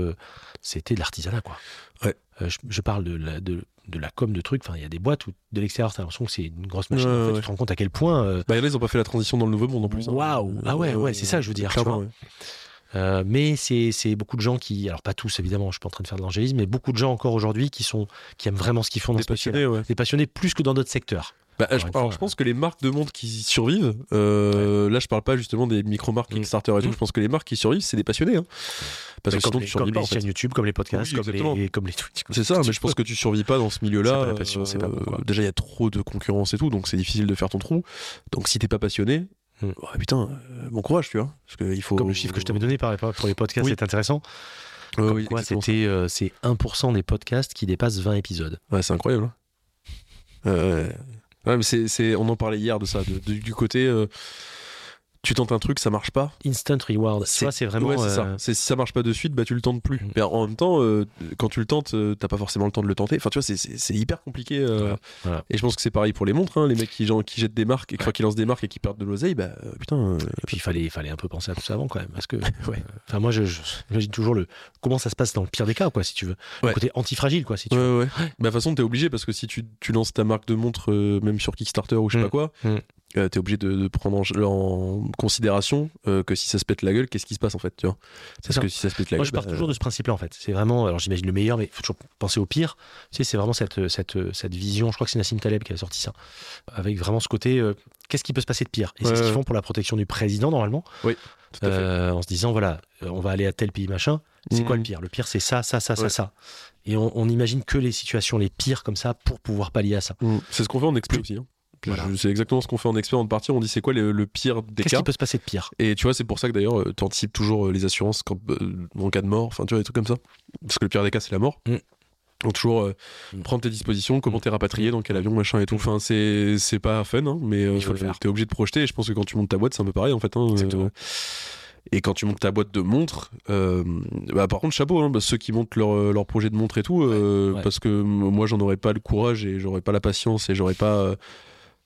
c'était de l'artisanat, quoi. Ouais. Je, je, parle de, la, de de la com de trucs. Enfin, il y a des boîtes où de l'extérieur, t'as l'impression que c'est une grosse machine. en fait, Tu te rends compte à quel point. Euh... Bah, ils ont pas fait la transition dans le nouveau monde en plus. Hein. Waouh Ah ouais, ouais, c'est ça, je veux dire. Euh, mais c'est beaucoup de gens qui, alors pas tous évidemment, je suis pas en train de faire de l'angélisme, mais beaucoup de gens encore aujourd'hui qui sont qui aiment vraiment ce qu'ils font dans des passionnés, ouais. des passionnés plus que dans d'autres secteurs. Bah, je, alors, je pense que les marques de montres qui survivent, euh, là je parle pas justement des micro-marques mm. Kickstarter et tout, mm. je pense que les marques qui survivent, c'est des passionnés. Hein. Parce que sinon, les, tu survis pas. Comme les chaînes YouTube, comme les podcasts, comme, les, comme les Twitch. C'est ça, mais je pense que tu survis pas dans ce milieu-là. Euh, déjà, il y a trop de concurrence et tout, donc c'est difficile de faire ton trou. Donc si t'es pas passionné, mm. putain, euh, bon courage, tu vois. Parce que il faut... Comme le chiffre que je t'avais donné pour les podcasts, c'est intéressant. oui, quoi, c'était c'est 1% des podcasts qui dépassent 20 épisodes. Ouais, c'est incroyable. Hein. Euh, Ouais, mais c'est, on en parlait hier de ça, du côté. Euh, tu tentes un truc, ça marche pas. Instant reward. C'est c'est vraiment. Ouais, ça. euh, si ça marche pas de suite, bah tu le tentes plus. Mm. Mais en même temps, euh, quand tu le tentes, euh, t'as pas forcément le temps de le tenter. Enfin, tu vois, c'est- hyper compliqué. Voilà, voilà. Et je pense que c'est pareil pour les montres. hein. Les mecs qui, genre, qui jettent des marques, et Ouais. qui lancent des marques et qui perdent de l'oseille, bah putain. Et puis il fallait, il fallait un peu penser à tout ça avant quand même. Parce que, Ouais. enfin moi, je, j'imagine toujours le comment ça se passe dans le pire des cas, quoi, si tu veux. Ouais. Le côté antifragile, quoi, si tu Ouais, veux. ouais. Bah, de toute façon, t'es obligé parce que si tu, tu lances ta marque de montre, euh, même sur Kickstarter ou je sais Mm. pas quoi, Mm. Euh, t'es obligé de, de prendre en, en considération euh, que si ça se pète la gueule, qu'est-ce qui se passe en fait, tu vois? C'est Parce ça. que si ça se pète la Moi, gueule. je pars bah, toujours de ce principe-là, en fait. C'est vraiment, alors j'imagine le meilleur, mais il faut toujours penser au pire. Tu sais, c'est vraiment cette, cette, cette vision. Je crois que c'est Nassim Taleb qui a sorti ça, avec vraiment ce côté. euh, Qu'est-ce qui peut se passer de pire? Et c'est ce qu'ils font pour la protection du président normalement, tout à fait. euh, en se disant voilà, on va aller à tel pays machin. C'est Mhm. quoi le pire? Le pire, c'est ça, ça, ça, ça, Ouais. ça. Et on, on imagine que les situations les pires comme ça pour pouvoir pallier à ça. Mm. C'est ce qu'on fait en expert aussi. hein. Voilà. C'est exactement ce qu'on fait en expert de partir. On dit c'est quoi le, le pire des Qu'est-ce cas qui peut se passer de pire? Et tu vois, c'est pour ça que d'ailleurs, tu anticipes toujours euh, les assurances quand, euh, en cas de mort, enfin, tu vois, des trucs comme ça. Parce que le pire des cas, c'est la mort. Mm. Donc, toujours euh, Mm. prendre tes dispositions, comment t'es rapatrié, dans quel avion, machin et tout. Enfin, c'est pas fun, hein, mais euh, Il faut le faire. t'es obligé de projeter. Et je pense que quand tu montes ta boîte, c'est un peu pareil, en fait. hein, euh, et quand tu montes ta boîte de montres, euh, bah, par contre, chapeau, hein, bah, ceux qui montent leur, euh, leur projet de montre et tout, euh, ouais. parce que moi, j'en aurais pas le courage et j'aurais pas la patience et j'aurais pas. euh,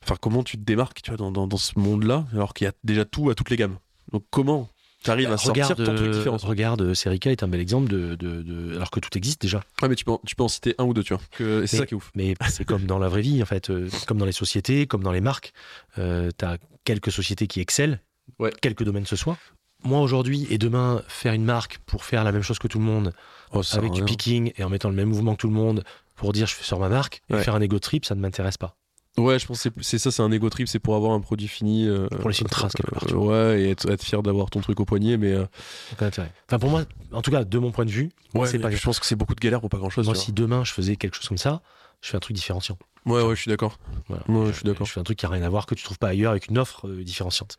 Enfin, comment tu te démarques, tu vois, dans, dans, dans ce monde-là, alors qu'il y a déjà tout à toutes les gammes. Donc, comment t'arrives à sortir regarde, ton truc euh, différent regarde, euh, Serica est un bel exemple de, de, de- alors que tout existe déjà. Ouais, mais tu peux, en, tu peux en citer un ou deux, tu vois. que- et C'est ça qui est ouf. Mais c'est comme dans la vraie vie, en fait, euh, comme dans les sociétés, comme dans les marques. Euh, tu as quelques sociétés qui excellent, Ouais. quelques domaines ce soit. Moi aujourd'hui et demain, faire une marque pour faire la même chose que tout le monde, Oh, avec à du picking et en mettant le même mouvement que tout le monde, pour dire je fais sur ma marque, et Ouais. faire un ego trip, ça ne m'intéresse pas. Ouais, je pense que c'est- ça, c'est un ego trip, c'est pour avoir un produit fini. euh, Pour laisser une trace quelque part, euh, ouais, et être, être fier d'avoir ton truc au poignet, mais. euh, Aucun intérêt. Enfin pour moi, en tout cas de mon point de vue, ouais, c'est mais pas je pense que c'est beaucoup de galères pour pas grand chose. moi si demain je faisais quelque chose comme ça, je fais un truc différenciant. Ouais, ouais, je suis d'accord. Voilà. Ouais, je suis d'accord. Je fais un truc qui a rien à voir que tu trouves pas ailleurs avec une offre euh, différenciante.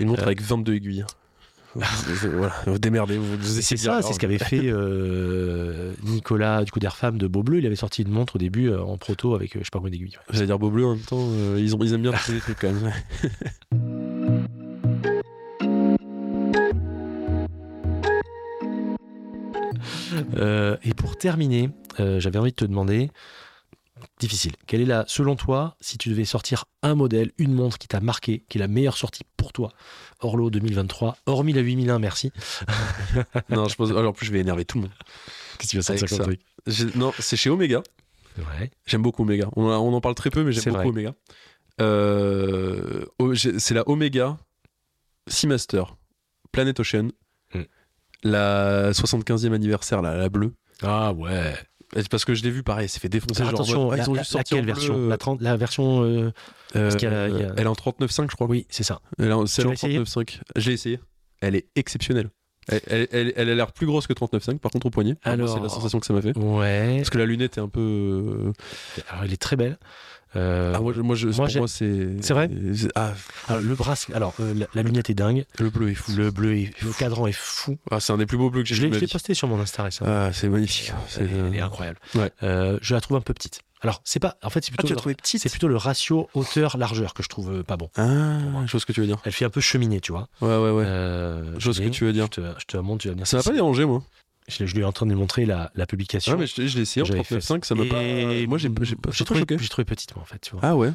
Une montre avec 22 aiguilles. Voilà, vous démerdez, vous, vous C'est essayez de ça, c'est ce qu'avait fait euh, Nicolas du coup d'Air Femme de Beaubleu. Il avait sorti une montre au début euh, en proto avec euh, je sais pas combien d'aiguilles. ouais. J'allais dire beau bleu en même temps, euh, ils, ont, ils aiment bien tester des trucs quand même. Et pour terminer, j'avais envie de te demander, difficile, quelle est la, selon toi, si tu devais sortir un modèle, une montre qui t'a marqué, qui est la meilleure sortie pour toi, Orlo 2023, hormis la 8001, merci. non, je pense. Alors, en plus, je vais énerver tout le monde. Qu'est-ce que tu vas sortir comme truc? Non, c'est chez Omega. Ouais. J'aime beaucoup Omega. On, en- on en parle très peu, mais j'aime beaucoup vrai. Omega. Euh, c'est la Omega Seamaster Planet Ocean. Hmm. La 75e anniversaire, là, la bleue. Ah ouais. Parce que je l'ai vu pareil, c'est fait défoncer. Attention, la- ils ont la- juste sorti en version bleu. la, 30 la version. euh, Euh, y a- y a- Elle est en 39.5, je crois. Oui, c'est ça. Elle est en, c'est Tu en l'as essayé? 39.5. Je l'ai essayé. Elle est exceptionnelle. Elle, elle- elle- elle a l'air plus grosse que 39.5, par contre, au poignet. Alors- C'est la sensation que ça m'a fait. Ouais. Parce que la lunette est un peu. euh, Alors, elle est très belle. Euh, Ah, moi, moi, je, moi, pour moi, c'est. C'est vrai Ah, alors, le bracelet. Alors, euh, la, la lunette est dingue. le bleu est fou. Le bleu, est, le cadran est fou. Ah, c'est un des plus beaux bleus que j'ai Je vu l'ai posté sur mon Insta récemment. Ah, c'est magnifique. C'est- Elle est incroyable. Ouais. Euh, je la trouve un peu petite. Alors, c'est pas. En fait, c'est Ah, plutôt, tu l'as le, trouvé petite c'est plutôt le ratio hauteur-largeur que je trouve euh, pas bon. Ah, ce que tu veux dire. Elle fait un peu cheminée, tu vois. Ouais, ouais, ouais. Euh, vois ce que tu veux dire. Je te, je te montre, tu vas venir. Ça m'a pas dérangé, moi. Je, je lui ai en train de lui montrer la, la publication. Ah, mais je, je l'ai essayé en J'avais 39.5, ça m'a Et pas. Moi, j'ai j'ai pas. trouvé, trouvé petite, moi, en fait, tu vois. Ah, ouais?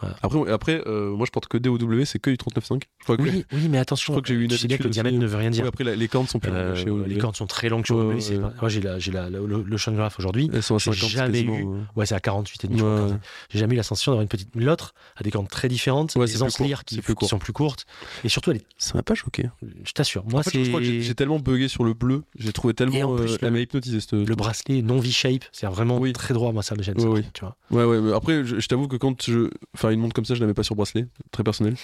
Voilà. Après, après euh, moi, je porte que DOW, c'est que du 39.5. Je crois que. oui, oui, mais attention. Je crois que j'ai eu une tu sais bien que le diamètre ne veut rien dire. Après, les cornes sont plus Euh, longues chez OW. les cordes sont très longues chez OW, ouais, ouais. Moi, j'ai la, j'ai la, le, le Ocean Graph aujourd'hui. Elles sont à j'ai 50 jamais eu- ouais. Ouais, c'est à 48 et demi. Ouais. J'ai jamais eu la sensation d'avoir une petite. L'autre a des cordes très différentes, des ancelières qui, qui sont plus courtes. Et surtout, elle est- Ça m'a pas choqué. je t'assure, moi, En fait, je crois que j'ai tellement bugué sur le bleu, j'ai trouvé tellement. euh, le- elle m'a hypnotisé le bracelet non V-shape, c'est vraiment Oui. très droit, moi, ça me gêne. Ouais, oui. Ouais, après, je t'avoue que quand je. Une montre comme ça, je la mets pas sur bracelet, très personnel.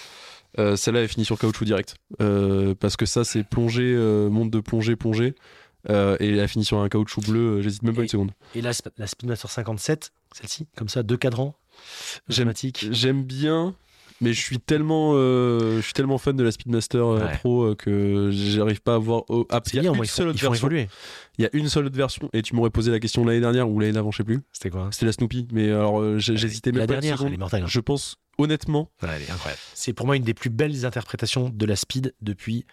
Euh, Celle-là, elle finit sur caoutchouc direct. Euh, parce que ça, c'est plongée, euh, montre de plongée, plongée. Euh, et elle finit sur un caoutchouc bleu, j'hésite même pas Et- une seconde. Et là, sp- la Speedmaster 57, celle-ci, comme ça, deux cadrans. J'aime bien Mais je suis tellement, euh, je suis tellement fan de la Speedmaster euh, Ouais. Pro euh, que j'arrive pas à voir. Oh, ah, il y a bien, une seule autre version. évoluer. Il y a une seule autre version et tu m'aurais posé la question l'année dernière ou l'année d'avant, je sais plus. C'était quoi? C'était la Snoopy, mais alors j'hésitais même La pas une dernière, seconde. elle est mortelle. hein. Je pense honnêtement, Ouais, elle est incroyable. C'est pour moi une des plus belles interprétations de la speed depuis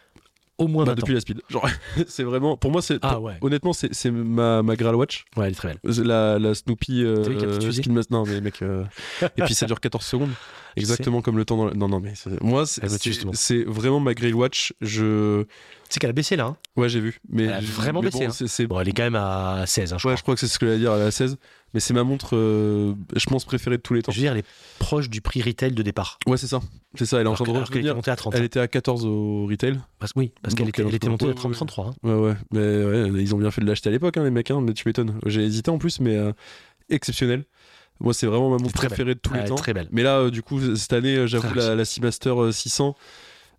au moins bah, 20 depuis la Speed. Genre, c'est vraiment, pour moi, c'est Ah ouais. honnêtement, c'est c'est ma ma Grail Watch. Ouais, elle est très belle. La, la Snoopy euh, T'as vu fusée Speedmaster. Non, mais mec. euh, Et puis ça dure 14 secondes. Exactement comme le temps dans la- Non, non, mais c'est- moi, c'est- c'est c'est vraiment ma Grail Watch. Je. C'est qu'elle a baissé là. hein. Ouais, j'ai vu. Mais Elle a vraiment mais baissé, bon, hein. Bon, elle est quand même à 16, hein, je Ouais, crois. je crois que c'est ce que j'allais dire à la 16. Mais c'est ma montre, euh, je pense, préférée de tous les temps. Je veux dire, elle est proche du prix retail de départ. Ouais, c'est ça. C'est ça, elle est en train de montée à 30. Elle était à 14 au retail. Parce- oui, parce qu'elle Donc, était, elle elle était montée à 30, ouais. 33. hein. Ouais, ouais. Mais ouais, ils ont bien fait de l'acheter à l'époque, hein, les mecs, hein, mais tu m'étonnes. J'ai hésité en plus, mais euh, exceptionnel. Moi, c'est vraiment ma montre préférée de tous les temps. très belle. Mais là, euh, du coup, cette année, euh, j'avoue, la, la Seamaster euh, 600,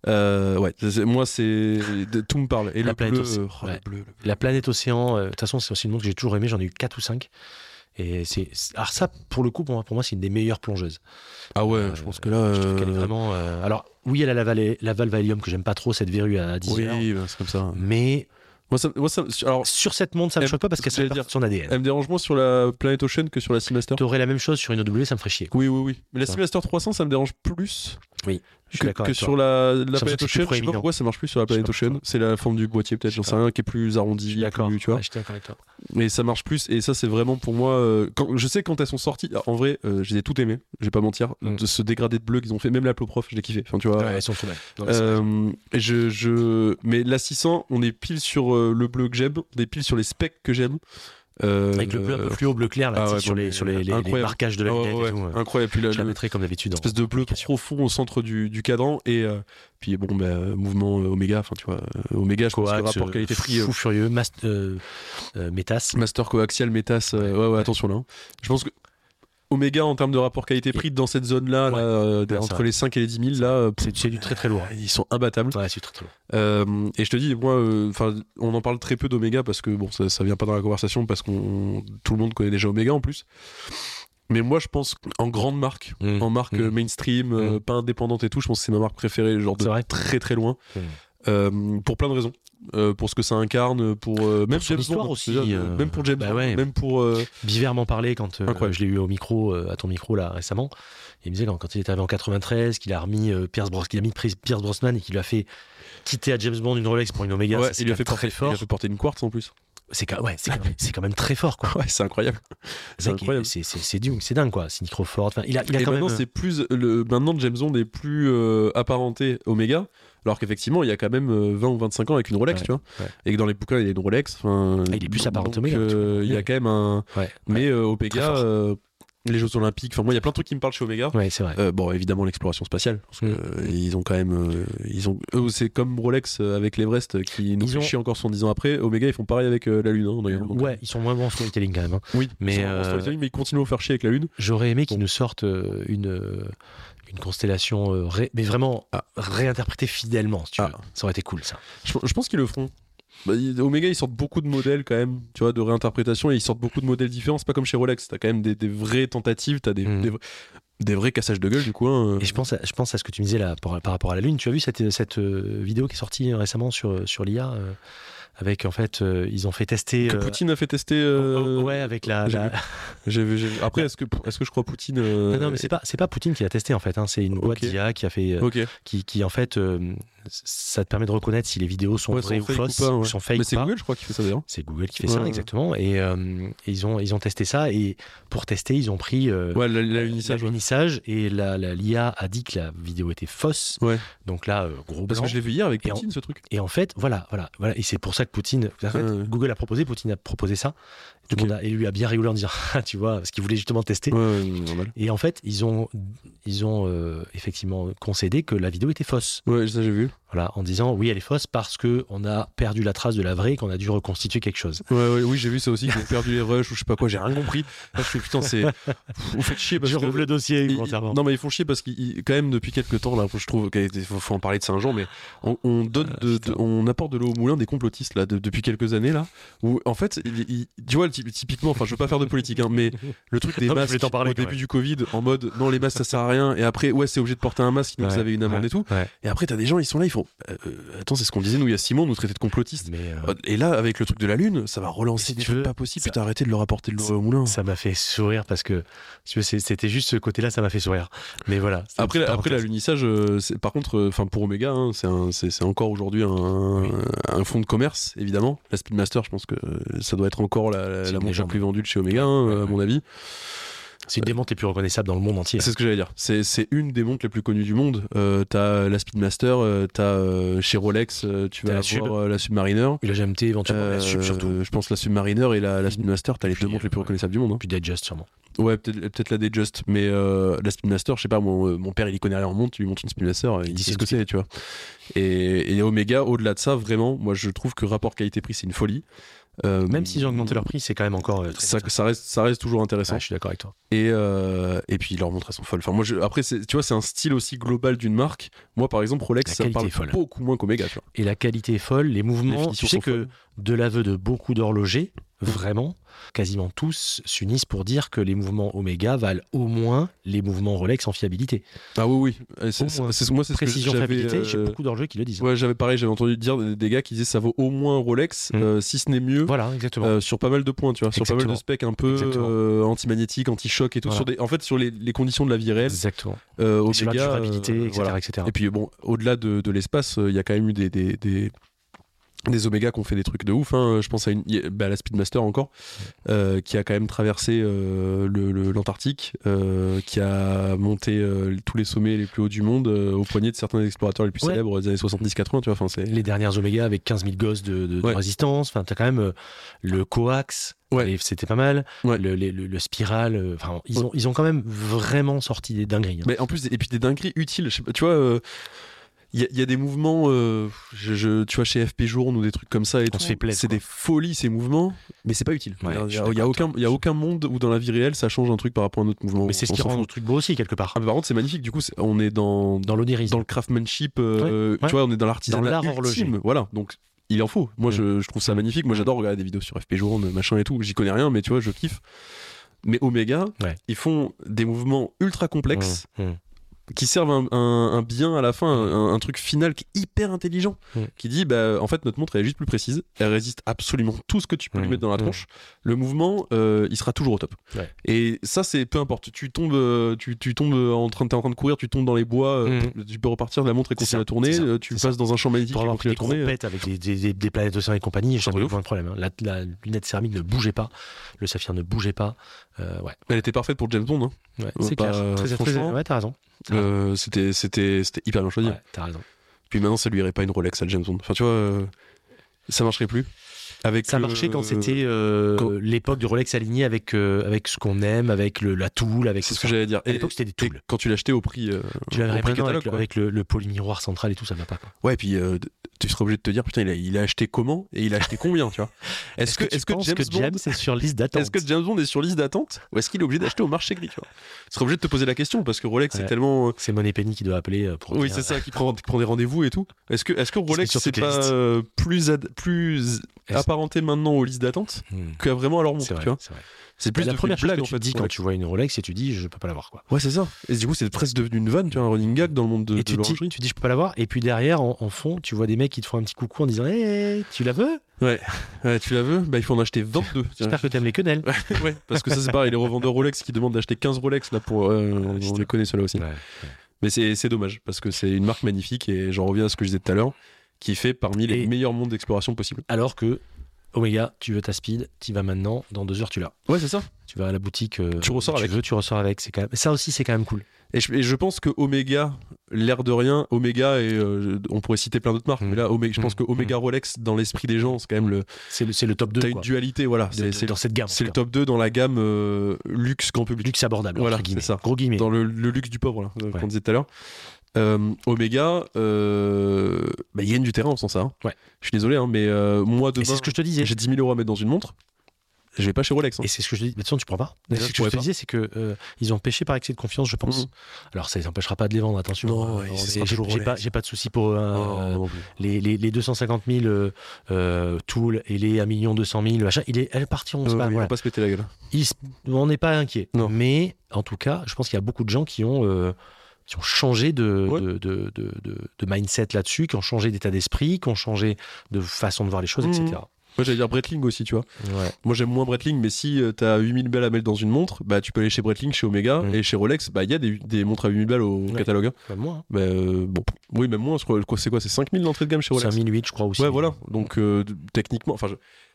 euh, ouais, moi, c'est. Tout me parle. Et La le planète bleu, euh, oh, le Ouais. bleu, le bleu. La planète océan, euh, de toute façon, c'est aussi une montre que j'ai toujours aimé. J'en ai eu 4 ou 5. Et c'est. Alors, ça, pour le coup, pour moi, pour moi c'est une des meilleures plongeuses. Ah ouais, Euh, je pense que là. Je trouve qu'elle est vraiment. Alors, oui, elle a la, Val- la valve Valium que j'aime pas trop, cette verrue à 10 heures. Oui, bah, c'est comme ça. Mais Moi, ça, moi, ça- alors, sur cette montre, ça me choque pas parce qu'elle fait partie de son ADN. elle me dérange moins sur la Planet Ocean que sur la Seamaster. T'aurais la même chose sur une OW, ça me ferait chier. Oui, oui, oui. Mais la. Seamaster 300, ça me dérange plus Oui, je suis que, que sur la, la Planet Ocean. Je sais pas proéminent. pourquoi ça marche plus sur la Planet pas Ocean. C'est la forme du boîtier, peut-être, Je j'en sais rien, qui est plus arrondi, d'accord. tu vois. Mais ça marche plus. Et ça, c'est vraiment pour moi. euh, quand, je sais quand elles sont sorties. En vrai, euh, je les ai toutes aimées. Je vais pas mentir. Mm. De ce dégradé de bleu qu'ils ont fait, même la Prof, je l'ai kiffé. Enfin, tu vois. Ouais, elles sont trop belles. Euh, je, je, mais la 600, on est pile sur euh, le bleu que j'aime, on est pile sur les specs que j'aime. Euh, Avec le bleu un peu fluo, bleu clair, là, ah ouais, sur, les, sur les, les- les marquages de la ah ouais, lunette ouais, et tout. ouais. incroyable. Puis la, Je la mettrai comme d'habitude. espèce de bleu profond au centre du, du cadran et euh, puis bon bah, mouvement euh, Oméga enfin tu vois euh, Oméga je pense que Coax, rapport euh, qualité-prix euh, fou furieux, euh, euh, métas. master coaxial métas euh, ouais, ouais attention là hein. je pense que Oméga en termes de rapport qualité-prix dans cette zone là, Ouais. euh, entre les 5 et les 10 000 là euh, C'est du très très lourd. ils sont imbattables Ouais, c'est très très lourd. Euh, et je te dis, moi, euh, on en parle très peu d'Oméga parce que bon, ça, ça vient pas dans la conversation parce qu'on tout le monde connaît déjà Oméga en plus. Mais moi, je pense en grande marque, Mm. en marque Mm. euh, mainstream, euh, Mm. pas indépendante et tout, je pense que c'est ma marque préférée, genre de vrai très très loin, pour plein de raisons. Euh, pour ce que ça incarne, pour euh, même son James Bond, aussi, euh, même pour James bah ouais. même pour Biver m'en parlait quand je l'ai eu au micro, à ton micro là récemment. Il me disait quand, quand il était arrivé en 93, qu'il a remis Pierce, Bros qu'il a mis Pierce Brosnan et qu'il lui a fait quitter à James Bond une Rolex pour une Omega. ouais, ça, il lui a fait porter, il fort. a fait porter une quartz en plus. C'est quand, ouais, c'est quand, même- c'est quand même très fort quoi. Ouais, c'est incroyable. C'est Mec, incroyable. C'est c'est- c'est dingue, c'est dingue quoi. C'est Nick Crawford. Enfin, il a, il a et quand maintenant, même. c'est plus le maintenant James Bond est plus apparenté Omega, alors qu'effectivement, il y a quand même euh, 20 ou 25 ans avec une Rolex, Ouais, tu vois. ouais. Et que dans les bouquins, il y a une Rolex. enfin, Ah, il est plus apparenté Omega, tu euh, il y a quand même un. Ouais, Mais euh, fort. euh, les Jeux Olympiques. Enfin, moi, il y a plein de trucs qui me parlent chez Omega. ouais, c'est vrai. Euh, bon, évidemment, l'exploration spatiale. Parce que, Mm. euh, ils ont quand même. euh, ils ont, eux, c'est comme Rolex euh, avec l'Everest euh, qui nous ont- chier encore 110 ans après. Omega, ils font pareil avec euh, la Lune, hein. Donc, Ouais, ils sont moins bons en storytelling quand même. hein. Oui, Mais, ils sont en euh, storytelling, mais ils continuent à faire chier avec la Lune. J'aurais aimé qu'ils nous sortent euh, une, euh, une constellation, euh, ré- mais vraiment Ah. réinterprétée fidèlement, si tu Ah. veux. Ça aurait été cool, ça. Je, je pense qu'ils le feront. Bah, Omega, ils sortent beaucoup de modèles quand même, tu vois, de réinterprétation et ils sortent beaucoup de modèles différents. C'est pas comme chez Rolex, t'as quand même des, des vraies tentatives, t'as des, Mm. des, des vrais cassages de gueule du coup. hein. Et je pense, à, je pense à ce que tu me disais là par, par rapport à la Lune. Tu as vu cette, cette euh, vidéo qui est sortie récemment sur, sur l'IA avec en fait, euh, ils ont fait tester. que euh, Poutine a fait tester. euh, oh, ouais, avec la. j'ai la- vu. Après, est-ce que, est-ce que je crois Poutine Non, non, mais c'est pas, c'est pas Poutine qui l'a testé en fait. hein. C'est une boîte d'IA qui a fait, euh, Ok. qui, qui en fait, ça te permet de reconnaître si les vidéos sont Ouais, vraies sont ou fausses, pas, ouais. sont fake Mais ou c'est. Google, je crois, qui fait ça d'ailleurs. C'est Google qui fait Ouais, ça exactement. Et euh, ils ont ils ont testé ça et pour tester ils ont pris euh, l'unissage et la l'IA a dit que la vidéo était fausse. Ouais. Donc là euh, gros Parce blanc. que je l'ai vu hier avec en- Poutine, ce truc. Et en fait voilà voilà voilà et c'est pour ça que Poutine en fait. Google a proposé Poutine a proposé ça. Monde a, et lui a bien rigolé en disant ah, tu vois parce qu'il voulait justement tester. Ouais. Et en fait ils ont ils ont euh, effectivement concédé que la vidéo était fausse. Ouais, ça j'ai vu. Voilà, en disant oui, elle est fausse parce que on a perdu la trace de la vraie, qu'on a dû reconstituer quelque chose. Ouais, ouais, oui, j'ai vu ça aussi, qu'ils ont perdu les rushs ou je sais pas quoi, j'ai rien compris. Là, je fais putain, c'est. Vous faites chier parce je que. rouvre le dossier ils- non mais ils font chier parce qu'ils quand même depuis quelques temps là je trouve qu'il faut, faut en parler de Saint-Jean mais on, on donne Ah, de, putain. de- on apporte de l'eau au moulin des complotistes là de- depuis quelques années là où en fait il- il- tu vois typiquement enfin je veux pas faire de politique hein, mais le truc des Non, masques parler au début même. du Covid en mode non les masques ça sert à rien et après ouais c'est obligé de porter un masque donc Ouais, vous avez une amende ouais, et tout ouais. et après t'as des gens ils sont là ils font euh, attends c'est ce qu'on disait nous il y a Simon nous traiter de complotistes Mais euh, et là avec le truc de la lune ça va relancer Si des trucs pas possibles ça- putain arrêtez de leur apporter de l'eau au moulin ça m'a fait sourire parce que c'était juste ce côté-là, ça m'a fait sourire. Mais voilà. Après, après l'alunissage, euh, par contre, enfin pour Omega, hein, c'est encore aujourd'hui un, un fonds de commerce, évidemment. La Speedmaster, je pense que ça doit être encore la, la, C'est la montre la plus vendue de chez Omega, hein, Ouais, à mon avis. c'est une des montres les plus reconnaissables dans le monde entier. C'est ce que j'allais dire. C'est une des montres les plus connues du monde. Euh, t'as la Speedmaster, euh, t'as euh, chez Rolex, euh, tu vas la Sub. avoir euh, la Submariner. Et la GMT éventuellement, la Sub Euh, surtout. Je pense la Submariner et la, la Speedmaster, t'as les Puis, deux montres les plus euh, reconnaissables du monde. hein. Puis Digest sûrement. Ouais, peut-être la Datejust, mais euh, la Speedmaster, je sais pas, mon, euh, mon père il y connaît rien en montre, tu lui montres une Speedmaster, euh, il sait ce que c'est, tu vois. Et, et Omega, au-delà de ça, vraiment, moi je trouve que rapport qualité-prix c'est une folie. Euh, Même s'ils ont augmenté leur prix, c'est quand même encore. euh, très ça, ça reste, ça reste toujours intéressant. Je suis d'accord avec toi. Et, euh, et puis leurs montres elles sont folles. Enfin, moi, je, après, tu vois, c'est un style aussi global d'une marque. Moi, par exemple, Rolex, La ça me parle beaucoup moins qu'Omega, tu vois. Et la qualité est folle, les mouvements. Les Tu sais que folles. de l'aveu de beaucoup d'horlogers, vraiment, quasiment tous s'unissent pour dire que les mouvements Omega valent au moins les mouvements Rolex en fiabilité. Ah oui, oui. C'est- c'est- moi, c'est ce que fiabilité, j'ai euh, beaucoup d'horlogers qui le disent. Ouais, j'avais pareil, j'avais entendu dire des, gars qui disaient ça vaut au moins Rolex, Mm. euh, si ce n'est mieux. Voilà, exactement. Euh, sur pas mal de points, tu vois, sur pas mal de specs un peu anti-magnétique, anti-choc et tout. Voilà. Sur des, en fait, sur les, les conditions de la vie réelle, exactement. sur la durabilité, etc., voilà. etc. Et puis bon, au-delà de, de l'espace, il y a quand même eu des, des, des, des Omega qui ont fait des trucs de ouf. hein. Je pense à, une, a- bah, la Speedmaster encore, euh, qui a quand même traversé euh, l'Antarctique, euh, qui a monté tous les sommets les plus hauts du monde au poignet de certains explorateurs les plus Ouais. célèbres des années 70-80. Tu vois, enfin, c'est Les dernières Omega avec 15 000 gosses de, de- de Ouais. résistance. Enfin, t'as quand même le coax. Ouais. C'était pas mal. Ouais. Le, le, le- le spiral. Enfin, ils, ont, ils ont quand même vraiment sorti des dingueries. hein. Mais en plus, et puis des dingueries utiles. Je sais pas, tu vois, il y, a- il y a des mouvements, euh, je, je- tu vois, chez FP Journe ou des trucs comme ça et On tout. se fait plaisir, C'est des folies ces mouvements, mais c'est pas utile. Il y a- y, a, a aucun, toi. il y a aucun monde où dans la vie réelle ça change un truc par rapport à un autre mouvement. Mais c'est ce On qui rend fout. le truc beau aussi, quelque part. Ah, par contre, c'est magnifique. Du coup, on est dans Dans l'onirisme. dans le craftsmanship. euh, Ouais, ouais. Tu vois, on est dans l'artisanat ultime. Voilà, donc. Il en faut. Moi, Mm. je, je trouve ça magnifique. Moi, j'adore regarder des vidéos sur FP Journe, machin et tout. J'y connais rien, mais tu vois, je kiffe. Mais Omega, Ouais. ils font des mouvements ultra complexes Mmh, mmh. Qui servent un, un- un bien à la fin, un, un truc final qui est hyper intelligent, Mm. qui dit bah en fait notre montre elle est juste plus précise, elle résiste absolument tout ce que tu peux lui Mm. mettre dans la Mm. tronche, le mouvement euh, il sera toujours au top. Ouais. Et ça c'est peu importe, tu tombes, euh, tu, tu tombes en train, t'es en train de courir, tu tombes dans les bois, euh, tu peux repartir, la montre C'est continue à tourner, ça, euh, tu passes dans un champ magnétique, Pour avoir pris des tourner. avec des, des, des- des planètes océans et compagnie, j'ai jamais eu de problème. hein. La, la lunette céramique ne bougeait pas, le saphir ne bougeait pas. Euh, ouais, Elle était parfaite pour James Bond, hein. ouais Euh, c'est bah, clair. Très, très, ouais, t'as raison. Euh, c'était c'était c'était hyper bien choisi. Ouais, t'as raison. Puis maintenant ça lui irait pas une Rolex à James Bond. Enfin tu vois, euh, ça marcherait plus. Avec Ça marchait quand c'était euh, quand- l'époque du Rolex aligné avec, euh, avec ce qu'on aime, avec le, la tool, avec C'est ce que j'allais dire. À l'époque, c'était des tools. quand tu l'achetais au prix, euh, Tu l'avais avec, le, avec le, le polymiroir central et tout, ça va pas. Quoi. Ouais, et puis euh, tu serais obligé de te dire putain, il a, il a acheté comment et il a acheté combien, tu vois? Est-ce que, est-ce que James que James Bond est sur liste d'attente? Est-ce que James Bond est sur liste d'attente? Ou est-ce qu'il est obligé d'acheter au marché gris, tu vois? Tu serais obligé de te poser la question parce que Rolex c'est Ouais. tellement euh, C'est Money Penny qui doit appeler euh, pour oui, dire, c'est ça, qui prend, qui prend des rendez-vous et tout. Est-ce que, est-ce que Rolex c'est pas euh, plus, ad- plus Est-ce- apparenté maintenant aux listes d'attente Hmm. que vraiment à leur montre, C'est tu plus la première blague que en tu fait. dis quand tu vois une Rolex, et tu dis je peux pas l'avoir quoi. Ouais, c'est ça. Et du coup, c'est presque devenu une vanne, tu vois, un running gag dans le monde de, et de tu, te dis, tu je peux pas l'avoir et puis derrière en, en fond tu vois des mecs qui te font un petit coucou en disant hey, tu la veux? Ouais, tu la veux? Bah, il faut en acheter 22. Tiens. J'espère que t'aimes les quenelles. ouais, parce que ça c'est pareil, les revendeurs Rolex qui demandent d'acheter 15 Rolex là pour. euh, on- on les connaît ceux-là aussi. Mais c'est c'est dommage parce que c'est une marque magnifique et j'en reviens à ce que je disais tout à l'heure, qui fait parmi les Et- meilleurs mondes d'exploration possibles. Alors que Omega, tu veux ta speed, tu vas maintenant, dans deux heures tu l'as. Ouais, c'est ça. Tu vas à la boutique, euh, Tu ressors tu avec. veux, tu ressors avec. C'est quand même... Ça aussi c'est quand même cool. Et je, et je pense que Omega, l'air de rien, Omega et euh, on pourrait citer plein d'autres marques, Mm. mais là, Omega, je pense Mm. que Omega Rolex dans l'esprit des gens, c'est quand même le. C'est le, c'est le top 2 T'as une dualité, voilà. C'est dans cette gamme. c'est le top 2 dans la gamme euh, luxe grand public. luxe abordable. Voilà, c'est ça. Gros guillemets. Dans le, le luxe du pauvre, là, Ouais. qu'on disait tout à l'heure. Omega, bah, il gagne du terrain en faisant ça. Hein. Ouais. Je suis désolé, hein, mais moi demain, c'est ce que je te disais. J'ai 10 000 euros à mettre dans une montre je vais pas chez Rolex. Hein. Et c'est ce que je dis. Mais de toute façon, tu prends pas. ce que je te disais, c'est que euh, ils ont pêché par excès de confiance, je pense. Mhm. Alors, ça les empêchera pas de les vendre, attention. Non, j'ai pas, pas, de souci pour euh, les, les, les, 250 000 euh, Tool et les 1 200 000 machin. Il est, elles partiront. pas, voilà. pas se péter la gueule. on n'est pas inquiet. Mais en tout cas, je pense qu'il y a beaucoup de gens qui ont qui ont changé de, de, de, de, mindset là-dessus, qui ont changé d'état d'esprit, qui ont changé de façon de voir les choses, etc. Mhm. Moi j'allais dire Breitling aussi, tu vois. Moi j'aime moins Breitling, mais si euh, t'as 8000 balles à mettre dans une montre, bah tu peux aller chez Breitling, chez Omega mm. et chez Rolex, bah il y a des, des, montres à 8000 balles au catalogue. Hein. Même moins. Hein. Bah, euh, bon, oui, même moins. C'est quoi C'est 5000 d'entrée de gamme chez Rolex? 5008, je crois aussi. Ouais, voilà. Donc euh, techniquement, enfin.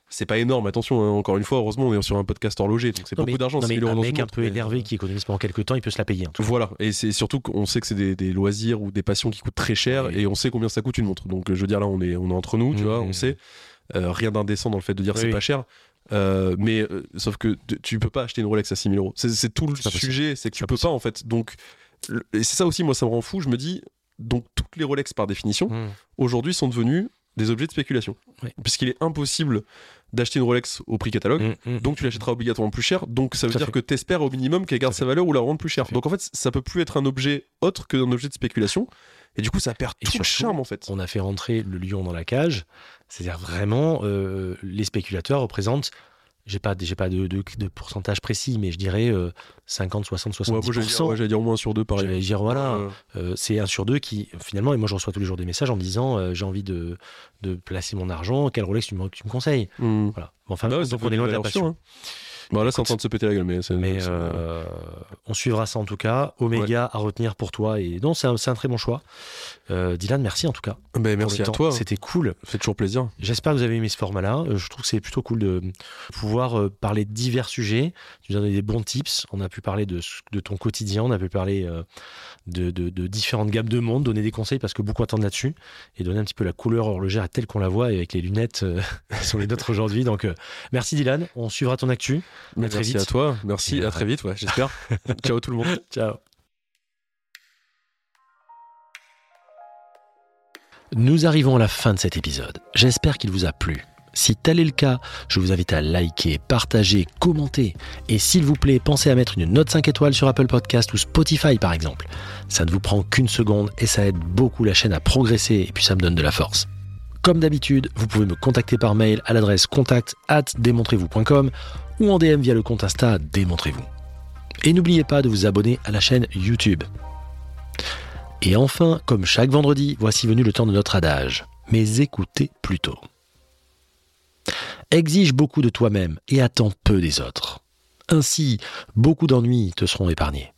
C'est pas énorme, attention, hein, encore une fois, heureusement, on est sur un podcast horloger, donc c'est beaucoup d'argent. Un mec un peu énervé qui économise pendant quelques temps, il peut se la payer. Voilà, et c'est surtout qu'on sait que c'est des, des, loisirs ou des passions qui coûtent très cher, et on sait combien ça coûte une montre. Donc je veux dire, là, on est, on est entre nous, tu mmh, vois, on mmh. sait. Euh, rien d'indécent dans le fait de dire c'est pas cher. Euh, mais euh, sauf que tu peux pas acheter une Rolex à 6000 euros. C'est tout le sujet, c'est que tu peux pas en fait. Donc, et c'est ça aussi, moi, ça me rend fou. Je me dis, donc toutes les Rolex par définition, aujourd'hui sont devenues des objets de spéculation. Puisqu'il est impossible d'acheter une Rolex au prix catalogue, hmm, hmm, donc tu l'achèteras obligatoirement plus cher. Donc ça veut dire que tu espères au minimum qu'elle garde sa valeur ou la rendre plus cher. Donc en fait, ça peut plus être un objet autre que un objet de spéculation. Et du coup, ça perd tout le charme en fait. On a fait rentrer le lion dans la cage. C'est-à-dire vraiment, euh, les spéculateurs représentent j'ai pas j'ai pas de, de, pourcentage précis mais je dirais 50 60 70 ouais, j'allais dire, au moins sur deux pareil. J'allais dire voilà euh, c'est un sur deux qui finalement et moi je reçois tous les jours des messages en me disant euh, j'ai envie de, de placer mon argent quel Rolex tu me, tu me conseilles? Mmh. voilà. Enfin bah donc on est loin de la passion. hein. Bon, là, c'est en train de se péter la gueule, mais, mais euh, on suivra ça en tout cas. Omega à retenir pour toi. Et non, c'est un, un, très bon choix. Euh, Dylan, merci en tout cas. Ben, merci à toi. C'était cool. Ça fait toujours plaisir. J'espère que vous avez aimé ce format-là. Euh, je trouve que c'est plutôt cool de pouvoir parler de divers sujets. Tu nous as donné des bons tips. On a pu parler de, de ton quotidien. On a pu parler de, de, différentes gammes de monde, donner des conseils parce que beaucoup attendent là-dessus et donner un petit peu la couleur horlogère telle qu'on la voit et avec les lunettes sur les nôtres aujourd'hui. Donc, merci Dylan. On suivra ton actu. Merci à toi. Merci. À très vite. Ouais, j'espère. Ciao tout le monde. Ciao. Nous arrivons à la fin de cet épisode. J'espère qu'il vous a plu. Si tel est le cas, je vous invite à liker, partager, commenter. Et s'il vous plaît, pensez à mettre une note 5 étoiles sur Apple Podcast ou Spotify par exemple. Ça ne vous prend qu'une seconde et ça aide beaucoup la chaîne à progresser et puis ça me donne de la force. Comme d'habitude, vous pouvez me contacter par mail à l'adresse contact at démontrez-vous.com ou en DM via le compte Insta Démontrez-vous. Et n'oubliez pas de vous abonner à la chaîne YouTube. Et enfin, comme chaque vendredi, voici venu le temps de notre adage. Mais écoutez plutôt. Exige beaucoup de toi-même et attends peu des autres. Ainsi, beaucoup d'ennuis te seront épargnés.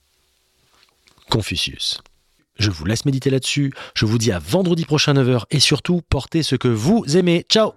Confucius. Je vous laisse méditer là-dessus. Je vous dis à vendredi prochain 9h et surtout, portez ce que vous aimez. Ciao